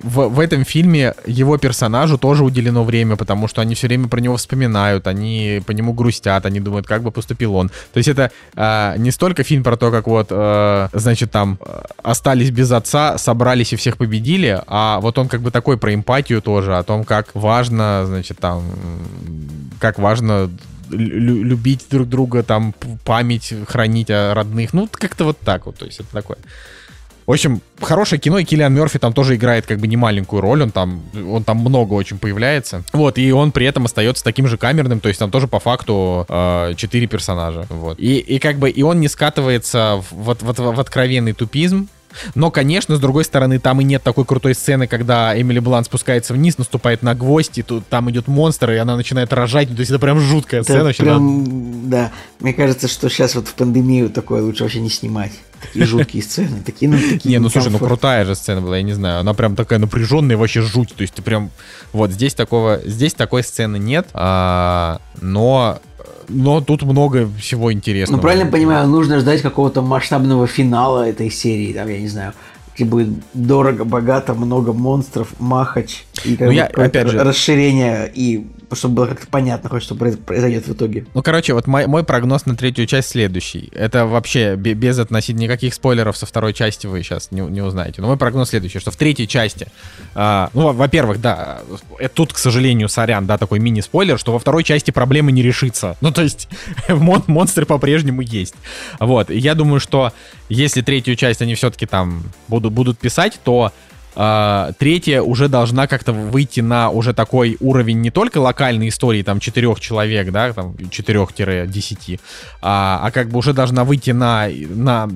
в, в этом фильме его персонажу тоже уделено время, потому что они все время про него вспоминают, они по нему грустят, они думают, как бы поступил он. То есть это э, не столько фильм про то, как вот, э, значит, там э, остались без отца, собрались и всех победили, а вот он как бы такой про эмпатию тоже, о том, как важно, значит, там, как важно любить друг друга, там, память хранить о родных. Ну, как-то вот так вот, то есть это такое. В общем, хорошее кино, и Киллиан Мерфи там тоже играет как бы не маленькую роль, он там, он там много очень появляется. Вот, и он при этом остается таким же камерным, то есть там тоже по факту э, четыре персонажа. Вот. И, и как бы, и он не скатывается в, в, в, в откровенный тупизм, но, конечно, с другой стороны, там и нет такой крутой сцены, когда Эмили Блант спускается вниз, наступает на гвоздь, и тут там идет монстр, и она начинает рожать. То есть это прям жуткая это сцена. Прям, да. Мне кажется, что сейчас вот в пандемию такое лучше вообще не снимать. Такие жуткие сцены, такие, ну, такие Не, ну слушай, ну крутая же сцена была, я не знаю, она прям такая напряженная, вообще жуть, то есть ты прям, вот здесь такого, здесь такой сцены нет, а, но но тут много всего интересного. Ну, правильно понимаю, нужно ждать какого-то масштабного финала этой серии, там, я не знаю, где будет дорого, богато, много монстров, махач и ну, я, опять же, расширение и чтобы было как-то понятно, хоть что произойдет в итоге. Ну, короче, вот мой, мой прогноз на третью часть следующий. Это вообще без относительно никаких спойлеров со второй части вы сейчас не, не узнаете. Но мой прогноз следующий, что в третьей части, э, ну, во-первых, да, э, тут, к сожалению, сорян, да, такой мини-спойлер, что во второй части проблемы не решится. [LAUGHS] Ну, то есть [LAUGHS] мон монстры по-прежнему есть. Вот, я думаю, что если третью часть они все-таки там будут, будут писать, то Uh, третья уже должна как-то выйти на уже такой уровень не только локальной истории, там, четырех человек, да, там, четырех-десяти, а, а как бы уже должна выйти на, на,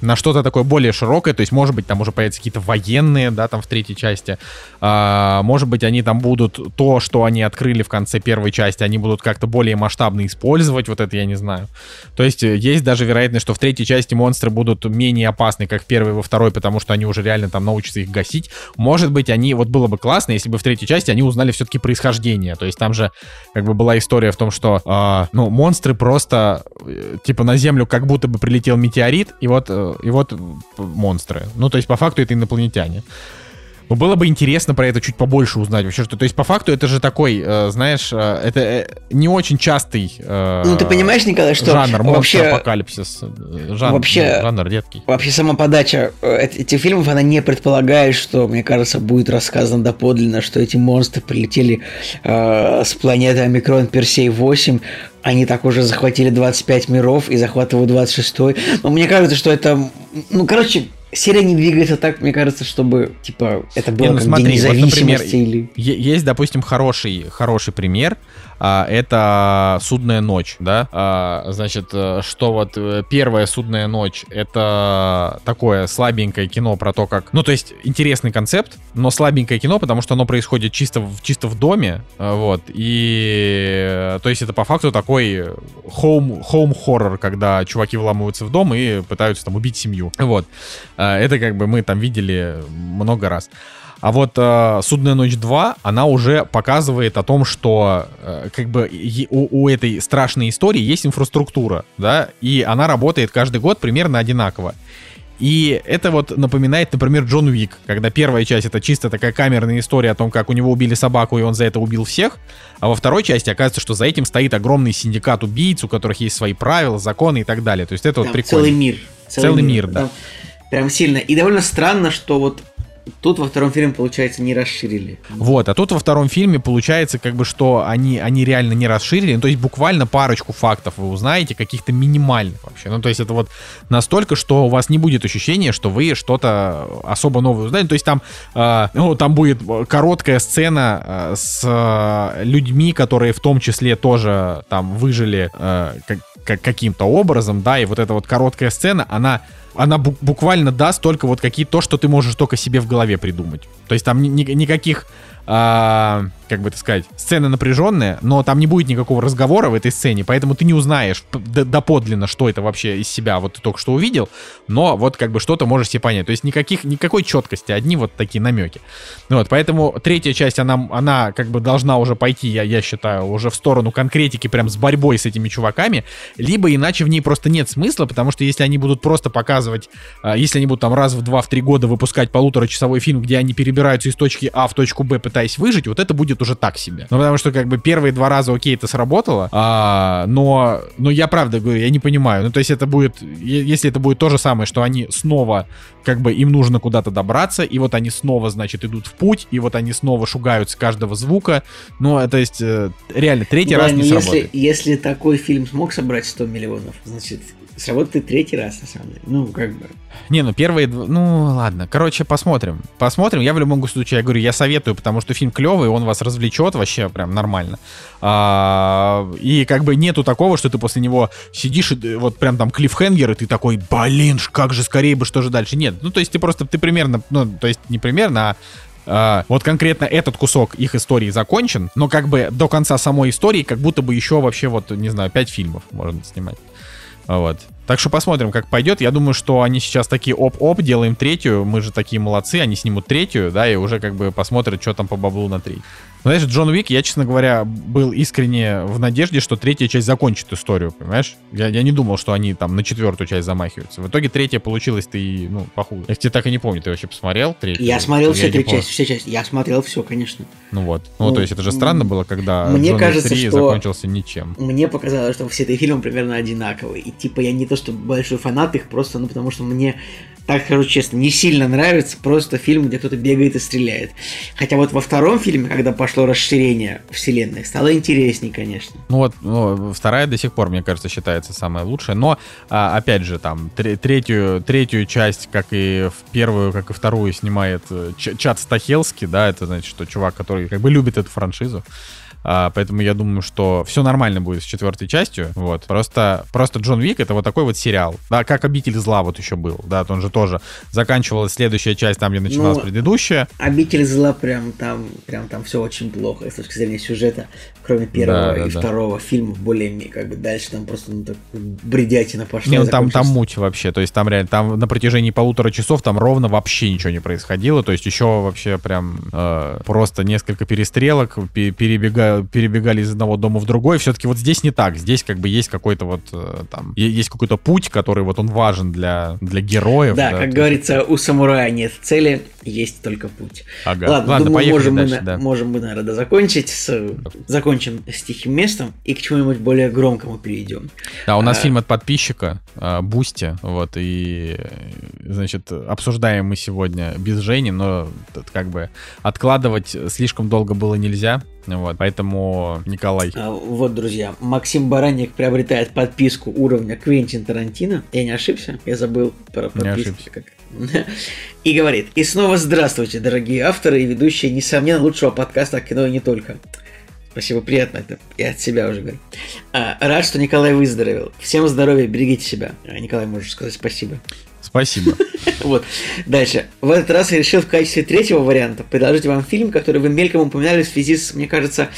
на что-то такое более широкое, то есть, может быть, там уже появятся какие-то военные, да, там, в третьей части, а, может быть, они там будут то, что они открыли в конце первой части, они будут как-то более масштабно использовать, вот это я не знаю. То есть, э, есть даже вероятность, что в третьей части монстры будут менее опасны, как в первой и во второй, потому что они уже реально там научатся их гасить, обсудить. Может быть, они, вот было бы классно, если бы в третьей части они узнали все-таки происхождение. То есть там же как бы была история в том, что, э, ну, монстры просто, э, типа, на Землю как будто бы прилетел метеорит, и вот, э, и вот монстры. Ну, то есть по факту это инопланетяне. Ну, было бы интересно про это чуть побольше узнать вообще, что, то есть, по факту, это же такой, э, знаешь, э, это э, не очень частый э, Ну, ты понимаешь, Николай, что жанр вообще апокалипсис, э, жанр, вообще, ну, жанр редкий. Вообще сама подача э, этих фильмов, она не предполагает, что, мне кажется, будет рассказано доподлинно, что эти монстры прилетели э, с планеты Омикрон Персей 8, они так уже захватили 25 миров и захватывают 26 Но мне кажется, что это... Ну, короче, серия не двигается так, мне кажется, чтобы, типа, это было Не, ну как смотри, День вот, например, независимости или... Есть, допустим, хороший, хороший пример. А, Это судная ночь, да? А, Значит, э, что вот э, первая судная ночь это такое слабенькое кино про то, как. Ну, то есть интересный концепт, но слабенькое кино, потому что оно происходит чисто в, чисто в доме. э, Вот. И то есть это по факту такой home, home horror, когда чуваки вламываются в дом и пытаются там убить семью. Вот. Это как бы мы там видели много раз. А вот э, «Судная ночь 2», она уже показывает о том, что э, как бы у, у этой страшной истории есть инфраструктура, да, и она работает каждый год примерно одинаково. И это вот напоминает, например, Джон Уик, когда первая часть это чисто такая камерная история о том, как у него убили собаку, и он за это убил всех, а во второй части оказывается, что за этим стоит огромный синдикат убийц, у которых есть свои правила, законы и так далее. То есть это вот Там прикольно. целый мир. Целый мир, да. Там прям сильно. И довольно странно, что вот тут во втором фильме, получается, не расширили. Вот, а тут во втором фильме получается, как бы, что они, они реально не расширили, ну, то есть буквально парочку фактов вы узнаете, каких-то минимальных вообще. Ну, то есть это вот настолько, что у вас не будет ощущения, что вы что-то особо новое узнаете. То есть там, э, ну, там будет короткая сцена э, с э, людьми, которые в том числе тоже там выжили э, как- каким-то образом, да, и вот эта вот короткая сцена, она она бу- буквально даст только вот какие то, что ты можешь только себе в голове придумать. То есть там ни- никаких, а, как бы это сказать, сцена напряженная, но там не будет никакого разговора в этой сцене, поэтому ты не узнаешь доподлинно, что это вообще из себя вот ты только что увидел, но вот как бы что-то можешь себе понять. То есть никаких, никакой четкости, одни вот такие намеки. Вот, поэтому третья часть, она, она как бы должна уже пойти, я, я считаю, уже в сторону конкретики, прям с борьбой с этими чуваками, либо иначе в ней просто нет смысла, потому что если они будут просто показывать, а, если они будут там раз в два, в три года выпускать полуторачасовой фильм, где они перебираются из точки А в точку Б, пытаясь выжить, вот это будет уже так себе. Ну, потому что как бы первые два раза, окей, это сработало, а, но, но я правда говорю, я не понимаю. Ну, то есть это будет, если это будет то же самое, что они снова, как бы им нужно куда-то добраться, и вот они снова, значит, идут в путь, и вот они снова шугают с каждого звука, ну, то есть э, реально третий Да, раз не если, сработает. если такой фильм смог собрать 100 миллионов, значит, сработает третий раз, на самом деле. Ну, как бы. Не, ну первые, дв- ну ладно, короче, посмотрим. Посмотрим, я в любом случае, я говорю, я советую, потому что фильм клевый, он вас развлечет вообще прям нормально. А, и как бы нету такого, что ты после него сидишь и э, вот прям там клиффхенгер, и ты такой, блин, как же скорее бы, что же дальше. Нет, ну то есть ты просто, ты примерно, ну то есть не примерно, а а, вот конкретно этот кусок их истории закончен, но как бы до конца самой истории как будто бы еще вообще вот, не знаю, пять фильмов можно снимать. Вот. Так что посмотрим, как пойдет. Я думаю, что они сейчас такие оп-оп, делаем третью. Мы же такие молодцы, они снимут третью, да, и уже как бы посмотрят, что там по баблу на треть. Знаешь, Джон Уик, я, честно говоря, был искренне в надежде, что третья часть закончит историю, понимаешь? Я, я не думал, что они там на четвертую часть замахиваются. В итоге третья получилась ты, ну, похуже. Я тебе так и не помню, ты вообще посмотрел третью? Я смотрел все не три части, все части. Я смотрел все, конечно. Ну вот. Ну, Ну, то есть это же странно было, когда мне Джон кажется, 3 что- закончился ничем. Мне показалось, что все эти фильмы примерно одинаковые. И типа я не то, что большой фанат их, просто, ну, потому что мне, так скажу честно, не сильно нравится просто фильм, где кто-то бегает и стреляет. Хотя вот во втором фильме, когда пошло расширение вселенной, стало интересней, конечно. Ну вот, ну, вторая до сих пор, мне кажется, считается самая лучшая. Но, а, опять же, там, тре- третью, третью часть, как и в первую, как и вторую, снимает э, Ч- Чад Стахелский, да, это значит, что чувак, который как бы любит эту франшизу. А, поэтому я думаю, что все нормально будет с четвертой частью. Вот. Просто, просто Джон Вик это вот такой вот сериал. Да, как обитель зла вот еще был. Да, он же тоже заканчивалась следующая часть там, где начиналась Ну, предыдущая. Обитель зла прям там, прям там все очень плохо с точки зрения сюжета, кроме первого Да, да, и да. второго фильма, более как бы дальше там просто ну, так, бредятина пошла. Не, ну там, там муть вообще. То есть там реально, там на протяжении полутора часов там ровно вообще ничего не происходило. То есть еще вообще прям э, просто несколько перестрелок, пе- перебега- перебегали из одного дома в другой. Все-таки вот здесь не так. Здесь как бы есть какой-то вот э, там, есть какой-то путь, который вот он важен для, для героев. Да, то как есть- говорится, у самурая нет цели, есть только путь. Ага. Ладно, Ладно, думаю, можем, дальше, мы, да. можем мы, наверное, да, закончить. С, закончим с тихим местом и к чему-нибудь более громкому перейдем. Да, у нас А. фильм от подписчика а, Бусти, вот, и, значит, обсуждаем мы сегодня без Жени, но как бы откладывать слишком долго было нельзя, вот, поэтому, Николай, А, Вот, друзья, Максим Баранник приобретает подписку уровня Квентин Тарантино. Я не ошибся, я забыл про подписку. Как... [LAUGHS] И говорит, и снова здравствуйте, дорогие авторы и ведущие, несомненно, лучшего подкаста о кино и не только. Спасибо, приятно это. Я от себя уже говорю. А, рад, что Николай выздоровел. Всем здоровья, берегите себя. А, Николай, можешь сказать спасибо. Спасибо. [LAUGHS] Вот. Дальше. В этот раз я решил в качестве третьего варианта предложить вам фильм, который вы мельком упоминали в связи с, мне кажется,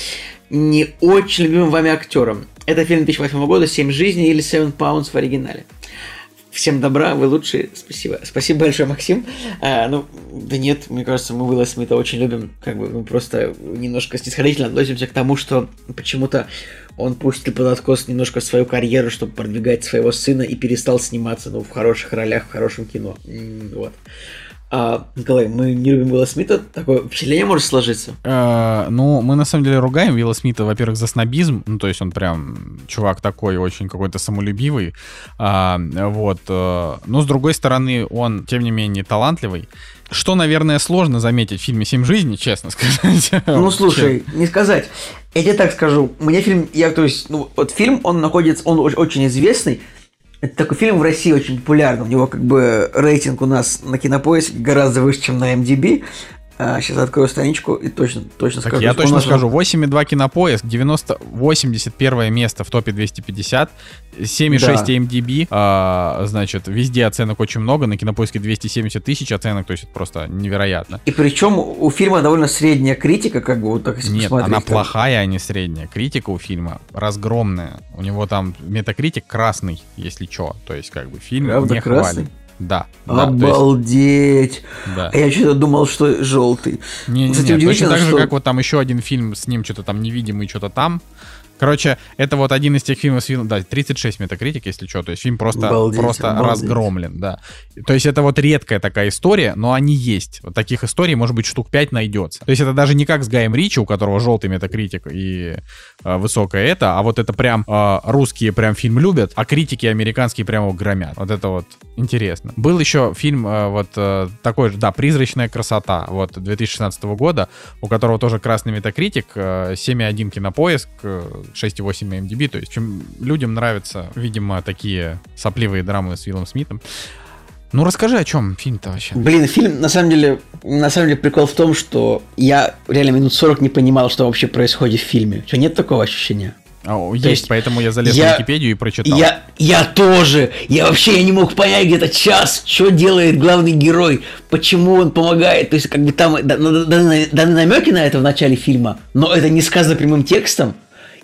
не очень любимым вами актером. Это фильм 2008 года «Семь жизней» или «Seven Pounds» в оригинале. Всем добра, вы лучшие. Спасибо. Спасибо большое, Максим. А, ну, да нет, мне кажется, мы Уилла Смита очень любим. Как бы мы просто немножко снисходительно относимся к тому, что почему-то он пустил под откос немножко свою карьеру, чтобы продвигать своего сына и перестал сниматься ну, в хороших ролях, в хорошем кино. Вот. А, Николай, мы не любим Уилла Смита, такое впечатление может сложиться? Э, ну, мы на самом деле ругаем Уилла Смита, во-первых, за снобизм, ну, то есть он прям чувак такой очень какой-то самолюбивый, а, вот, э, но с другой стороны, он, тем не менее, талантливый, что, наверное, сложно заметить в фильме «Семь жизней», честно [LAUGHS] сказать. Ну, слушай, не сказать. Я тебе так скажу. Мне фильм, я, то есть, ну, вот фильм, он находится, он очень известный, это такой фильм в России очень популярный. У него как бы рейтинг у нас на кинопоиске гораздо выше, чем на MDB. А, сейчас открою страничку и точно, точно Так скажу. я точно нас- скажу, 8,2 кинопоиск, 90, 81 место в топе 250, 7,6 Да. MDB, а, значит, везде оценок очень много, на кинопоиске 270 тысяч оценок, то есть это просто невероятно. И причем у фильма довольно средняя критика, как бы вот так если Нет, она там. плохая, а не средняя. Критика у фильма разгромная. У него там метакритик красный, если что. То есть, как бы, фильм Правда, не красный? хвалит. Да, есть, Обалдеть! да. А я что-то думал, что желтый. Не, не, Кстати, не, точно так же, что- как вот там еще один фильм с ним, что-то там невидимый, что-то там. Короче, это вот один из тех фильмов, с Вин- да, 36 метакритик, если что, то есть фильм просто, Обалдеть, просто обалдеть. разгромлен, да. То есть это вот редкая такая история, но они есть. Вот таких историй, может быть, штук 5 найдется. То есть это даже не как с Гаем Ричи, у которого желтый метакритик и э, высокое это, а вот это прям э, русские прям фильм любят, а критики американские прям его громят. Вот это вот интересно. Был еще фильм э, вот э, такой же, да, «Призрачная красота», вот 2016 года, у которого тоже красный метакритик, э, 7,1 кинопоиск, э, 6,8 MDB, то есть чем людям нравятся, видимо, такие сопливые драмы с Виллом Смитом. Ну расскажи, о чем фильм-то вообще? Блин, фильм, на самом деле, на самом деле прикол в том, что я реально минут 40 не понимал, что вообще происходит в фильме. Что, нет такого ощущения? А, есть, есть поэтому я залез я- на Википедию и прочитал. Я, я тоже. Я вообще я не мог понять где-то час, что делает главный герой, почему он помогает. То есть, как бы там да- да- даны даны намеки на это в начале фильма, но это не сказано прямым текстом.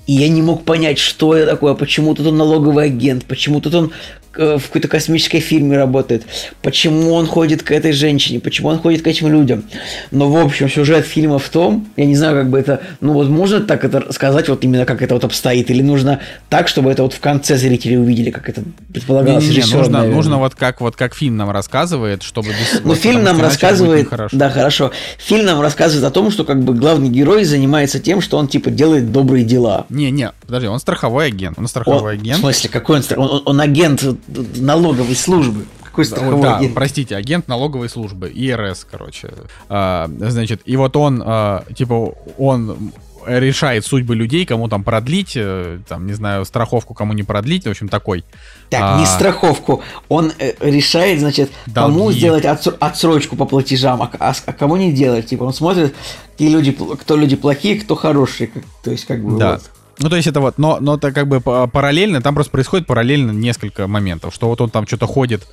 И я не мог понять, что это такое, почему тут он налоговый агент, почему тут он в какой-то космической фирме работает, почему он ходит к этой женщине, почему он ходит к этим людям. Но, в общем, сюжет фильма в том, я не знаю, как бы это, ну вот можно так это сказать, вот именно как это вот обстоит, или нужно так, чтобы это вот в конце зрители увидели, как это предполагалось Не-не-не, режиссером, нужно, наверное. нужно вот как вот как фильм нам рассказывает, чтобы без- Ну, вот, фильм нам рассказывает, нехорошо. да, хорошо. Фильм нам рассказывает о том, что как бы главный герой занимается тем, что он типа делает добрые дела. Не, не, подожди, он страховой агент. Он Он- страховой В агент. смысле, какой он, он, он- он агент э, налоговой службы. Какой страховой да, агент? простите, агент налоговой службы, ИРС, короче. А, значит, и вот он, а, типа, он решает судьбы людей, кому там продлить, э, там, не знаю, страховку кому не продлить, в общем, такой. Так, не А, страховку. Он э, решает, значит, кому Долги. сделать отсро- отсрочку по платежам, а, а а кому не делать. Типа он смотрит, какие люди, кто люди плохие, кто хорошие. то есть, как бы Да. вот. Ну, то есть это вот, но, но это как бы па- параллельно, там просто происходит параллельно несколько моментов, что вот он там что-то ходит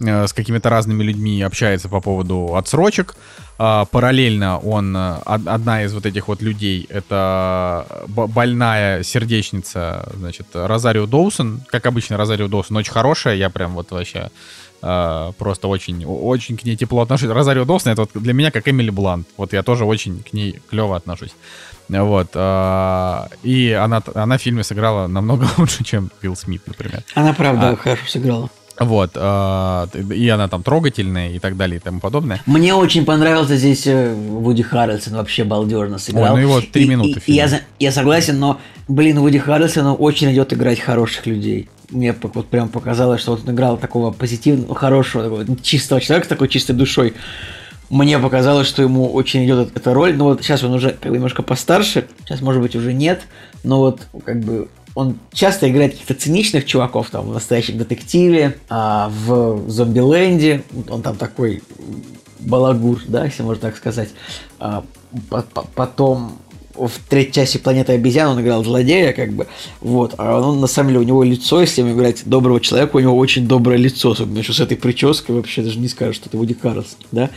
э, с какими-то разными людьми, общается по поводу отсрочек, А, параллельно он, э, од- одна из вот этих вот людей, это б- больная сердечница, значит, Розарио Доусон, как обычно Розарио Доусон, очень хорошая, я прям вот вообще э, просто очень, очень к ней тепло отношусь. Розарио Доусон это вот для меня как Эмили Блант, вот я тоже очень к ней клево отношусь. Вот. а, И она, она в фильме сыграла намного [LAUGHS] лучше, чем Билл Смит, например. Она правда А. хорошо сыграла. Вот. а, И она там трогательная и так далее и тому подобное. Мне очень понравился здесь э, Вуди Харрельсон, вообще балдежно сыграл. Ой, ну его три минуты и- и я, я согласен, но, блин, Вуди Харрельсону очень идет играть хороших людей. Мне вот прям показалось, что вот он играл такого позитивного, хорошего, такого чистого человека с такой чистой душой. Мне показалось, что ему очень идет эта роль. Но вот сейчас он уже как бы немножко постарше. Сейчас, может быть, уже нет. Но вот как бы он часто играет каких-то циничных чуваков, там, в «Настоящем детективе», а в «Зомбиленде», он там такой балагур, да, если можно так сказать. А, потом в третьей части «Планеты обезьян» он играл злодея, как бы, вот, а он, на самом деле, у него лицо, если ему играть доброго человека, у него очень доброе лицо, особенно что с этой прической вообще даже не скажешь, что это Вуди Карлсон, да,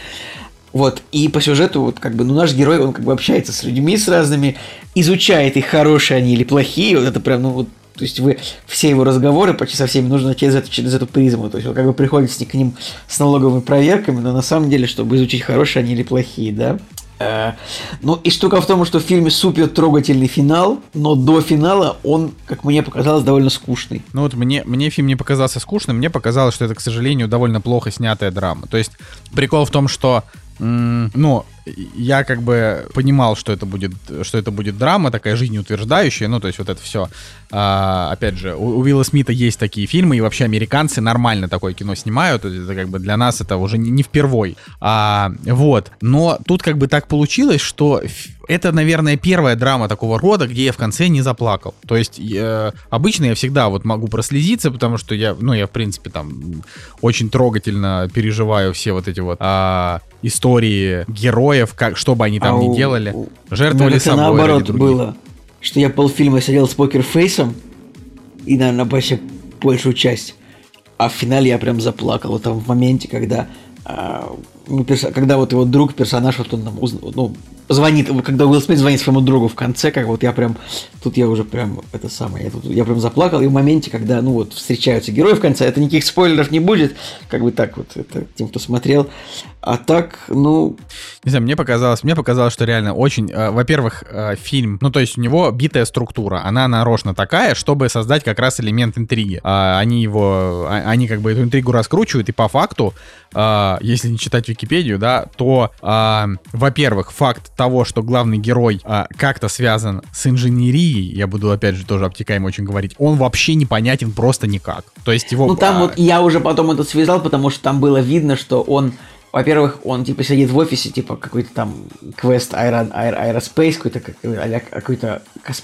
вот, и по сюжету, вот, как бы, ну, наш герой, он, как бы, общается с людьми с разными, изучает их, хорошие они или плохие, вот это прям, ну, вот, то есть вы все его разговоры почти со всеми нужно через эту, через эту призму. То есть вы как бы приходите к ним с налоговыми проверками, но на самом деле, чтобы изучить, хорошие они или плохие, да. Э, ну и штука в том, что в фильме супер трогательный финал, но до финала он, как мне показалось, довольно скучный. Ну вот мне, мне фильм не показался скучным, мне показалось, что это, к сожалению, довольно плохо снятая драма. То есть прикол в том, что ну, я как бы понимал, что это будет, что это будет драма такая жизнеутверждающая, ну, то есть вот это все. А, опять же, у, у Уилла Смита есть такие фильмы, и вообще американцы нормально такое кино снимают, это как бы для нас это уже не, не впервой. А, вот, но тут как бы так получилось, что это, наверное, первая драма такого рода, где я в конце не заплакал. То есть э, обычно я всегда вот могу прослезиться, потому что я, ну, я в принципе там очень трогательно переживаю все вот эти вот а, истории героев, как, что бы они там а ни делали. Жертвовали собой наоборот было, что я полфильма сидел с покерфейсом, и, наверное, почти большую часть. А в финале я прям заплакал. Вот там в моменте, когда, а, ну, когда вот его друг, персонаж, вот он там узнал, ну, звонит, когда Уилл Смит звонит своему другу в конце, как вот я прям, тут я уже прям, это самое, я, тут, я прям заплакал, и в моменте, когда, ну вот, встречаются герои в конце, это никаких спойлеров не будет, как бы так вот, это тем, кто смотрел, а так, ну... Не знаю, мне показалось, мне показалось, что реально очень, э, во-первых, э, фильм, ну то есть у него битая структура, она нарочно такая, чтобы создать как раз элемент интриги. Э, они его, а, они как бы эту интригу раскручивают, и по факту, э, если не читать Википедию, да, то, э, во-первых, факт того, что главный герой а, как-то связан с инженерией, я буду опять же тоже обтекаемо очень говорить, он вообще непонятен просто никак. То есть его... Ну там а... вот я уже потом это связал, потому что там было видно, что он во-первых, он типа сидит в офисе, типа какой-то там квест Aero, Aero, Aerospace, какой-то какой-то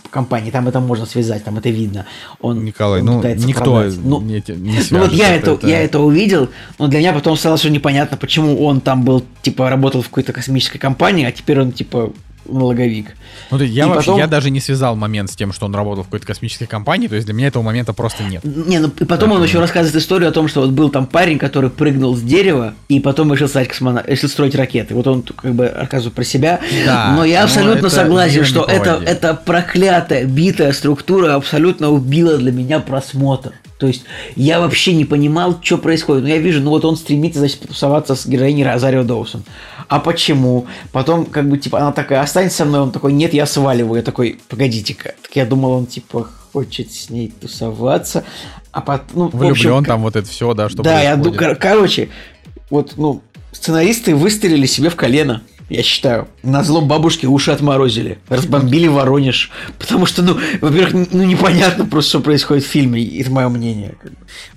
компании, там это можно связать, там это видно. Он, Николай, он ну никто ну, не, не Ну вот я это, это, я это увидел, но для меня потом стало все непонятно, почему он там был, типа, работал в какой-то космической компании, а теперь он, типа, налоговик. Ну, то я, вообще, потом... я даже не связал момент с тем, что он работал в какой-то космической компании, то есть для меня этого момента просто нет. Не, ну и потом он еще рассказывает историю о том, что вот был там парень, который прыгнул с дерева и потом решил стать космонавтом, решил строить ракеты. Вот он как бы рассказывает про себя. Да, но я абсолютно согласен, что это, это проклятая, битая структура абсолютно убила для меня просмотр. То есть я вообще не понимал, что происходит. Но я вижу, ну вот он стремится, значит, потусоваться с героиней Розарио Доусон. А почему? Потом, как бы, типа, она такая, останься со мной. Он такой, нет, я сваливаю. Я такой, погодите-ка. Так я думал, он, типа, хочет с ней тусоваться. А потом, ну, Влюблен в общем, там вот это все, да, что Да, происходит. я думаю, кор- короче, вот, ну, сценаристы выстрелили себе в колено я считаю. На зло бабушки уши отморозили. Разбомбили Воронеж. Потому что, ну, во-первых, ну, непонятно просто, что происходит в фильме. Это мое мнение.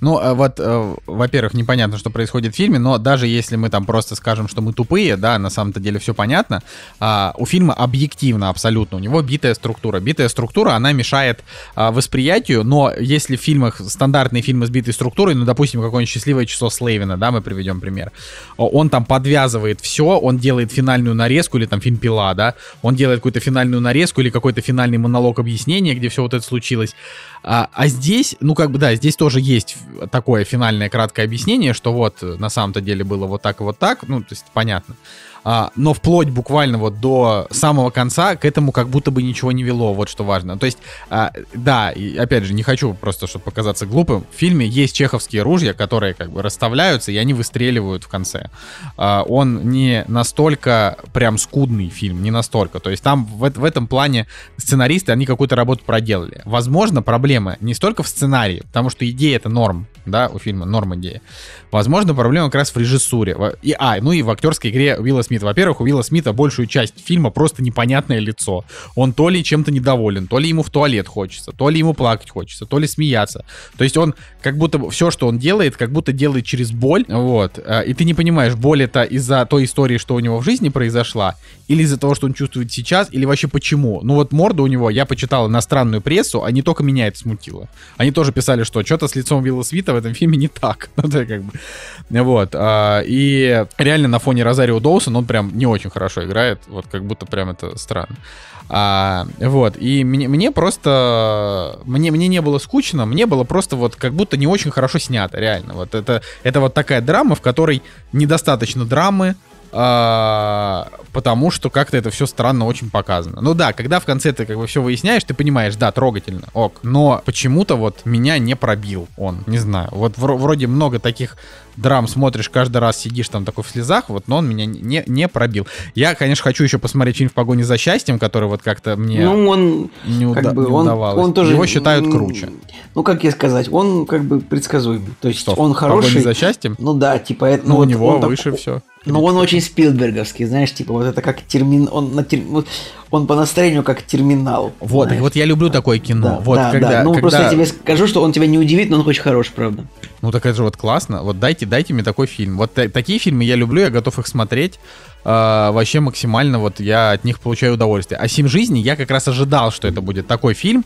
Ну, а вот, э, во-первых, непонятно, что происходит в фильме, но даже если мы там просто скажем, что мы тупые, да, на самом-то деле все понятно, а, у фильма объективно абсолютно. У него битая структура. Битая структура, она мешает а, восприятию, но если в фильмах, стандартные фильмы с битой структурой, ну, допустим, какое-нибудь счастливое число Слейвина, да, мы приведем пример, он там подвязывает все, он делает финальный финальную нарезку, или там фильм «Пила», да, он делает какую-то финальную нарезку или какой-то финальный монолог объяснения, где все вот это случилось. А, а здесь, ну как бы, да, здесь тоже есть такое финальное краткое объяснение, что вот на самом-то деле было вот так и вот так, ну, то есть понятно. А, но вплоть буквально вот до самого конца к этому как будто бы ничего не вело, вот что важно. То есть, а, да, и опять же, не хочу просто, чтобы показаться глупым, в фильме есть чеховские ружья, которые как бы расставляются, и они выстреливают в конце. А, он не настолько прям скудный фильм, не настолько. То есть там в, в этом плане сценаристы, они какую-то работу проделали. Возможно, проблема не столько в сценарии, потому что идея это норм, да, у фильма норм идея. Возможно, проблема как раз в режиссуре. И, а, ну и в актерской игре Уилла Смита. Во-первых, у Уилла Смита большую часть фильма просто непонятное лицо. Он то ли чем-то недоволен, то ли ему в туалет хочется, то ли ему плакать хочется, то ли смеяться. То есть он как будто все, что он делает, как будто делает через боль, вот. Э, и ты не понимаешь, боль это из-за той истории, что у него в жизни произошла, или из-за того, что он чувствует сейчас, или вообще почему. Ну вот морда у него, я почитал иностранную прессу, а не только меня это смутило. Они тоже писали, что что-то с лицом Вилла Смита в этом фильме не так. [LAUGHS] Ну, это как бы... Вот. А, и реально на фоне Розарио Доусон он прям не очень хорошо играет. Вот как будто прям это странно. А, вот, и мне, мне просто, мне, мне не было скучно, мне было просто вот как будто не очень хорошо снято, реально. Вот это, это вот такая драма, в которой недостаточно драмы, потому что как-то это все странно очень показано. Ну да, когда в конце ты как бы все выясняешь, ты понимаешь, да, трогательно, ок. Но почему-то вот меня не пробил он, не знаю. Вот вроде много таких драм смотришь, каждый раз сидишь там такой в слезах, вот, но он меня не, не пробил. Я, конечно, хочу еще посмотреть фильм «В погоне за счастьем», который вот как-то мне ну, он, не, уда- как бы, не он, удавалось. Он тоже, Его считают круче. Ну, как я сказать, он как бы предсказуемый. То есть Что, он «В хороший. погоне за счастьем? Ну да, типа это. Ну, ну, у вот него он так- выше все. Но он очень спилберговский, знаешь, типа вот это как термин, он на тер- он по настроению как терминал. Вот, знаешь. вот я люблю такое кино. Да, вот да, когда, да. Ну когда- просто я тебе скажу, что он тебя не удивит, но он очень хорош, правда. Ну так это же вот классно. Вот дайте, дайте мне такой фильм. Вот та- такие фильмы я люблю, я готов их смотреть. А, вообще максимально вот я от них получаю удовольствие. А «Семь жизней» я как раз ожидал, что это будет такой фильм,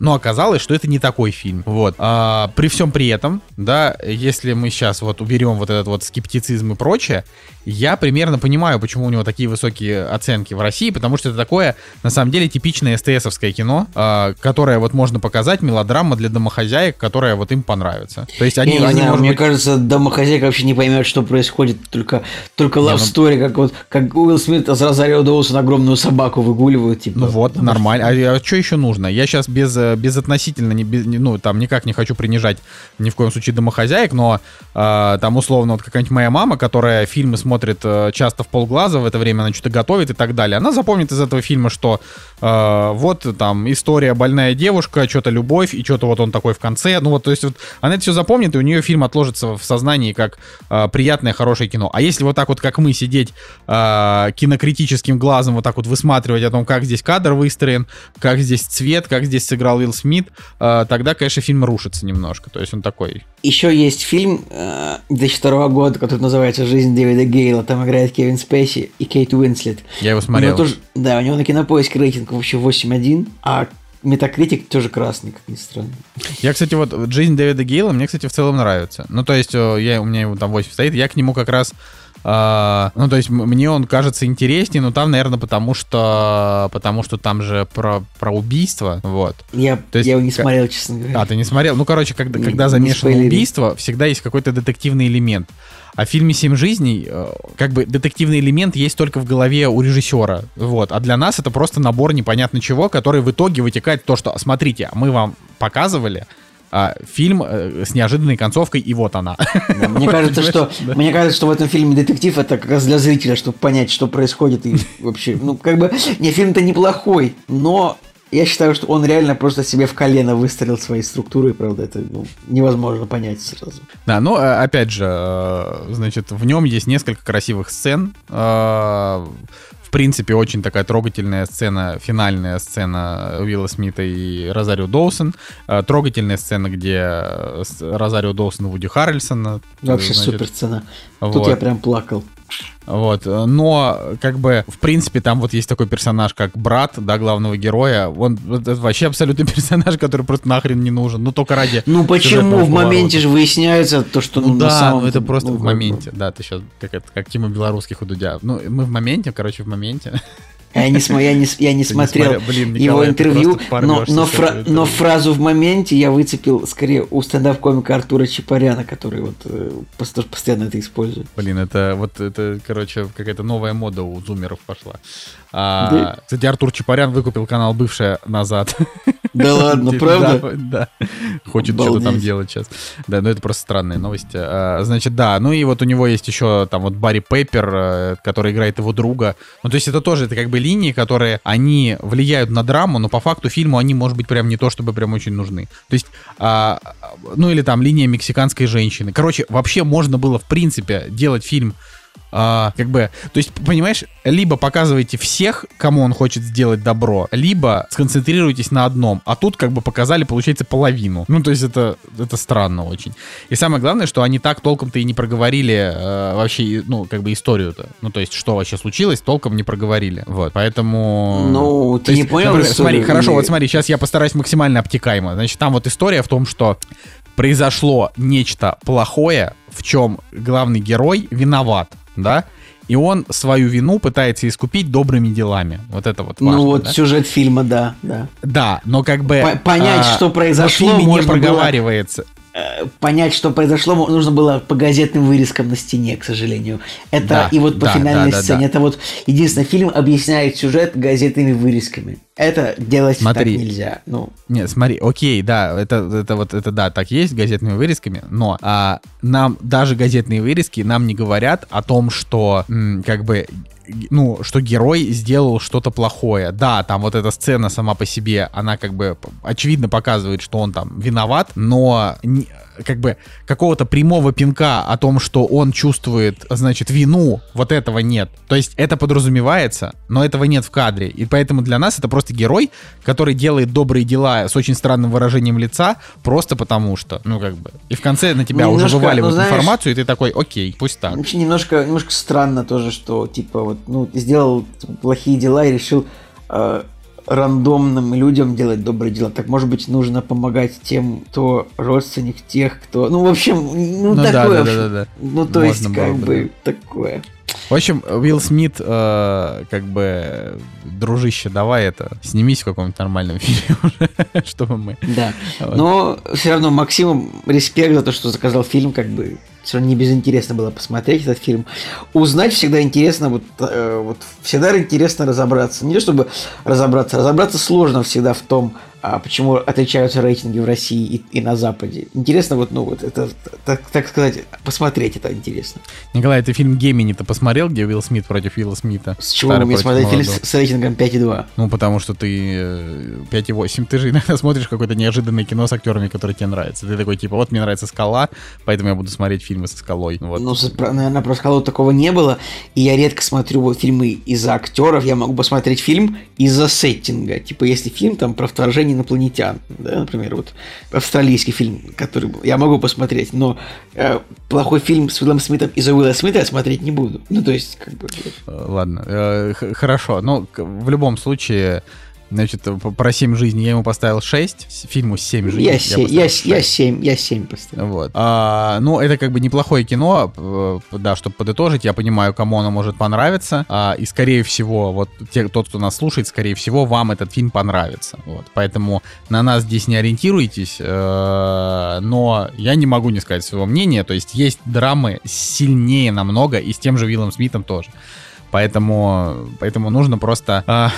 но оказалось, что это не такой фильм. Вот. А, при всем при этом, да, если мы сейчас вот уберем вот этот вот скептицизм и прочее, я примерно понимаю, почему у него такие высокие оценки в России, потому что это такое, на самом деле, типичное СТСовское кино, а, которое вот можно показать, мелодрама для домохозяек, которая вот им понравится. То есть они, я они знаю, мне быть, кажется, домохозяйка вообще не поймет, что происходит, только, только love ну- story, как вот как Уилл Смит с Розарио Доусон огромную собаку выгуливают, типа. Ну вот, нормально. А, что еще нужно? Я сейчас без, безотносительно, не, без- ну, там никак не хочу принижать ни в коем случае домохозяек, но э, там условно вот какая-нибудь моя мама, которая фильмы смотрит э, часто в полглаза, в это время она что-то готовит и так далее, она запомнит из этого фильма, что э, вот там история больная девушка, что-то любовь и что-то вот он такой в конце. Ну вот, то есть вот она это все запомнит, и у нее фильм отложится в сознании как э, приятное, хорошее кино. А если вот так вот, как мы, сидеть э, кинокритическим глазом, вот так вот высматривать о том, как здесь кадр выстроен, как здесь цвет, как здесь сыграл Уилл Смит, э, тогда, конечно, фильм рушится немножко. То есть он такой... Еще есть фильм э, 2002 года, который называется «Жизнь Дэвида Гейла». Там играет Кевин Спейси и Кейт Уинслет. Я его У смотрел. него тоже, да, у него на кинопоиске рейтинг вообще 8.1, а Метакритик тоже красный, как ни странно. Я, кстати, вот жизнь Дэвида Гейла мне, кстати, в целом нравится. Ну, то есть, э, я, у меня его там 8 стоит, я к нему как раз... а, ну, то есть, мне он кажется интереснее, но там, наверное, потому что потому что там же про, про убийство, вот. Я, То есть я его не смотрел, честно говоря. А, ты не смотрел? Ну, короче, когда, Не- когда замешано убийство, всегда есть какой-то детективный элемент. А в фильме «Семь жизней» э, как бы детективный элемент есть только в голове у режиссера. Вот. А для нас это просто набор непонятно чего, который в итоге вытекает в то, что, смотрите, мы вам показывали а, фильм э, с неожиданной концовкой, и вот она. Да, Мне [LAUGHS] кажется, что? Да. мне кажется, что в этом фильме детектив это как раз для зрителя, чтобы понять, что происходит и вообще, ну как бы, не фильм-то неплохой, но я считаю, что он реально просто себе в колено выстроил своей структурой, правда, это ну, невозможно понять сразу. Да, но э, опять же, э, значит, в нем есть несколько красивых сцен. Э, В принципе, очень такая трогательная сцена, финальная сцена Уилла Смита и Розарио Доусон. Э, Трогательная сцена, где э, Розарио Доусон и Вуди Харрельсон. Вообще значит, супер сцена. Тут вот. я прям плакал. Вот, но как бы в принципе там вот есть такой персонаж как брат, да, главного героя. Он это вообще абсолютно [LAUGHS] персонаж, который просто нахрен не нужен. Ну только ради. Ну почему в моменте поворота. же выясняется то, что Ну, ну, на да, самом ну это просто ну, в моменте. Да, ты сейчас как это, как тема белорусских у Дудя. Ну, мы в моменте, короче, в моменте. [LAUGHS] Я не, см- я не, я не Ты не смотрел смотрел. Блин, его Николай, интервью, но, но, фра- интервью. но фразу в моменте я выцепил скорее у стендап-комика Артура Чапаряна, который вот э, пос- постоянно это использует. Блин, это вот это, короче, какая-то новая мода у зумеров пошла. А, Да. Кстати, Артур Чапарян выкупил канал бывшая назад. [LAUGHS] Да [LAUGHS] ладно, правда? Да. Хочет что-то там делать сейчас. Да, ну это просто странные новости. А, Значит, да, ну и вот у него есть еще там вот Барри Пеппер, э, который играет его друга. Ну то есть это тоже это как бы линии, которые они влияют на драму, но по факту фильму они, может быть, прям не то, чтобы прям очень нужны. То есть, а, ну или там линия мексиканской женщины. Короче, вообще можно было в принципе делать фильм а, как бы, то есть, понимаешь, либо показывайте всех, кому он хочет сделать добро, либо сконцентрируйтесь на одном, а тут как бы показали, получается, половину. Ну, то есть это, это странно очень. И самое главное, что они так толком-то и не проговорили э, вообще, ну, как бы историю-то. Ну, то есть, что вообще случилось, толком не проговорили. Вот, поэтому... Ну, ты есть, не понял например, историю Смотри, хорошо, вот смотри, сейчас я постараюсь максимально обтекаемо. Значит, там вот история в том, что произошло нечто плохое, в чем главный герой виноват, да? И он свою вину пытается искупить добрыми делами. Вот это вот важно, Ну вот да? сюжет фильма, да, да. Да, но как бы... По- понять, а, что произошло, фильме не было- проговаривается. Э, Понять, что произошло, нужно было по газетным вырезкам на стене, к сожалению. Это Да, и вот по да, финальной да, сцене. Это вот единственный фильм объясняет сюжет газетными вырезками. Это делать Смотри. так нельзя. Ну, Нет, смотри, окей, да, это, это вот это да, так есть газетными вырезками, но а, нам даже газетные вырезки нам не говорят о том, что м, как бы ну, что герой сделал что-то плохое. Да, там вот эта сцена сама по себе, она как бы очевидно показывает, что он там виноват, но как бы какого-то прямого пинка о том, что он чувствует, значит, вину, вот этого нет. То есть это подразумевается, но этого нет в кадре. И поэтому для нас это просто герой, который делает добрые дела с очень странным выражением лица, просто потому что, ну как бы. И в конце на тебя Ну, уже немножко, вываливают ну, знаешь- информацию, и ты такой, окей, пусть так. вообще немножко, немножко странно тоже, что типа вот, ну, сделал плохие дела и решил э, рандомным людям делать добрые дела. Так может быть нужно помогать тем, кто родственник тех, кто. Ну, в общем, ну, Ну да, такое. да, да, да, да. Ну, то Можно есть, как бы, бы, такое. В общем, Уилл Смит, э, как бы, дружище, давай это, снимись в каком-нибудь нормальном [LAUGHS] фильме уже, чтобы мы... Да. Вот. Но все равно Максиму респект за то, что заказал фильм, как бы все равно не безинтересно было посмотреть этот фильм. Узнать всегда интересно, вот, э, вот всегда интересно разобраться. Не то чтобы разобраться, разобраться сложно всегда в том, а почему отличаются рейтинги в России и, и на Западе. Интересно вот, ну вот это, так, так сказать, посмотреть это интересно. Николай, ты фильм Гемини-то посмотрел, где Уилл Смит против Уилла Смита? С чего мне смотреть фильм молодого. с, с рейтингом 5,2? Ну, потому что ты э, 5,8. Ты же иногда [LAUGHS] смотришь какое-то неожиданное кино с актерами, которые тебе нравятся. Ты такой, типа, вот мне нравится скала, поэтому я буду смотреть фильмы со скалой. Вот. Ну, наверное, про скалу такого не было. И я редко смотрю вот фильмы из-за актеров. Я могу посмотреть фильм из-за сеттинга. Типа, если фильм там про вторжение инопланетян, да, например, вот австралийский фильм, который я могу посмотреть, но э, плохой фильм с Уиллом Смитом из-за Уилла Смита я смотреть не буду. Ну, то есть, как бы... Э, Ладно, э, хорошо. Ну, к- в любом случае, значит, п- про 7 жизней я ему поставил 6. Фильму 7 жизней. Я, се- поставил я, шесть. я 7, я 7 поставил. Вот. А, ну, это как бы неплохое кино, э, да, чтобы подытожить, я понимаю, кому оно может понравиться, а, и скорее всего, вот те, тот, кто нас слушает, скорее всего, вам этот фильм понравится, вот, поэтому на нас здесь не ориентируйтесь, э, но я не могу не сказать своего мнения, то есть есть драмы сильнее намного, и с тем же Виллом Смитом тоже, поэтому, поэтому нужно просто... а,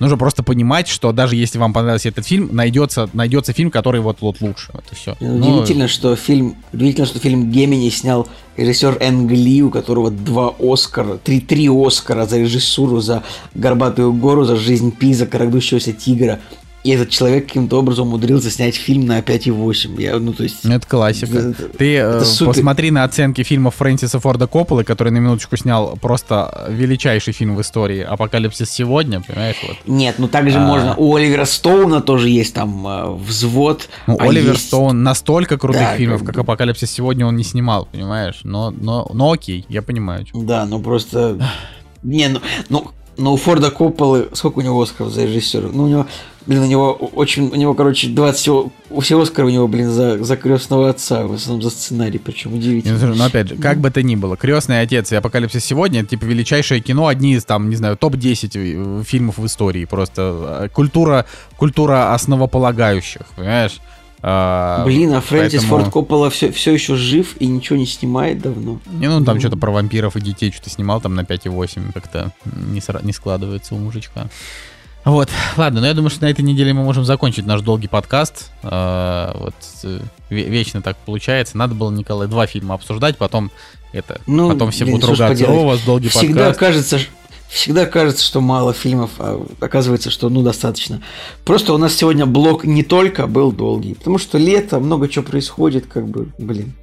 Нужно просто понимать, что даже если вам понравился этот фильм, найдется, найдется фильм, который вот, вот лучше. И все. Удивительно, что фильм, удивительно, что фильм Гемини снял режиссер Энг Ли, у которого два Оскара, три, три Оскара за режиссуру, за «Горбатую гору», за «Жизнь Пи», за «Крадущегося тигра». И этот человек каким-то образом умудрился снять фильм на 5,8. Я, ну, то есть... Это классика. Это- Ты э, это супер. посмотри на оценки фильмов Фрэнсиса Форда Копполы, который на минуточку снял просто величайший фильм в истории «Апокалипсис сегодня», понимаешь? Вот. Нет, ну также А. можно. У Оливера Стоуна тоже есть там э, взвод. Ну, а Оливер есть- Стоун настолько крутых Да, фильмов, как как. «Апокалипсис сегодня» он не снимал, понимаешь? Но, но, но окей, я понимаю. Да, ну просто... Не, ну, ну, ну у Форда Копполы... Сколько у него Оскаров за режиссера? Ну, у него, блин, у него очень... У него, короче, 20... всего- У всего Оскара у него, блин, за, за крестного отца, в основном за сценарий, причем удивительно. ну, слушай, ну, опять же, как бы то ни было, «Крестный отец» и «Апокалипсис сегодня» — это, типа, величайшее кино, одни из, там, не знаю, топ-10 фильмов в истории. Просто э, культура, культура основополагающих, понимаешь? А, Блин, а Фрэнсис поэтому- Форд Коппола все, все еще жив и ничего не снимает давно. Не, ну, там Ну. что-то про вампиров и детей что-то снимал там на 5,8. Как-то не, сра- не складывается у мужичка. Вот, ладно, но я думаю, что на этой неделе мы можем закончить наш долгий подкаст. А, вот э, ве- вечно так получается. Надо было, Николай, два фильма обсуждать, потом это, Ну, потом все блин, будут ругаться. О, у вас долгий Всегда подкаст. кажется, ш- всегда кажется, что мало фильмов, а оказывается, что ну достаточно. Просто у нас сегодня блок не только был долгий, потому что лето, много чего происходит, как бы, блин.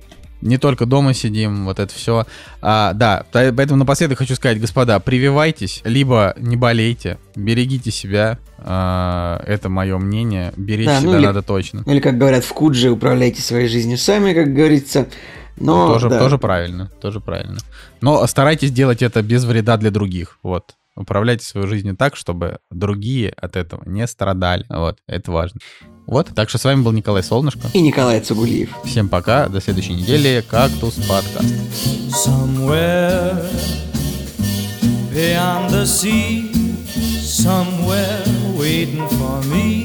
Не только дома сидим, вот это все. А, да, поэтому напоследок хочу сказать, господа, прививайтесь, либо не болейте, берегите себя. А, это мое мнение. Беречь да, ну себя или, надо точно. Или, как говорят в Кудже, управляйте своей жизнью сами, как говорится. Но, тоже, да. тоже правильно, тоже правильно. Но старайтесь делать это без вреда для других. Вот. Управляйте свою жизнью так, чтобы другие от этого не страдали. Вот, это важно. Вот, так что с вами был Николай Солнышко. И Николай Цугулиев. Всем пока, до следующей недели. Кактус подкаст. Somewhere beyond the sea, somewhere waiting for me.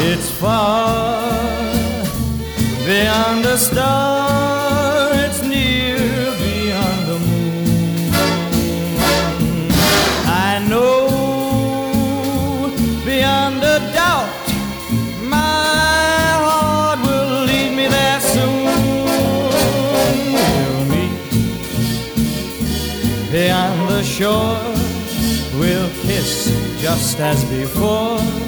It's far beyond a star, it's near beyond the moon. I know beyond a doubt my heart will lead me there soon. We'll meet beyond the shore, we'll kiss just as before